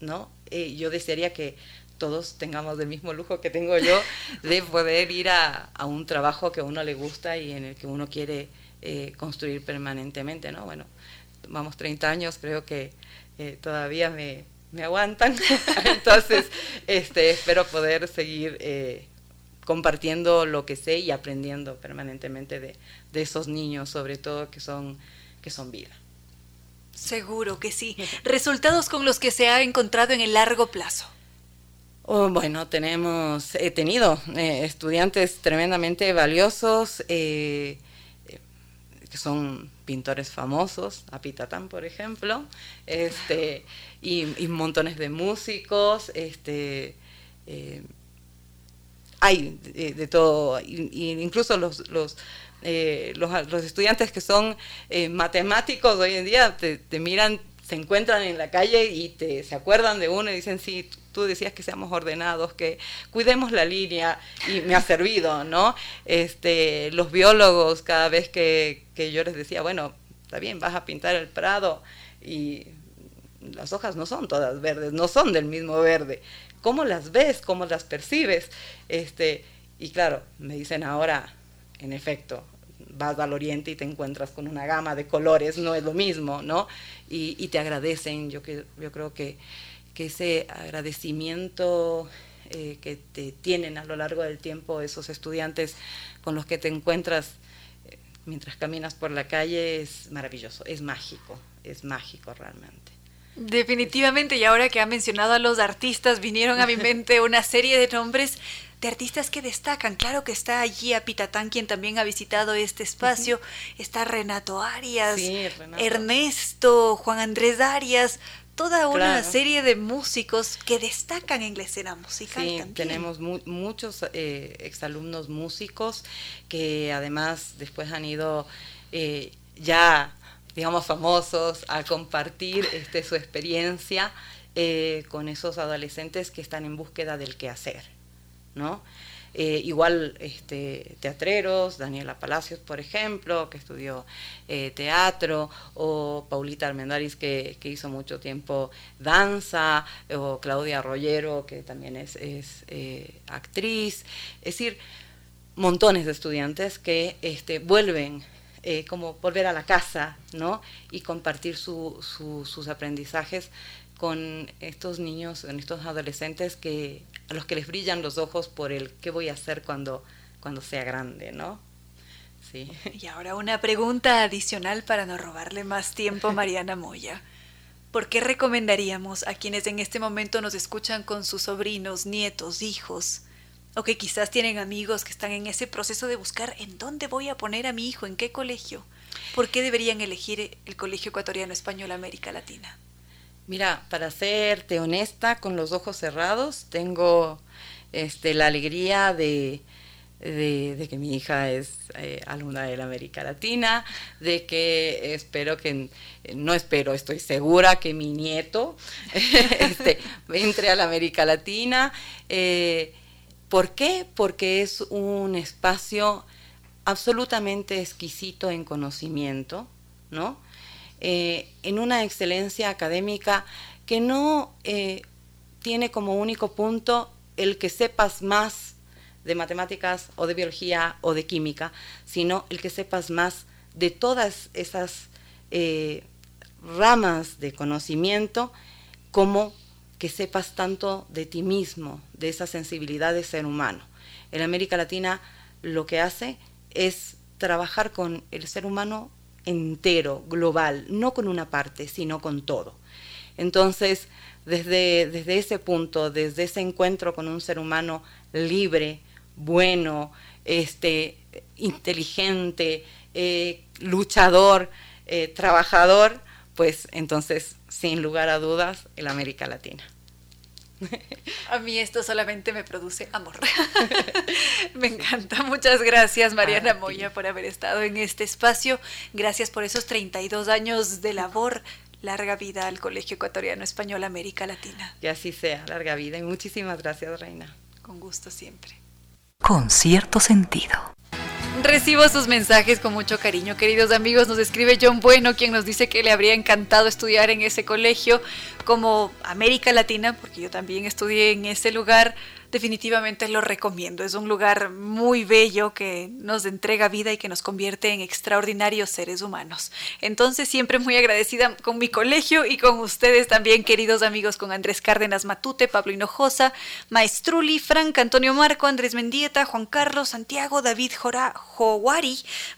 [SPEAKER 7] ¿no? Eh, yo desearía que todos tengamos el mismo lujo que tengo yo de poder ir a, un trabajo que a uno le gusta y en el que uno quiere eh, construir permanentemente, ¿no? Bueno, vamos 30 años, creo que eh, todavía me, aguantan, entonces este, espero poder seguir compartiendo lo que sé y aprendiendo permanentemente de, de esos niños, sobre todo que son, que son vida.
[SPEAKER 6] Seguro que sí. Resultados con los que se ha encontrado en el largo plazo.
[SPEAKER 7] Oh, bueno, tenemos, he tenido eh, estudiantes tremendamente valiosos eh, eh, que son pintores famosos, Apitatán, por ejemplo, este, y, montones de músicos, este, hay de, todo, incluso los, los eh, los, estudiantes que son eh, matemáticos hoy en día te, miran, se encuentran en la calle y te, se acuerdan de uno y dicen, sí, tú decías que seamos ordenados, que cuidemos la línea y me ha servido, ¿no? Este, los biólogos, cada vez que, que yo les decía, bueno, está bien, vas a pintar el prado y las hojas no son todas verdes, no son del mismo verde. ¿Cómo las ves? ¿Cómo las percibes? Este, y claro, me dicen ahora, en efecto, vas al oriente y te encuentras con una gama de colores, no es lo mismo, ¿no? Y, te agradecen, yo, que, yo creo que, que ese agradecimiento eh, que te tienen a lo largo del tiempo esos estudiantes con los que te encuentras eh, mientras caminas por la calle es maravilloso, es mágico, es mágico realmente.
[SPEAKER 6] Definitivamente, y ahora que ha mencionado a los artistas, vinieron a mi mente una serie de nombres de artistas que destacan. Claro que está allí Apitatán, quien también ha visitado este espacio. Está Renato Arias, Ernesto, Juan Andrés Arias, toda una serie de músicos que destacan en la escena musical. Sí,
[SPEAKER 7] tenemos muchos eh, exalumnos músicos que además después han ido eh, ya digamos, famosos a compartir este, su experiencia eh, con esos adolescentes que están en búsqueda del qué hacer, ¿no? Eh, igual este, teatreros, Daniela Palacios, por ejemplo, que estudió eh, teatro, o Paulita Armendaris, que, que, hizo mucho tiempo danza, o Claudia Rollero, que también es, es actriz. Es decir, montones de estudiantes que este, vuelven eh, como volver a la casa, ¿no? Y compartir sus aprendizajes con estos niños, con estos adolescentes que a los que les brillan los ojos por el qué voy a hacer cuando, cuando sea grande, ¿no?
[SPEAKER 6] Sí. Y ahora una pregunta adicional para no robarle más tiempo, Mariana Moya. ¿Por qué recomendaríamos a quienes en este momento nos escuchan con sus sobrinos, nietos, hijos, o que quizás tienen amigos que están en ese proceso de buscar en dónde voy a poner a mi hijo, en qué colegio. ¿Por qué deberían elegir el Colegio Ecuatoriano Español América Latina?
[SPEAKER 7] Mira, para serte honesta, con los ojos cerrados, tengo este, la alegría de, de, que mi hija es eh, alumna de la América Latina, de que espero que, no espero, estoy segura que mi nieto este, entre a la América Latina. Eh, ¿Por qué? Porque es un espacio absolutamente exquisito en conocimiento, ¿no? Eh, en una excelencia académica que no eh, tiene como único punto el que sepas más de matemáticas o de biología o de química, sino el que sepas más de todas esas eh, ramas de conocimiento como que sepas tanto de ti mismo, de esa sensibilidad de ser humano. En América Latina lo que hace es trabajar con el ser humano entero, global, no con una parte, sino con todo. Entonces, desde, desde ese punto, desde ese encuentro con un ser humano libre, bueno, este, inteligente, eh, luchador, eh, trabajador, pues entonces, sin lugar a dudas, el América Latina.
[SPEAKER 6] A mí esto solamente me produce amor. me encanta. Muchas gracias, Mariana Moya, por haber estado en este espacio. Gracias por esos 32 años de labor. Larga vida al Colegio Ecuatoriano Español América Latina.
[SPEAKER 7] Que así sea, larga vida. Y muchísimas gracias, Reina.
[SPEAKER 6] Con gusto siempre.
[SPEAKER 2] Con cierto sentido.
[SPEAKER 6] Recibo sus mensajes con mucho cariño, queridos amigos. Nos escribe John Bueno, quien nos dice que le habría encantado estudiar en ese colegio como América Latina, porque yo también estudié en ese lugar definitivamente lo recomiendo. Es un lugar muy bello que nos entrega vida y que nos convierte en extraordinarios seres humanos. Entonces, siempre muy agradecida con mi colegio y con ustedes también, queridos amigos, con Andrés Cárdenas Matute, Pablo Hinojosa, Maestruli, Frank, Antonio Marco, Andrés Mendieta, Juan Carlos, Santiago, David Jora,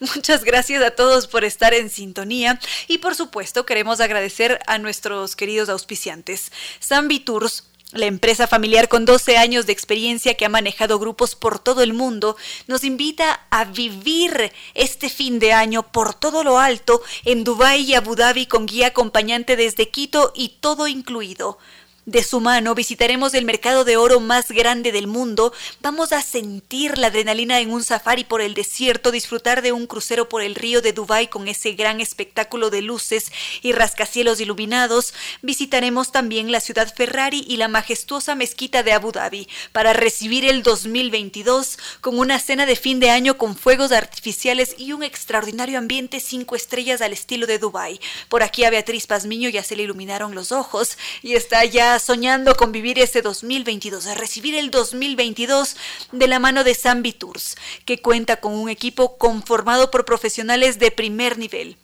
[SPEAKER 6] Muchas gracias a todos por estar en sintonía y por supuesto queremos agradecer a nuestros queridos auspiciantes. Zambi Tours la empresa familiar con 12 años de experiencia que ha manejado grupos por todo el mundo nos invita a vivir este fin de año por todo lo alto en Dubái y Abu Dhabi con guía acompañante desde Quito y todo incluido. De su mano visitaremos el mercado de oro más grande del mundo, vamos a sentir la adrenalina en un safari por el desierto, disfrutar de un crucero por el río de Dubái con ese gran espectáculo de luces y rascacielos iluminados, visitaremos también la ciudad Ferrari y la majestuosa mezquita de Abu Dhabi para recibir el 2022 con una cena de fin de año con fuegos artificiales y un extraordinario ambiente cinco estrellas al estilo de Dubái. Por aquí a Beatriz Pazmiño ya se le iluminaron los ojos y está ya soñando con vivir ese 2022, a recibir el 2022 de la mano de Zambi Tours, que cuenta con un equipo conformado por profesionales de primer nivel.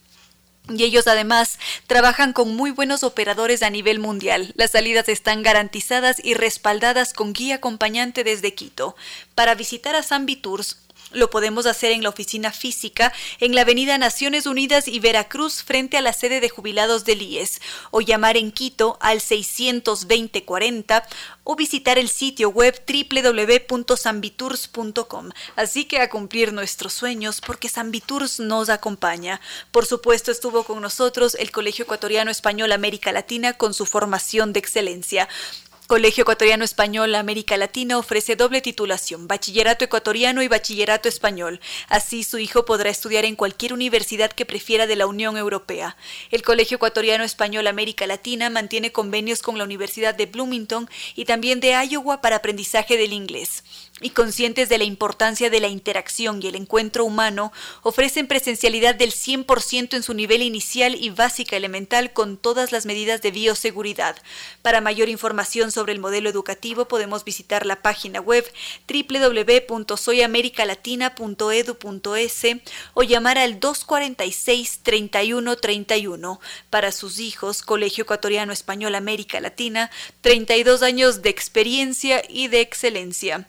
[SPEAKER 6] Y ellos además trabajan con muy buenos operadores a nivel mundial. Las salidas están garantizadas y respaldadas con guía acompañante desde Quito. Para visitar a Zambi Tours Lo podemos hacer en la oficina física en la avenida Naciones Unidas y Veracruz frente a la sede de jubilados del IES o llamar en Quito al 62040 o visitar el sitio web www.sambitours.com. Así que a cumplir nuestros sueños porque Sambitours nos acompaña. Por supuesto estuvo con nosotros el Colegio Ecuatoriano Español América Latina con su formación de excelencia. Colegio Ecuatoriano Español América Latina ofrece doble titulación, bachillerato ecuatoriano y bachillerato español. Así su hijo podrá estudiar en cualquier universidad que prefiera de la Unión Europea. El Colegio Ecuatoriano Español América Latina mantiene convenios con la Universidad de Bloomington y también de Iowa para aprendizaje del inglés y conscientes de la importancia de la interacción y el encuentro humano, ofrecen presencialidad del 100% en su nivel inicial y básica elemental con todas las medidas de bioseguridad. Para mayor información sobre el modelo educativo podemos visitar la página web www.soyamericalatina.edu.es o llamar al 246 3131. Para sus hijos, Colegio Ecuatoriano Español América Latina, 32 años de experiencia y de excelencia.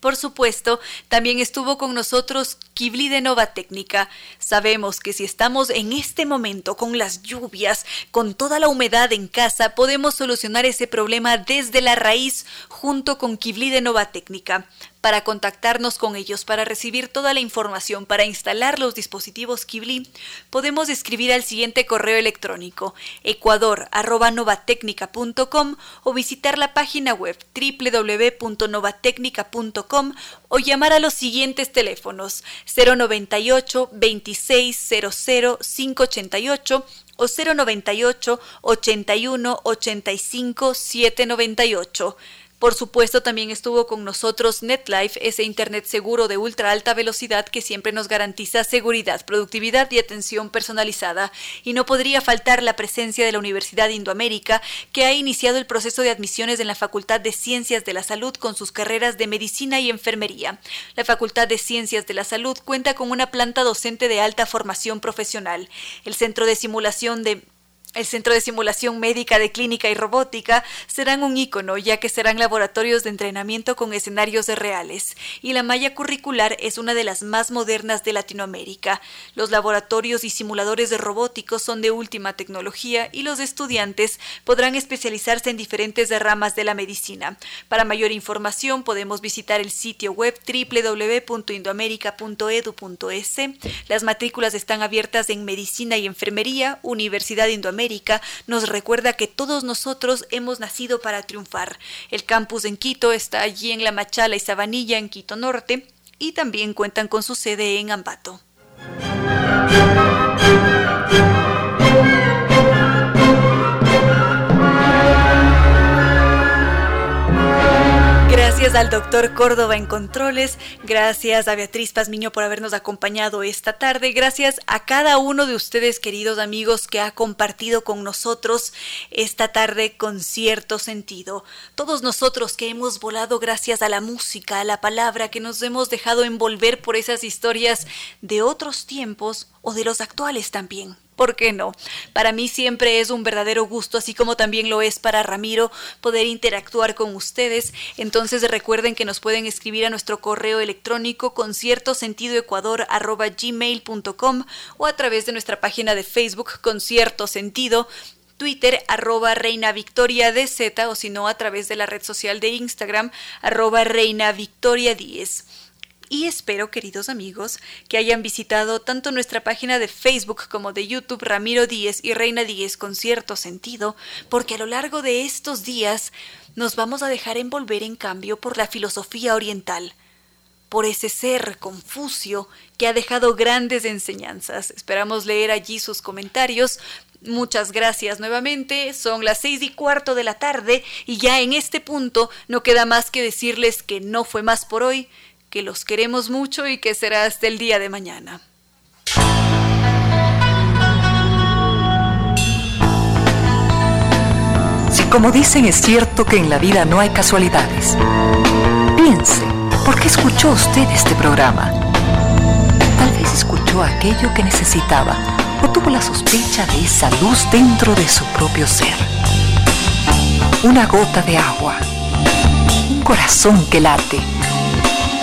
[SPEAKER 6] Por supuesto, también estuvo con nosotros Kibli de Nova Técnica. Sabemos que si estamos en este momento con las lluvias, con toda la humedad en casa, podemos solucionar ese problema desde la raíz junto con Kibli de Nova Técnica para contactarnos con ellos, para recibir toda la información, para instalar los dispositivos Kibli, podemos escribir al siguiente correo electrónico ecuador.novatecnica.com o visitar la página web www.novatecnica.com o llamar a los siguientes teléfonos 098 2600 588 o 098 81 85 798. Por supuesto, también estuvo con nosotros NetLife, ese Internet seguro de ultra alta velocidad que siempre nos garantiza seguridad, productividad y atención personalizada. Y no podría faltar la presencia de la Universidad Indoamérica, que ha iniciado el proceso de admisiones en la Facultad de Ciencias de la Salud con sus carreras de Medicina y Enfermería. La Facultad de Ciencias de la Salud cuenta con una planta docente de alta formación profesional. El Centro de Simulación de el Centro de Simulación Médica de Clínica y Robótica serán un ícono, ya que serán laboratorios de entrenamiento con escenarios reales, y la malla curricular es una de las más modernas de Latinoamérica. Los laboratorios y simuladores de robóticos son de última tecnología y los estudiantes podrán especializarse en diferentes ramas de la medicina. Para mayor información podemos visitar el sitio web www.indoamerica.edu.es. Las matrículas están abiertas en Medicina y Enfermería, Universidad Indoamérica Nos recuerda que todos nosotros hemos nacido para triunfar. El campus en Quito está allí en La Machala y Sabanilla, en Quito Norte, y también cuentan con su sede en Ambato. Gracias al doctor Córdoba en Controles, gracias a Beatriz Pazmiño por habernos acompañado esta tarde, gracias a cada uno de ustedes, queridos amigos, que ha compartido con nosotros esta tarde con cierto sentido. Todos nosotros que hemos volado gracias a la música, a la palabra, que nos hemos dejado envolver por esas historias de otros tiempos o de los actuales también. ¿Por qué no? Para mí siempre es un verdadero gusto, así como también lo es para Ramiro, poder interactuar con ustedes. Entonces recuerden que nos pueden escribir a nuestro correo electrónico con cierto sentido gmail.com o a través de nuestra página de Facebook con cierto sentido Twitter arroba Reina Victoria DZ o si no a través de la red social de Instagram arroba Reina Victoria 10. Y espero, queridos amigos, que hayan visitado tanto nuestra página de Facebook como de YouTube Ramiro Díez y Reina Díez con cierto sentido, porque a lo largo de estos días nos vamos a dejar envolver en cambio por la filosofía oriental, por ese ser Confucio que ha dejado grandes enseñanzas. Esperamos leer allí sus comentarios. Muchas gracias nuevamente. Son las seis y cuarto de la tarde y ya en este punto no queda más que decirles que no fue más por hoy que los queremos mucho y que será hasta el día de mañana.
[SPEAKER 2] Si como dicen es cierto que en la vida no hay casualidades, piense, ¿por qué escuchó usted este programa? Tal vez escuchó aquello que necesitaba o tuvo la sospecha de esa luz dentro de su propio ser. Una gota de agua, un corazón que late